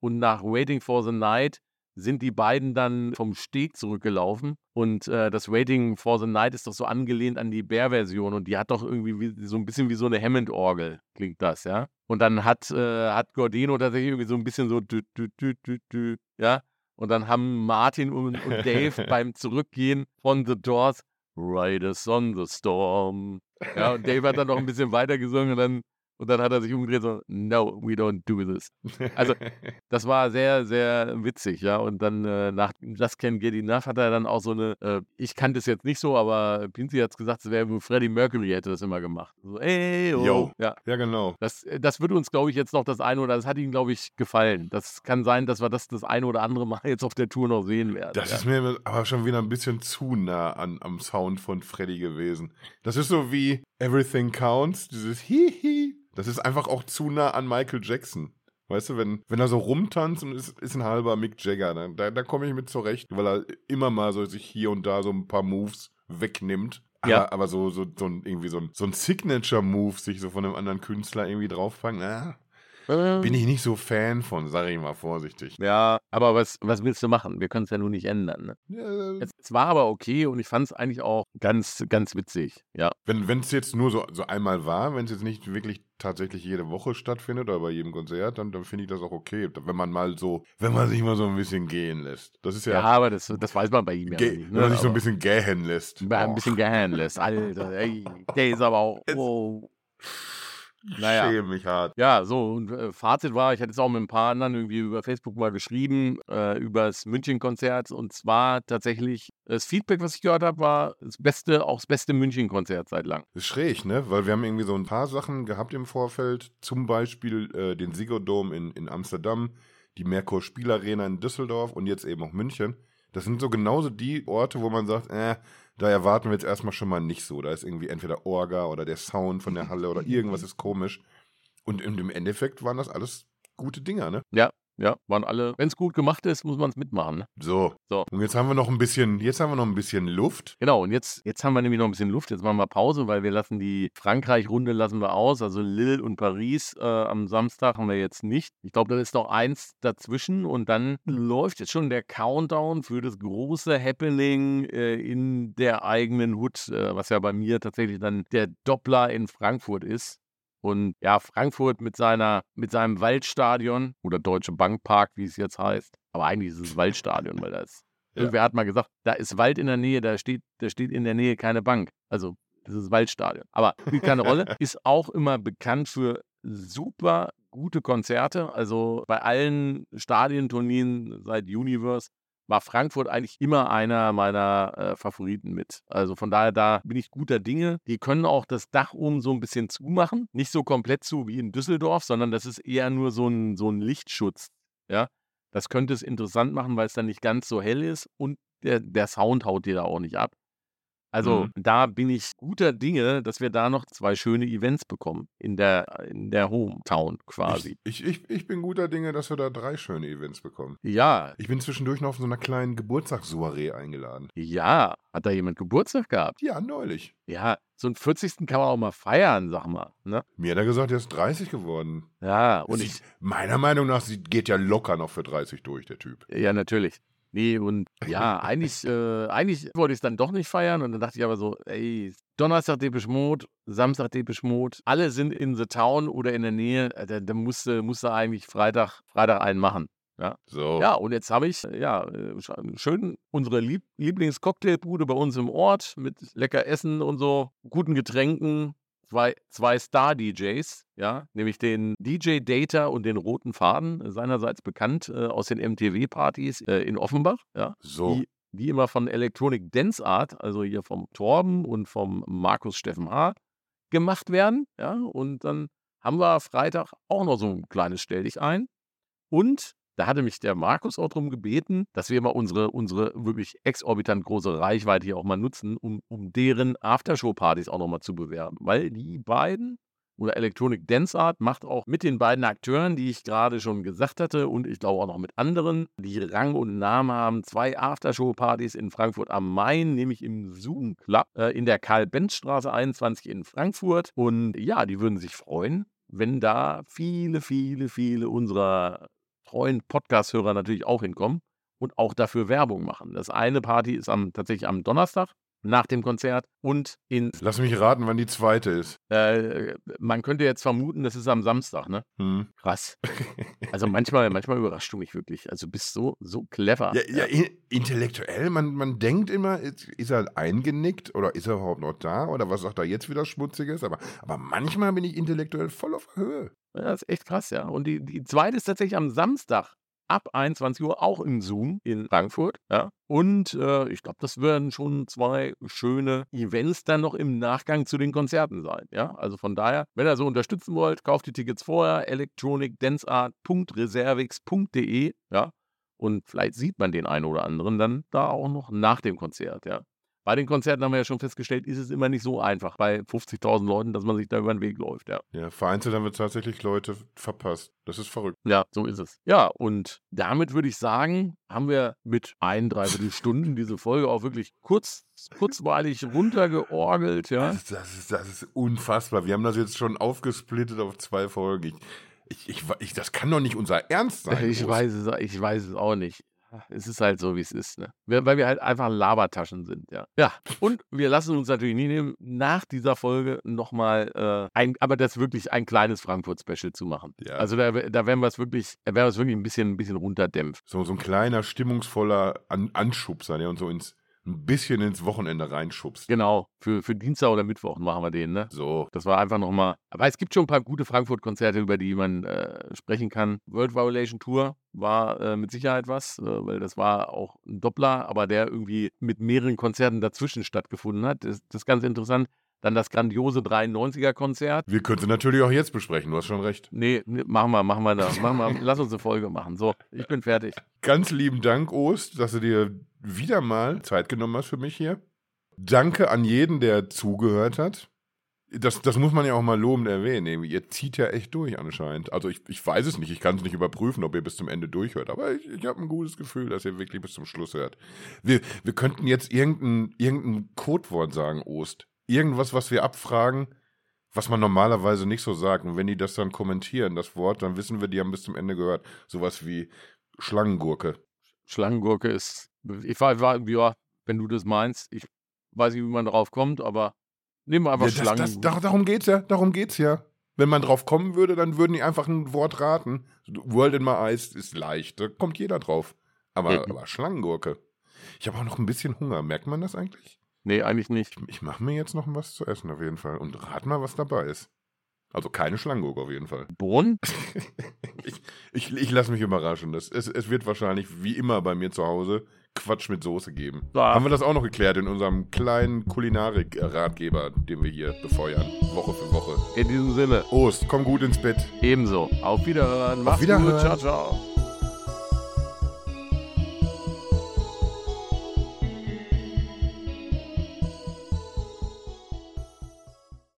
Und nach Waiting for the Night sind die beiden dann vom Steg zurückgelaufen. Und äh, das Waiting for the Night ist doch so angelehnt an die Bear-Version und die hat doch irgendwie wie, so ein bisschen wie so eine Hammond-Orgel, klingt das, ja. Und dann hat, äh, hat Gordino tatsächlich irgendwie so ein bisschen so, dü, dü, dü, dü, dü, ja. Und dann haben Martin und, und Dave beim Zurückgehen von The Doors Riders on the Storm. Ja, und Dave hat dann noch ein bisschen weiter gesungen und dann und dann hat er sich umgedreht so, no, we don't do this. Also, das war sehr, sehr witzig, ja. Und dann äh, nach Just Can't Get Enough hat er dann auch so eine, äh, ich kannte es jetzt nicht so, aber Pinzi hat es gesagt, es wäre Freddie Mercury hätte das immer gemacht. So, ey, oh. Yo. Ja. Ja, genau. Das, äh, das wird uns, glaube ich, jetzt noch das eine oder das hat ihm, glaube ich, gefallen. Das kann sein, dass wir das das eine oder andere Mal jetzt auf der Tour noch sehen werden. Das ja. ist mir aber schon wieder ein bisschen zu nah an, am Sound von Freddy gewesen. Das ist so wie Everything Counts, dieses Hihi. Das ist einfach auch zu nah an Michael Jackson. Weißt du, wenn, wenn er so rumtanzt und ist, ist ein halber Mick Jagger, dann, da, da komme ich mit zurecht, weil er immer mal so sich hier und da so ein paar Moves wegnimmt. Ja. Aber, aber so, so, so ein, irgendwie so ein, so ein Signature-Move sich so von einem anderen Künstler irgendwie drauffangen, na, bin ich nicht so Fan von, sag ich mal vorsichtig. Ja, aber was, was willst du machen? Wir können es ja nun nicht ändern. Ne? Ja, Es, es war aber okay und ich fand es eigentlich auch ganz, ganz witzig. Ja. Wenn es jetzt nur so, so einmal war, wenn es jetzt nicht wirklich tatsächlich jede Woche stattfindet oder bei jedem Konzert, dann, dann finde ich das auch okay. Wenn man mal so, wenn man sich mal so ein bisschen gehen lässt. Das ist Ja, ja, aber das, das weiß man bei ihm ja nicht. wenn man sich so ein bisschen gähen lässt. Ein bisschen gern lässt. Alter, ey, der ist aber auch. Wow. Naja. Schäme mich hart. Ja, so, und äh, Fazit war, ich hatte es auch mit ein paar anderen irgendwie über Facebook mal geschrieben, äh, über das München-Konzert. Und zwar tatsächlich, das Feedback, was ich gehört habe, war das beste, auch das beste München-Konzert seit langem. Das ist schräg, ne? Weil wir haben irgendwie so ein paar Sachen gehabt im Vorfeld. Zum Beispiel äh, den Sigodom in, in Amsterdam, die Merkur Spielarena in Düsseldorf und jetzt eben auch München. Das sind so genauso die Orte, wo man sagt, äh, da erwarten wir jetzt erstmal schon mal nicht so. Da ist irgendwie entweder Orga oder der Sound von der Halle oder irgendwas ist komisch. Und im Endeffekt waren das alles gute Dinger, ne? Ja, waren alle, wenn es gut gemacht ist, muss man es mitmachen. Ne? So. So. Und jetzt haben wir noch ein bisschen, jetzt haben wir noch ein bisschen Luft. Genau, und jetzt, jetzt haben wir nämlich noch ein bisschen Luft. Jetzt machen wir Pause, weil wir lassen die Frankreich-Runde lassen wir aus. Also Lille und Paris äh, am Samstag haben wir jetzt nicht. Ich glaube, da ist noch eins dazwischen und dann läuft jetzt schon der Countdown für das große Happening äh, in der eigenen Hut, äh, was ja bei mir tatsächlich dann der Doppler in Frankfurt ist. Und ja, Frankfurt mit seiner, mit seinem Waldstadion oder Deutsche Bankpark, wie es jetzt heißt. Aber eigentlich ist es Waldstadion, weil da ist Ja. Irgendwer hat mal gesagt, da ist Wald in der Nähe, da steht, da steht in der Nähe keine Bank. Also das ist Waldstadion. Aber spielt keine Rolle. Ist auch immer bekannt für super gute Konzerte. Also bei allen Stadienturnieren seit Universe war Frankfurt eigentlich immer einer meiner äh, Favoriten mit. Also von daher, da bin ich guter Dinge. Die können auch das Dach oben so ein bisschen zumachen. Nicht so komplett zu wie in Düsseldorf, sondern das ist eher nur so ein, so ein Lichtschutz. Ja, das könnte es interessant machen, weil es dann nicht ganz so hell ist und der, der Sound haut dir da auch nicht ab. Also Mhm. da bin ich guter Dinge, dass wir da noch zwei schöne Events bekommen in der, in der Hometown quasi. Ich, ich, ich bin guter Dinge, dass wir da drei schöne Events bekommen. Ja, Ich bin zwischendurch noch auf so einer kleinen Geburtstagssoiree eingeladen. ja. Hat da jemand Geburtstag gehabt? Ja, neulich. Ja, so einen 40. kann man auch mal feiern, sag mal. Ne? Mir hat er gesagt, er ist 30 geworden. Ja, und Sie- ich, Meiner Meinung nach sie geht ja locker noch für 30 durch, der Typ. ja, natürlich. Nee, und ja, eigentlich, äh, eigentlich wollte ich es dann doch nicht feiern und dann dachte ich aber so, ey, Donnerstag Depeche Mode, Samstag Depeche Mode, alle sind in the town oder in der Nähe, äh, da, da musste, musste eigentlich Freitag, Freitag einen machen. So. Ja, und jetzt habe ich, äh, ja, äh, sch- schön unsere Lieb Lieblingscocktailbude bei uns im Ort mit lecker Essen und so, guten Getränken, zwei, zwei Star-DJs, ja, nämlich den DJ Data und den Roten Faden, seinerseits bekannt äh, aus den MTW-Partys äh, in Offenbach, ja. So. Die, die immer von Electronic Dance Art, also hier vom Torben und vom Markus Steffen H. gemacht werden, ja. Und dann haben wir Freitag auch noch so ein kleines Stell dich ein. Und da hatte mich der Markus auch darum gebeten, dass wir mal unsere, unsere wirklich exorbitant große Reichweite hier auch mal nutzen, um, um deren Aftershow-Partys auch nochmal zu bewerben. Weil die beiden oder Electronic Dance Art macht auch mit den beiden Akteuren, die ich gerade schon gesagt hatte und ich glaube auch noch mit anderen, die Rang und Namen haben, zwei Aftershow-Partys in Frankfurt am Main, nämlich im Zoom Club äh, in der Karl-Benz-Straße 21 in Frankfurt. Und ja, die würden sich freuen, wenn da viele, viele, viele unserer treuen Podcast-Hörer natürlich auch hinkommen und auch dafür Werbung machen. Das eine Party ist am, tatsächlich am Donnerstag nach dem Konzert und in. Lass mich raten, wann die zweite ist. Äh, man könnte jetzt vermuten, das ist am Samstag, ne? Hm. Krass. Also manchmal, manchmal überraschst du mich wirklich. Also bist so, so clever. Ja, ja, in- intellektuell, man, man denkt immer, ist, ist er eingenickt oder ist er überhaupt noch da oder was sagt er jetzt wieder Schmutziges? Aber, aber manchmal bin ich intellektuell voll auf Höhe. Das ist echt krass, ja. Und die, die zweite ist tatsächlich am Samstag ab 21 Uhr auch im Zoom in Frankfurt. Ja. Und äh, ich glaube, das werden schon zwei schöne Events dann noch im Nachgang zu den Konzerten sein. Ja. Also von daher, wenn ihr so unterstützen wollt, kauft die Tickets vorher. electronicdanceart.reservix.de. Ja. Und vielleicht sieht man den einen oder anderen dann da auch noch nach dem Konzert. Ja. Bei den Konzerten haben wir ja schon festgestellt, ist es immer nicht so einfach bei 50.000 Leuten, dass man sich da über den Weg läuft. Ja. Ja, vereinzelt haben wir tatsächlich Leute verpasst. Das ist verrückt. Ja, so ist es. Ja, und damit würde ich sagen, haben wir mit ein, dreiviertel Stunden diese Folge auch wirklich kurz, kurzweilig runtergeorgelt, ja. Das, das, ist, das ist unfassbar. Wir haben das jetzt schon aufgesplittet auf zwei Folgen. Ich, ich, ich, das kann doch nicht unser Ernst sein. Ich weiß es, ich weiß es auch nicht. Es ist halt so, wie es ist, ne? Weil wir halt einfach Labertaschen sind, ja. Ja, und wir lassen uns natürlich nie nehmen, nach dieser Folge nochmal äh, ein, aber das wirklich ein kleines Frankfurt-Special zu machen. Ja. Also da, da werden wir es wirklich, da werden wir es wirklich ein bisschen, ein bisschen runterdämpft. So, so ein kleiner, stimmungsvoller An Anschubser, der uns so ins, ein bisschen ins Wochenende reinschubst. Genau, für, für Dienstag oder Mittwoch machen wir den, ne? So. Das war einfach nochmal. Aber es gibt schon ein paar gute Frankfurt-Konzerte, über die man äh, sprechen kann. World Violation Tour war äh, mit Sicherheit was, äh, weil das war auch ein Doppler, aber der irgendwie mit mehreren Konzerten dazwischen stattgefunden hat. Das, das ist ganz interessant. Dann das grandiose 93er-Konzert. Wir können sie natürlich auch jetzt besprechen, du hast schon recht. Nee, nee, machen wir, machen wir da. Machen wir, lass uns eine Folge machen. So, ich bin fertig. Ganz lieben Dank, Ost, dass du dir wieder mal Zeit genommen hast für mich hier. Danke an jeden, der zugehört hat. Das, das muss man ja auch mal lobend erwähnen. Ihr zieht ja echt durch anscheinend. Also ich, ich weiß es nicht, ich kann es nicht überprüfen, ob ihr bis zum Ende durchhört, aber ich, ich habe ein gutes Gefühl, dass ihr wirklich bis zum Schluss hört. Wir, wir könnten jetzt irgendein, irgendein Codewort sagen, Ost. Irgendwas, was wir abfragen, was man normalerweise nicht so sagt. Und wenn die das dann kommentieren, das Wort, dann wissen wir, die haben bis zum Ende gehört. Sowas wie Schlangengurke. Schlangengurke ist. Ich war, war, ja, wenn du das meinst, ich weiß nicht, wie man darauf kommt, aber nehmen wir einfach Ja, das, Schlangen. das, dar- darum geht's ja, darum geht's ja. Wenn man drauf kommen würde, dann würden die einfach ein Wort raten. World in my eyes ist leicht, da kommt jeder drauf. Aber, Ja. aber Schlangengurke. Ich habe auch noch ein bisschen Hunger. Merkt man das eigentlich? nee, eigentlich nicht. Ich, ich mache mir jetzt noch was zu essen auf jeden Fall. Und rat mal, was dabei ist. Also keine Schlangengurke auf jeden Fall. Bohnen? Ich, ich, ich lasse mich überraschen. Das, es, es wird wahrscheinlich, wie immer bei mir zu Hause, Quatsch mit Soße geben. Ja. Haben wir das auch noch geklärt in unserem kleinen Kulinarik-Ratgeber, den wir hier befeuern, Woche für Woche. In diesem Sinne, Ost, komm gut ins Bett. ebenso. Auf Wiederhören. Macht's Wiederhören. gut. Ciao, ciao.